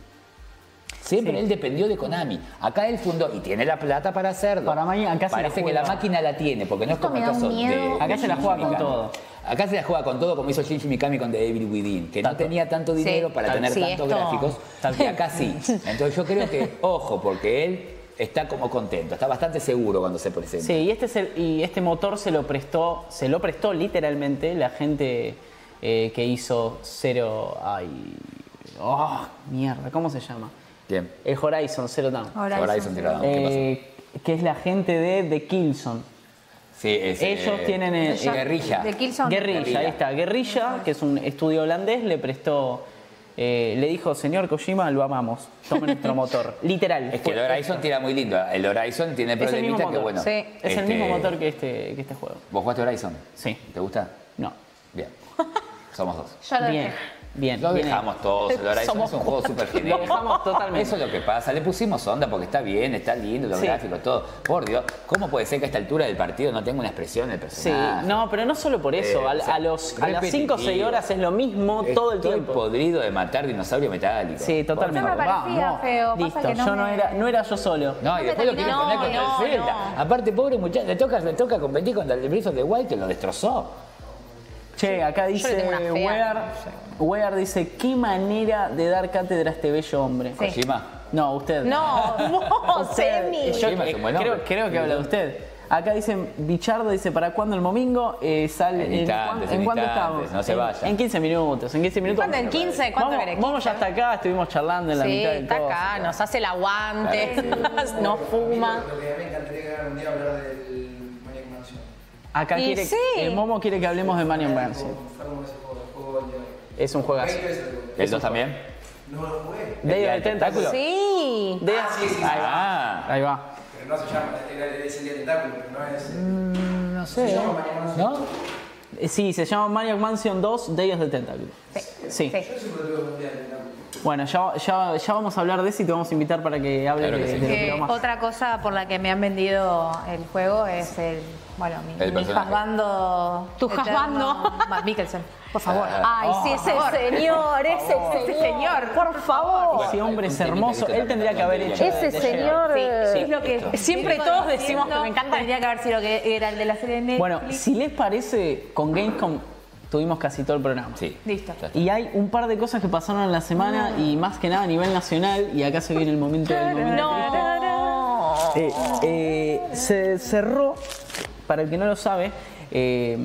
Siempre él dependió de Konami. Acá él fundó y tiene la plata para hacerlo. Para mañana, acá se la Parece que la máquina la tiene, porque no es como el caso un miedo. de. Acá de se la juega con todo. Acá se la juega con todo, como hizo Shinji Mikami con The Devil Within, que no tenía tanto dinero para tener sí, tantos esto- gráficos, tal y acá sí. Entonces yo creo que, ojo, porque él está como contento, está bastante seguro cuando se presenta. Sí, y este, es el- y este motor se lo prestó, se lo prestó literalmente la gente eh, que hizo Zero. Ay. Oh, mierda, ¿cómo se llama? Bien. El Horizon Zero Dawn. Horizon Zero Dawn, ¿qué pasó? Eh, que es la gente de The Killzone. Sí, es, Ellos eh, tienen eh, es guerrilla. De Killzone. Guerrilla, Guerrilla. ahí está. Guerrilla, que es un estudio holandés, le prestó. eh, le dijo, señor Kojima, lo amamos. Tome nuestro motor. Literal. Es que el Fue- Horizon tira muy lindo. El Horizon tiene es el mismo problemita que bueno. Sí, es el este, mismo motor que este, que este juego. ¿Vos jugaste Horizon? Sí. ¿Te gusta? No. Bien. Somos dos. Ya lo Bien. dejé. Bien. Lo bien dejamos Horizon Somos es un juego súper Lo genial. dejamos totalmente. Eso es lo que pasa. Le pusimos onda porque está bien, está lindo, los Sí. gráficos, todo. Por Dios, ¿cómo puede ser que a esta altura del partido no tenga una expresión el Sí, personaje? no, pero no solo por eso. Eh, a, o sea, a los, a las 5 o 6 repetitivo. horas es lo mismo todo el Estoy tiempo. podrido de matar dinosaurio metálico. Sí, totalmente. No me parecía Vamos. feo, pasa Listo, que no yo no me- era, no era yo solo. No, y después lo quiere terminó- poner contra no, el Zelda. no. Aparte, pobre muchacho, le toca, le toca competir contra el Breath of the Wild que lo destrozó. Che, acá dice. Wear, Wear dice, qué manera de dar cátedra a este bello hombre. Sí. Kojima. No, usted. No, no, Usted. Semi. Yo Kojima es un buen creo, hombre. creo que habla de usted. Acá dicen, Bichardo dice, ¿para cuándo el momingo? Eh, sale, En ¿En, instantes, cuán- en ¿en cuánto instantes, estamos? no se en, vayan. En 15 minutos, en 15 minutos. ¿Cuándo? ¿En 15? ¿Cuánto vamos, querés? Vamos ya hasta acá, estuvimos charlando en la Sí, mitad del está acá, nos hace el aguante, no fuma. Lo que me encantaría que hagan un día hablar del. Acá Y quiere, sí. eh, Momo quiere que hablemos de Manion el del hoy. Es un juegazo. 20 veces lo jugué. ¿El 2 también? No lo jugué, of del the Tentacle. Sí. Ah, sí, sí, sí. Ahí va. Ah, Ahí va. pero no se llama, es el día del tentáculo, no es. no sé. Se llama Maniac Mansion. ¿No? Eh, Sí, se llama Maniac Mansion 2 Day of the Tentacle. Sí. Yo Bueno, ya, ya, ya vamos a hablar de eso y te vamos a invitar para que hables Claro que de, sí. de lo que Eh, otra cosa por la que me han vendido el juego es el, bueno, mi, El mi husbando. Tu. Matt Mikkelsen, por favor. Ah. Ay, sí, ese señor, ese Ese señor, por favor. Ese hombre es hermoso. Él tendría que haber hecho. Ese de señor. Sí, eh, es lo que Siempre todos decimos que me encanta. Tendría que haber sido que era el de la serie de Netflix. Bueno, si les parece, con Gamescom tuvimos casi todo el programa. Sí. Listo. Y hay un par de cosas que pasaron en la semana y más que nada a nivel nacional, y acá se viene el momento del momento. No. Eh, eh, se cerró, para el que no lo sabe, eh,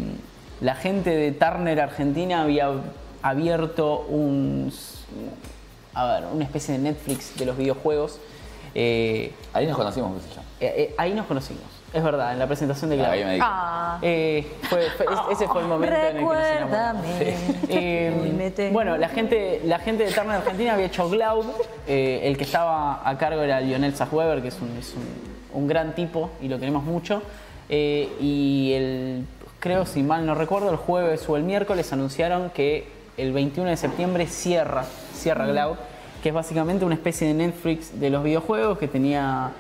la gente de Turner Argentina había abierto un, a ver, una especie de Netflix de los videojuegos. Eh, Ahí nos conocimos, qué sé yo. eh, eh, ahí nos conocimos, es verdad, en la presentación de Cloud. Ahí me dijo. Ah. Eh, fue- fue- es- ese fue el momento en el que nos enamoramos. Recuérdame. Eh, bueno, la gente, la gente de Turner Argentina había hecho Cloud. eh, el que estaba a cargo era Lionel Sachweber, que es un, es un- un gran tipo y lo queremos mucho. Eh, y el, creo, si mal no recuerdo, el jueves o el miércoles anunciaron que el 21 de septiembre cierra, cierra Cloud, que es básicamente una especie de Netflix de los videojuegos que tenía.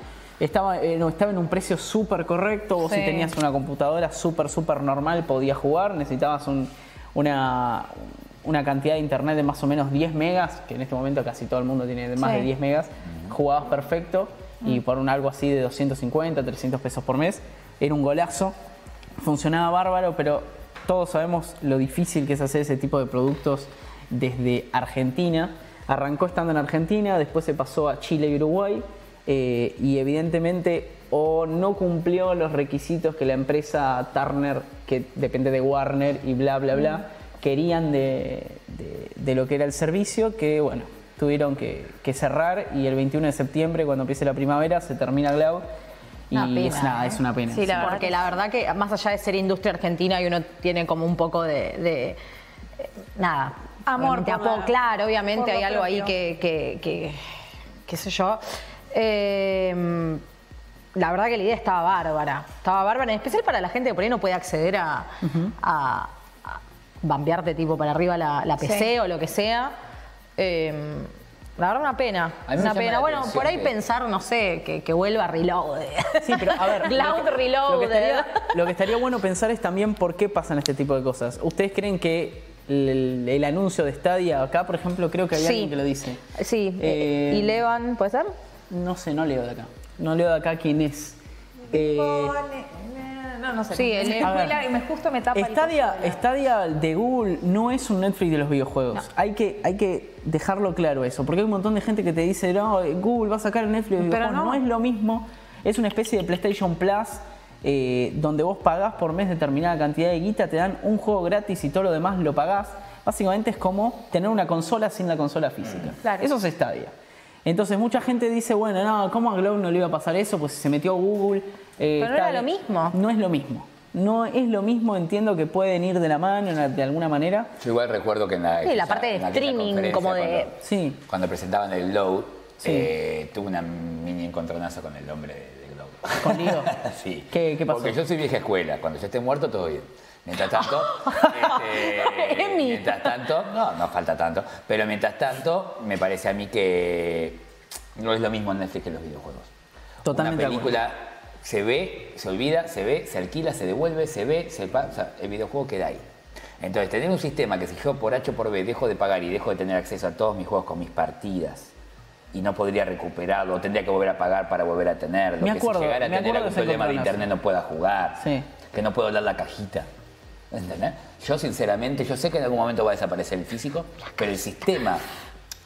Estaba, eh, no, estaba en un precio súper correcto, vos si tenías una computadora súper, súper normal podías jugar, necesitabas un- una, una cantidad de internet de más o menos 10 megas, que en este momento casi todo el mundo tiene de más Sí. de 10 megas, jugabas perfecto y Mm. por un algo así de 250, 300 pesos por mes, era un golazo, funcionaba bárbaro, pero todos sabemos lo difícil que es hacer ese tipo de productos desde Argentina. Arrancó estando en Argentina, después se pasó a Chile y Uruguay eh, y evidentemente o no cumplió los requisitos que la empresa Turner, que depende de Warner y bla, bla, bla, querían de, de- de lo que era el servicio, que bueno, tuvieron que, que cerrar y el 21 de septiembre, cuando empiece la primavera, se termina Cloud Y Una pena, es, nada, ¿eh? es una pena. Sí, la verdad Porque que la verdad que más allá de ser industria argentina y uno tiene como un poco de, de, nada, Amor obviamente, por la- apo- claro, obviamente hay algo ahí que, que, que- qué sé yo. Eh, la verdad que la idea estaba bárbara, estaba bárbara, en especial para la gente que por ahí no puede acceder a, a, a bambearte tipo para arriba la, la PC Sí. o lo que sea. Eh, la verdad una pena, una pena. Bueno, por ahí que- pensar, no sé, que, que vuelva Reload. Sí, pero a ver. Cloud Reloaded. Lo que, estaría, lo que estaría bueno pensar es también por qué pasan este tipo de cosas. ¿Ustedes creen que el, el anuncio de Stadia acá, por ejemplo, creo que hay Sí. alguien que lo dice? Sí, Eh, y Levan, ¿puede ser? No sé, no leo de acá. No leo de acá quién es. Eh, No, no sé. Sí, el- me a ver. spoila y me justo me tapa el Stadia, la- Stadia de Google no es un Netflix de los videojuegos. Hay, que, hay que dejarlo claro eso, porque hay un montón de gente que te dice, no, Google va a sacar el Netflix de los Pero videojuegos. no. No. es lo mismo. Es una especie de PlayStation Plus eh, donde vos pagás por mes determinada cantidad de guita, te dan un juego gratis y todo lo demás lo pagás. Básicamente es como tener una consola sin la consola física. Claro. Eso es Stadia. Entonces mucha gente dice, bueno, no, ¿cómo a Glow no le iba a pasar eso? Pues se metió a Google. eh, Pero no era lo mismo. No es lo mismo. No es lo mismo, entiendo que pueden ir de la mano de alguna manera. Yo igual recuerdo que en la, Sí, la parte de streaming, como de- Cuando, Sí. cuando presentaban el Load, Sí. eh, tuve una mini encontronazo con el hombre de, de Glow. ¿Con Leo? sí. ¿Qué- qué pasó? Porque yo soy vieja escuela. Cuando yo esté muerto, todo bien. Mientras tanto, este, mientras tanto, no, no falta tanto, pero mientras tanto, me parece a mí que no es lo mismo Netflix que los videojuegos. Totalmente Una película se ve, se olvida, se ve, se alquila, se devuelve, se ve, se pa- o sea, el videojuego queda ahí. Entonces, tener un sistema que si yo por H o por B dejo de pagar y dejo de tener acceso a todos mis juegos con mis partidas y no podría recuperarlo, tendría que volver a pagar para volver a tenerlo, Me que acuerdo, si llegara a tener algún problema de internet no pueda jugar, Sí. que no puedo dar la cajita. ¿Entendés? Yo sinceramente, yo sé que en algún momento va a desaparecer el físico, pero el sistema,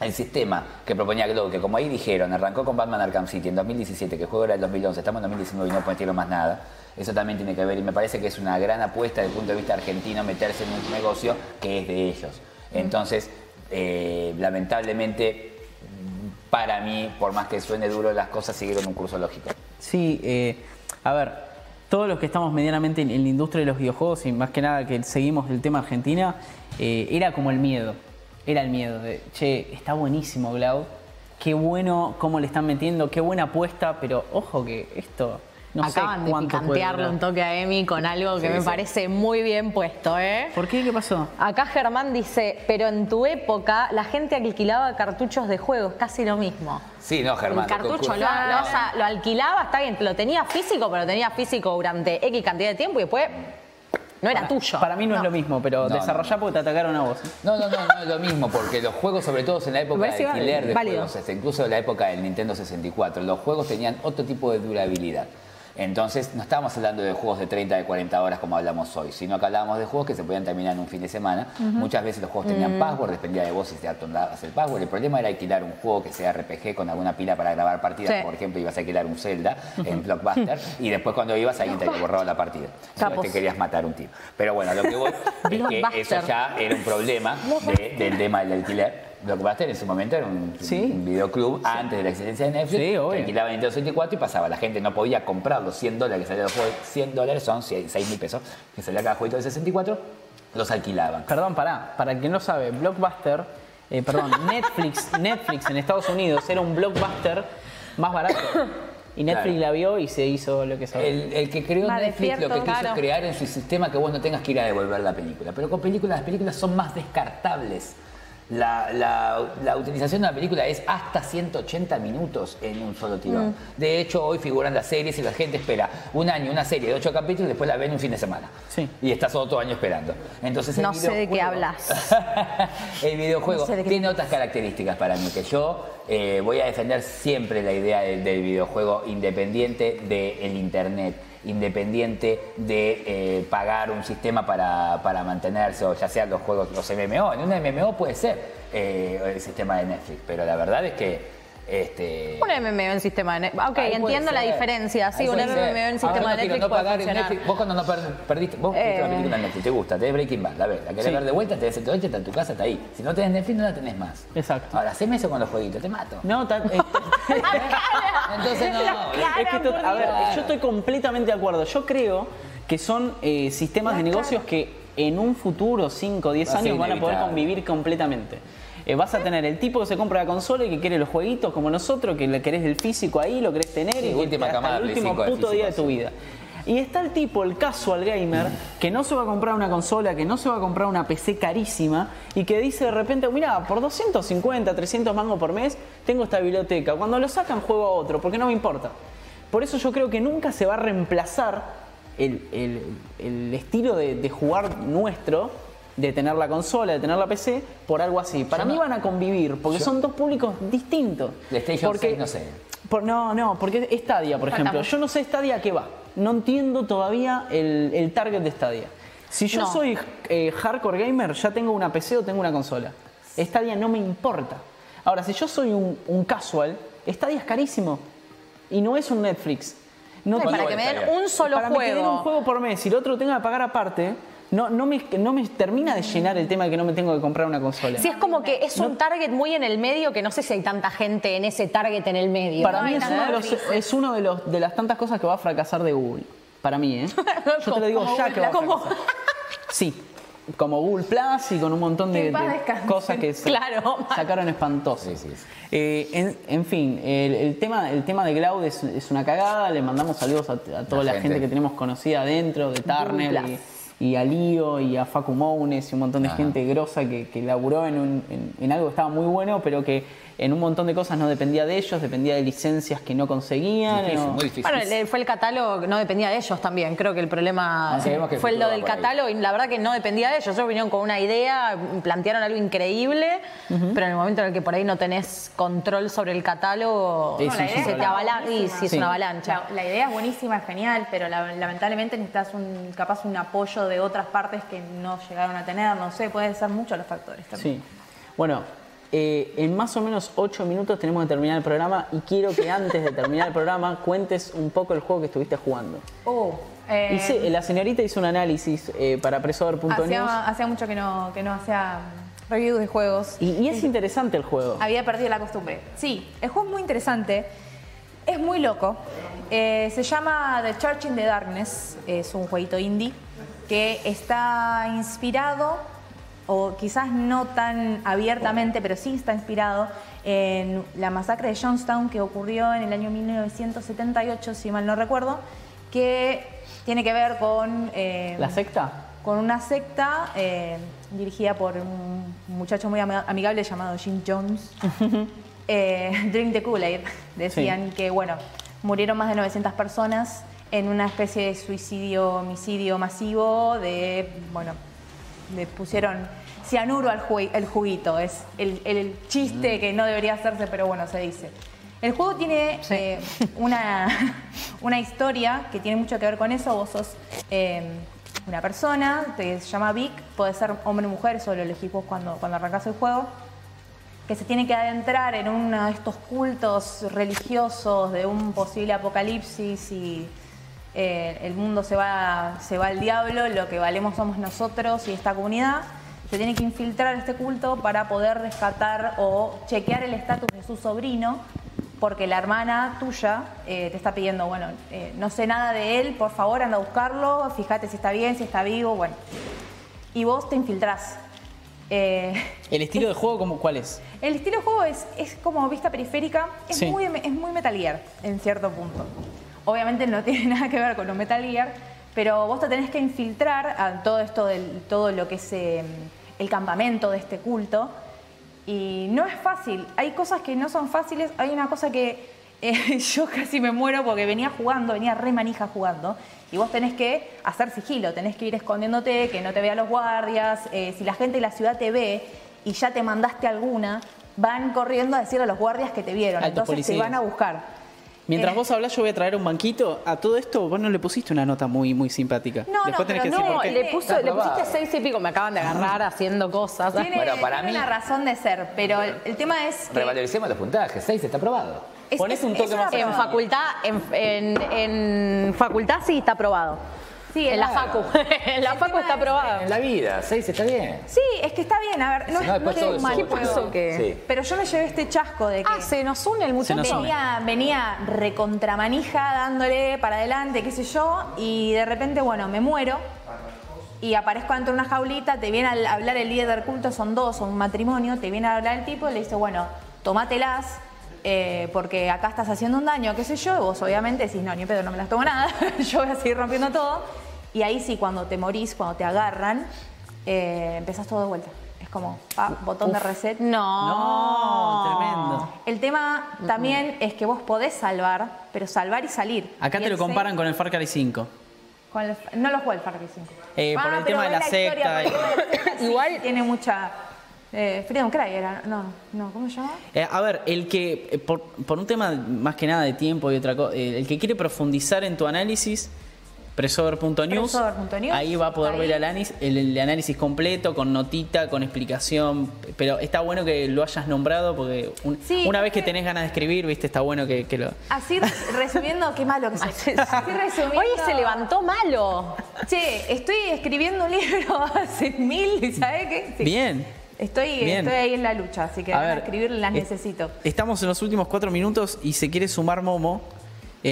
el sistema que proponía Glow, que como ahí dijeron, arrancó con Batman Arkham City en 2017, que el juego era del 2011, estamos en 2019 y no metieron más nada, eso también tiene que ver y me parece que es una gran apuesta desde el punto de vista argentino meterse en un negocio que es de ellos. Entonces, eh, lamentablemente, para mí, por más que suene duro, las cosas siguieron un curso lógico. Sí, eh, a ver, todos los que estamos medianamente en, la industria de los videojuegos y más que nada que seguimos el tema Argentina, eh, era como el miedo. Era el miedo de, che, está buenísimo Cloud, qué bueno cómo le están metiendo, qué buena apuesta, pero ojo que esto no Acaban sé de picantearle un toque a Emi con algo que Sí, me sí. parece muy bien puesto, ¿eh? ¿Por qué? ¿Qué pasó? Acá Germán dice, pero en tu época la gente alquilaba cartuchos de juegos, casi lo mismo. Sí, no, Germán. el cartucho lo que lo, lo- o sea, lo alquilaba, está bien, lo tenía físico, pero lo tenía físico durante X cantidad de tiempo y después no era tuyo. Para mí no, es lo mismo, pero No, desarrollá no. porque te atacaron a vos. No, no, no, no es lo mismo, porque los juegos, sobre todo en la época de alquiler de válido. juegos, este, incluso en la época del Nintendo 64, los juegos tenían otro tipo de durabilidad. Entonces, no estábamos hablando de juegos de 30, de 40 horas como hablamos hoy, sino que hablábamos de juegos que se podían terminar en un fin de semana. Muchas veces los juegos Mm. tenían password, dependía de vos si te atondabas el password. El problema era alquilar un juego que sea RPG con alguna pila para grabar partidas. Sí. Por ejemplo, ibas a alquilar un Zelda en Blockbuster y después cuando ibas alguien te había borrado la partida. Capos. te querías matar un tío. Pero bueno, lo que voy es que eso ya era un problema de- del tema del alquiler. Blockbuster en su momento era un, Sí. un videoclub antes de la existencia de Netflix. Sí, que alquilaba Nintendo 64 y pasaba. La gente no podía comprar los 100 dólares que salía el juego. 100 dólares son 6 mil pesos que salía cada jueguito de 64. Los alquilaban. Perdón, pará. Para el que no sabe, Blockbuster, eh, perdón, Netflix, Netflix en Estados Unidos era un blockbuster más barato. Y Netflix Claro. la vio y se hizo lo que sabe. El, el que creó Más Netflix lo que quiso claro. es crear en su sistema que vos no tengas que ir a devolver la película. Pero con películas, las películas son más descartables. La, la- la utilización de una película es hasta 180 minutos en un solo tirón. Mm. De hecho, hoy figuran las series y la gente espera un año, una serie de 8 capítulos y después la ven un fin de semana. Sí. Y estás todo año esperando. Entonces, el No sé de qué videojuego- hablas. el videojuego No sé de qué tiene otras características para mí, que yo eh, voy a defender siempre la idea del, del videojuego independiente del Internet, independiente de eh, pagar un sistema para, para mantenerse, o ya sean los juegos, los MMO. En un MMO puede ser eh, el sistema de Netflix, pero la verdad es que... Este, Un MMO en sistema de Netflix. Ok, Ahí entiendo la diferencia. Sí, Ahí un MMO ser. en sistema de Netflix no pagar en. Netflix. Vos cuando no per- perdiste, vos viste una Eh. película en Netflix, te gusta, tenés Breaking Bad, la ves, la querés Sí. ver de vuelta, te des el está en tu casa, está ahí. Si no tenés Netflix, no la tenés más. Exacto. Ahora, haceme eso con los jueguitos, te mato. No, ta- eh, Entonces no. Es que esto- a ver, yo estoy completamente de acuerdo. Yo creo que son eh, sistemas de negocios que en un futuro, 5 o 10 Va a ser años, van a poder convivir completamente. Eh, vas a tener el tipo que se compra la consola y que quiere los jueguitos como nosotros, que le querés el físico ahí, lo querés tener Sí, y última hasta camada el último 5 de puto día de tu vida. Y está el tipo, el casual gamer, que no se va a comprar una consola, que no se va a comprar una PC carísima y que dice de repente, mira, por 250, 300 mangos por mes, tengo esta biblioteca. Cuando lo sacan juego a otro, porque no me importa. Por eso yo creo que nunca se va a reemplazar el, el- el estilo de, de jugar nuestro, de tener la consola, de tener la PC, por algo así. Para Yo mí no- van a convivir, porque yo- son dos públicos distintos. PlayStation Porque- 6, no sé. por- no, no, porque Stadia, por ejemplo. Yo no sé Stadia qué va. No entiendo todavía el, el target de Stadia. Si yo No. soy eh, hardcore gamer, ya tengo una PC o tengo una consola. Stadia no me importa. Ahora, si yo soy un, un casual, Stadia es carísimo. Y no es un Netflix. No para que me den un solo para que me den un juego. juego por mes y el otro lo tenga que pagar aparte, no, no, me, no me termina de llenar el tema de que no me tengo que comprar una consola. Sí, es como que es un target muy en el medio que no sé si hay tanta gente en ese target en el medio. Para No mí es uno, de los, es uno de, los, de las tantas cosas que va a fracasar de Google. Para mí, ¿eh? Yo te lo digo ya que va a fracasar. Sí, como Google Plus y con un montón de, cosas que Claro. sacaron espantosas. Sí, sí, sí. Eh, en, en fin, el, el tema, el tema de Cloud es, es una cagada. Le mandamos saludos a, a toda la, La gente. gente. que tenemos conocida adentro, de Turner Plus. y, y a Lío y a Facu Mounes y un montón de Ajá. gente grosa que, que laburó en, un- en- en algo que estaba muy bueno, pero que en un montón de cosas no dependía de ellos, dependía de licencias que no conseguían. Difícil, o- muy difícil. Bueno, fue el catálogo, no dependía de ellos también. Creo que el problema que fue lo del ahí. catálogo y la verdad que no dependía de ellos. Ellos vinieron con una idea, plantearon algo increíble, pero en el momento en el que por ahí no tenés control sobre el catálogo, Sí, sí, se te avalancha y sí, es una avalancha. La, la idea es buenísima, es genial, pero la- lamentablemente necesitas un, capaz un apoyo de otras partes que no llegaron a tener, no sé, pueden ser muchos los factores también. Sí. Bueno, eh, en más o menos ocho minutos tenemos que terminar el programa y quiero que antes de terminar el programa cuentes un poco el juego que estuviste jugando. Oh, eh, Hice- la señorita hizo un análisis eh, para presover.news hacía, mucho que no, que no hacía reviews de juegos. y, y es interesante el juego. Había perdido la costumbre. Sí, el juego es muy interesante, es muy loco. Eh, se llama The Church in the Darkness, es un jueguito indie que está inspirado, o quizás no tan abiertamente, pero sí está inspirado en la masacre de Johnstown que ocurrió en el año 1978, si mal no recuerdo, que tiene que ver con... eh, ¿La secta? con una secta eh, dirigida por un muchacho muy amigable llamado Jim Jones. Eh, Drink the Kool-Aid. Decían que, bueno, murieron más de 900 personas en una especie de suicidio, homicidio masivo, de, bueno, le pusieron cianuro al ju- el juguito. Es el, el chiste que no debería hacerse, pero bueno, se dice. El juego tiene eh, una, una historia que tiene mucho que ver con eso. Vos sos eh, una persona que se llama Vic, puede ser hombre o mujer, eso lo elegís vos cuando, cuando arrancás el juego, que se tiene que adentrar en uno de estos cultos religiosos de un posible apocalipsis y eh, el mundo se va, se va al diablo, lo que valemos somos nosotros y esta comunidad. Se tiene que infiltrar este culto para poder rescatar o chequear el estatus de su sobrino, porque la hermana tuya eh, te está pidiendo, bueno, eh, no sé nada de él, por favor anda a buscarlo, fíjate si está bien, si está vivo, bueno. Y vos te infiltrás. Eh, ¿El estilo de juego como cuál es? el estilo de juego es, es como vista periférica, es, Sí. muy, es muy Metal Gear en cierto punto. Obviamente no tiene nada que ver con un Metal Gear, pero vos te tenés que infiltrar a todo esto del todo lo que es eh, el campamento de este culto. Y no es fácil, hay cosas que no son fáciles, hay una cosa que eh, yo casi me muero porque venía jugando, venía re manija jugando, y vos tenés que hacer sigilo, tenés que ir escondiéndote, que no te vean los guardias, eh, si la gente de la ciudad te ve y ya te mandaste alguna, van corriendo a decirle a los guardias que te vieron, Altos entonces te policías. van a buscar. Mientras Eh. vos hablas, yo voy a traer un banquito. A todo esto, vos no le pusiste una nota muy, muy simpática. No, no, Después tenés que decir No, por qué. le, puso, Está le pusiste seis y pico, me acaban de agarrar haciendo cosas. Tiene, Bueno, para tiene mí- una razón de ser, pero el, el tema es que Revaloricemos los puntajes. 6 está aprobado. es, Ponés un es toque más En facultad, en, en- en facultad sí está aprobado. Sí, En la facu. En la El facu tema está es- aprobada. En la vida, seis está bien. Sí, es que está bien, a ver, no, Si es- no, no mal juego. pasó que- Sí. Pero yo me llevé este chasco de que Ah, se nos une el muchacho. venía recontramanija dándole para adelante, qué sé yo, y de repente, bueno, me muero y aparezco dentro de una jaulita, te viene a hablar el líder del culto, son dos, son un matrimonio, te viene a hablar el tipo y le dice, bueno, tomátelas. eh, porque acá estás haciendo un daño, qué sé yo, y vos obviamente decís, no, ni pedo, no me las tomo nada, yo voy a seguir rompiendo todo. Y ahí sí, cuando te morís, cuando te agarran, eh, empezás todo de vuelta. Es como, pa, botón de reset. No. No, tremendo. El tema también es que vos podés salvar, pero salvar y salir. Acá Y te lo comparan con el Far Cry 5. con el- no lo jugué el Far Cry 5. Eh, por el tema de pero la es secta historia, por el y- tema de la secta, sí, Igual- tiene mucha. Eh, Freedom Cry era. No, no, ¿cómo se llama? Eh, a ver, el que, eh, por, por un tema más que nada de tiempo y otra cosa, el que quiere profundizar en tu análisis, presover.news, ahí va a poder ahí. ver el análisis, el, el análisis completo, con notita, con explicación, pero está bueno que lo hayas nombrado porque un- Sí, una vez que tenés ganas de escribir, viste, está bueno que, que lo... Así resumiendo, qué malo que resumiendo. Hoy se levantó malo. Che, estoy escribiendo un libro hace mil, ¿y ¿sabes qué? Sí. Bien. Estoy, Bien. estoy ahí en la lucha, así que A ver, escribir las eh, necesito. Estamos en los últimos cuatro minutos y se quiere sumar Momo,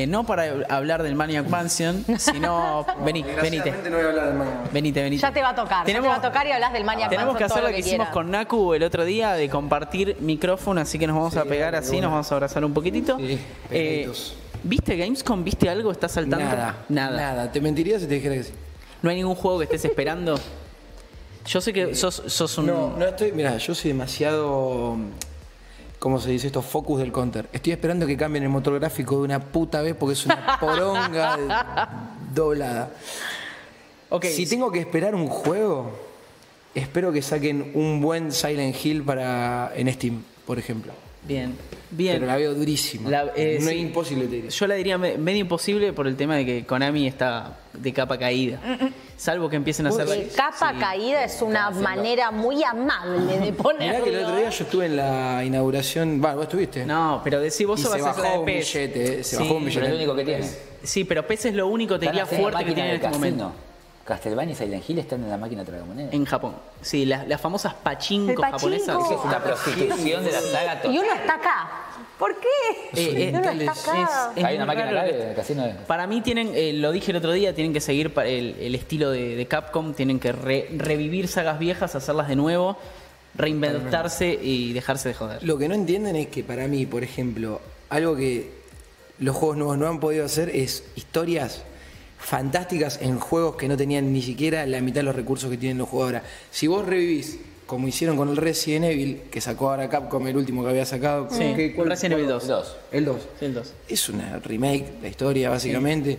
eh, no para hablar del Maniac Mansion, sino... vení, venite. No voy a hablar del mañana. Venite, venite. Ya te va a tocar. Tenemos- ya te va a tocar y hablas del Maniac Tenemos Mansion que hacer lo que hicimos con Naku el otro día de compartir micrófono, así que nos vamos a pegar así, nos vamos a abrazar un poquitito. Sí, Eh. ¿Viste Gamescom? ¿Viste algo? ¿Estás saltando? Nada, Nada. nada. Te mentiría si te dijera que sí. ¿No hay ningún juego que estés esperando? Yo sé que sos, sos un... No, no estoy. Mira, yo soy demasiado. ¿Cómo se dice esto? Focus del counter. Estoy esperando que cambien el motor gráfico de una puta vez porque es una poronga doblada. Ok, Si tengo que esperar un juego, espero que saquen un buen Silent Hill para en Steam, por ejemplo. Bien, bien. Pero la veo durísima. La- eh, no sí. es imposible, te diré. Yo la diría me- medio imposible por el tema de que Konami está de capa caída. Salvo que empiecen a hacer... El capa Sí. caída es una manera muy amable de ponerlo. Mirá que el otro día yo estuve en la inauguración. Bueno, vos estuviste. No, pero decí vos Y sos se bajó de un billete, eh, se Sí, bajó un Pero es billete. lo único que tiene. Sí, pero PES es lo único, te diría, fuerte que tiene en de este momento. Castlevania y Silent Hill están en la máquina tragamoneda. En Japón. Sí, las, las famosas pachinko El pachinko. japonesas. Esa es una prostitución de la saga Y total. uno está acá. ¿Por qué? Eh, eh, Uno está acá. es Hay una máquina acá de casino. de- Para mí tienen, eh, lo dije el otro día, tienen que seguir el, el estilo de, de Capcom, tienen que re- revivir sagas viejas, hacerlas de nuevo, reinventarse y dejarse de joder. Lo que no entienden es que para mí, por ejemplo, algo que los juegos nuevos no han podido hacer es historias fantásticas en juegos que no tenían ni siquiera la mitad de los recursos que tienen los juegos ahora. Si vos revivís, como hicieron con el Resident Evil, que sacó ahora Capcom, el último que había sacado. Sí, ¿qué- cuál- Resident Evil 2. Dos. El 2. Sí, el 2. Es una remake, la historia, básicamente.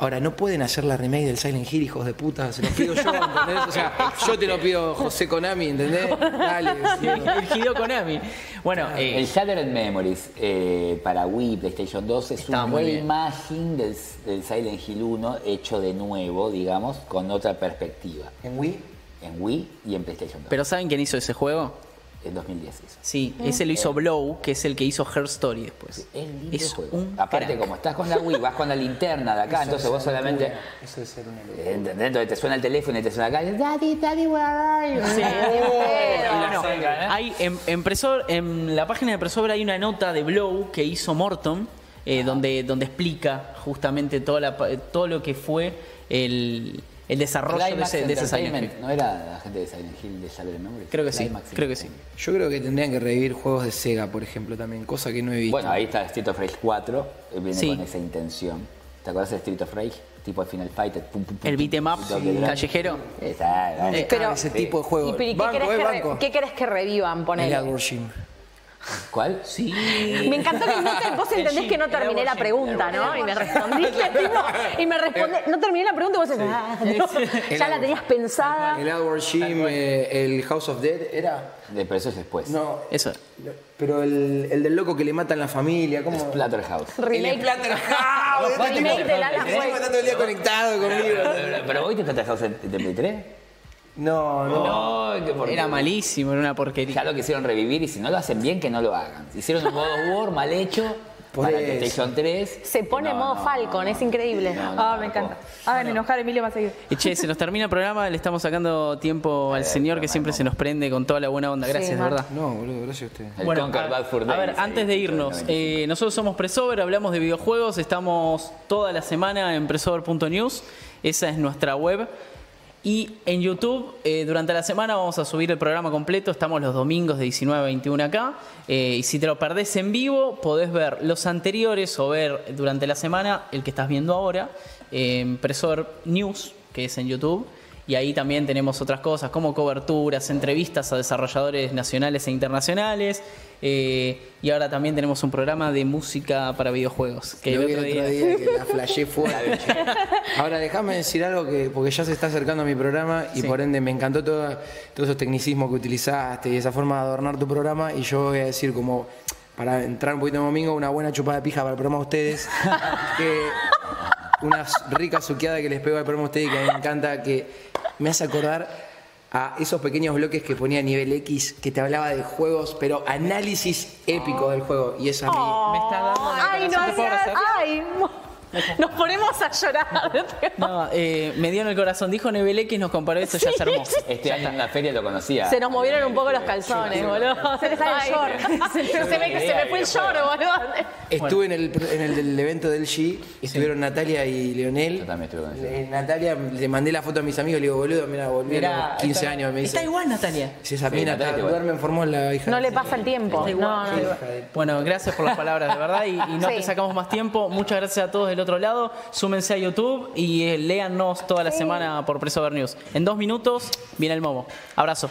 Ahora, no pueden hacer la remake del Silent Hill, hijos de puta. Se los pido yo, ¿entendés? O sea, yo te lo pido, José Konami, ¿entendés? Dale. El Hideo Konami. Bueno, eh, El Shattered Memories eh, para Wii, PlayStation 2 es Está un muy bien. reimagining del, del Silent Hill 1 hecho de nuevo, digamos, con otra perspectiva. ¿En Wii? En Wii y en PlayStation 2. pero ¿saben quién hizo ese juego? En 2010 hizo. Sí, ese lo hizo Blow, que es el que hizo Her Story después. Es lindo Es juego. un Aparte, crack. como estás con la Wii, vas con la linterna de acá, entonces vos solamente. Eso es ser una eh, ¿Entendés? Entonces te suena el teléfono y te suena acá. Daddy, daddy, where are you? Sí. Bueno, Bueno, hay en, en Presor- en la página de Presover hay una nota de Blow que hizo Morton, eh, donde, donde explica justamente toda la todo lo que fue el, el desarrollo de ese, de ese Silent Hill. ¿No era la gente de Silent Hill de Shattered Memories? Creo que sí, Climax creo que sí. Yo creo que tendrían que revivir juegos de Sega, por ejemplo, también, cosa que no he visto. Bueno, ahí está Street of Rage 4, eh, viene Sí. con esa intención. ¿Te acuerdas de Street of Rage? Tipo el Final Fight, pum, pum, pum, El pum, beat 'em up drag. callejero. Eh, Pero- ese tipo de ¿Y, juego. pero ¿y qué, querés eh, que re- que revivan? El Ponele. Shim. ¿Cuál? Sí. Me encantó que no te, vos entendés que no terminé la pregunta, ¿no? Y me respondiste, no, y me responde, eh, no terminé la pregunta y vos decís, ah, no, ya la tenías pensada. El Edward Jim, eh, el House of Dead, era... Pero eso es después. No. Eso. Pero el, del loco que le matan la familia, ¿cómo? Splatterhouse. Remake. El Splatterhouse. Remake de Lala matando el día conectado conmigo. Pero hoy te Splatterhouse en 33. No, no. no. Era malísimo, era una porquería. Ya lo quisieron revivir y si no lo hacen bien, que no lo hagan. Hicieron un modo War mal hecho. Para PlayStation 3. Se pone no, modo Falcon, es increíble. Ah, me encanta. Ah, hagan enojar a Emilio más seguido. Y che, se nos termina el programa, le estamos sacando tiempo al eh, señor que siempre se nos prende con toda la buena onda. Gracias, verdad. No, boludo, gracias a usted. El bueno, a ver, antes de irnos, eh, nosotros somos Presover, hablamos de videojuegos, estamos toda la semana en presover.news, esa es nuestra web. Y en YouTube, eh, durante la semana vamos a subir el programa completo, estamos los domingos de 19 a 21 acá. eh, y si te lo perdés en vivo, podés ver los anteriores o ver durante la semana el que estás viendo ahora, eh, en Presover News, que es en YouTube. Y ahí también tenemos otras cosas como coberturas, entrevistas a desarrolladores nacionales e internacionales. eh, y ahora también tenemos un programa de música para videojuegos. Que el vi el otro día- día que la flashé fuerte. Ahora déjame decir algo que, porque ya se está acercando a mi programa y Sí. por ende me encantó todo- todos esos tecnicismos que utilizaste y esa forma de adornar tu programa y yo voy a decir como para entrar un poquito en domingo una buena chupada de pija para el programa de ustedes que una rica suqueada que les pego al programa de ustedes y que a mí me encanta que me hace acordar a esos pequeños bloques que ponía nivel X que te hablaba de juegos pero análisis épico del juego. Y eso a mí Me está dando Ay, no, nos ponemos a llorar. No, eh, me dio en el corazón. Dijo Nebel X, nos comparó esto, ya es hermoso. Este año en la feria lo conocía. Se nos movieron un poco los calzones, boludo. Se sale el short. Se, se ve que se me fue el short, boludo. Estuve en, el, en el del evento del G, estuvieron Natalia y Leonel. Yo también estuve con eso. Eh, Natalia, le mandé la foto a mis amigos, le digo, boludo, mira, volví a Mirá, los 15 está- años. Me dice, Está igual, Natalia. Si esa Sí, mina duerme en Formosa, hija. No le pasa el tiempo. Está igual. No, no, no. Bueno, gracias por las palabras, de verdad, y, y no Sí. te sacamos más tiempo. Muchas gracias a todos del otro lado. Súmense a YouTube y eh, léannos toda la semana por Preso Ver News. En dos minutos viene el Momo. Abrazo.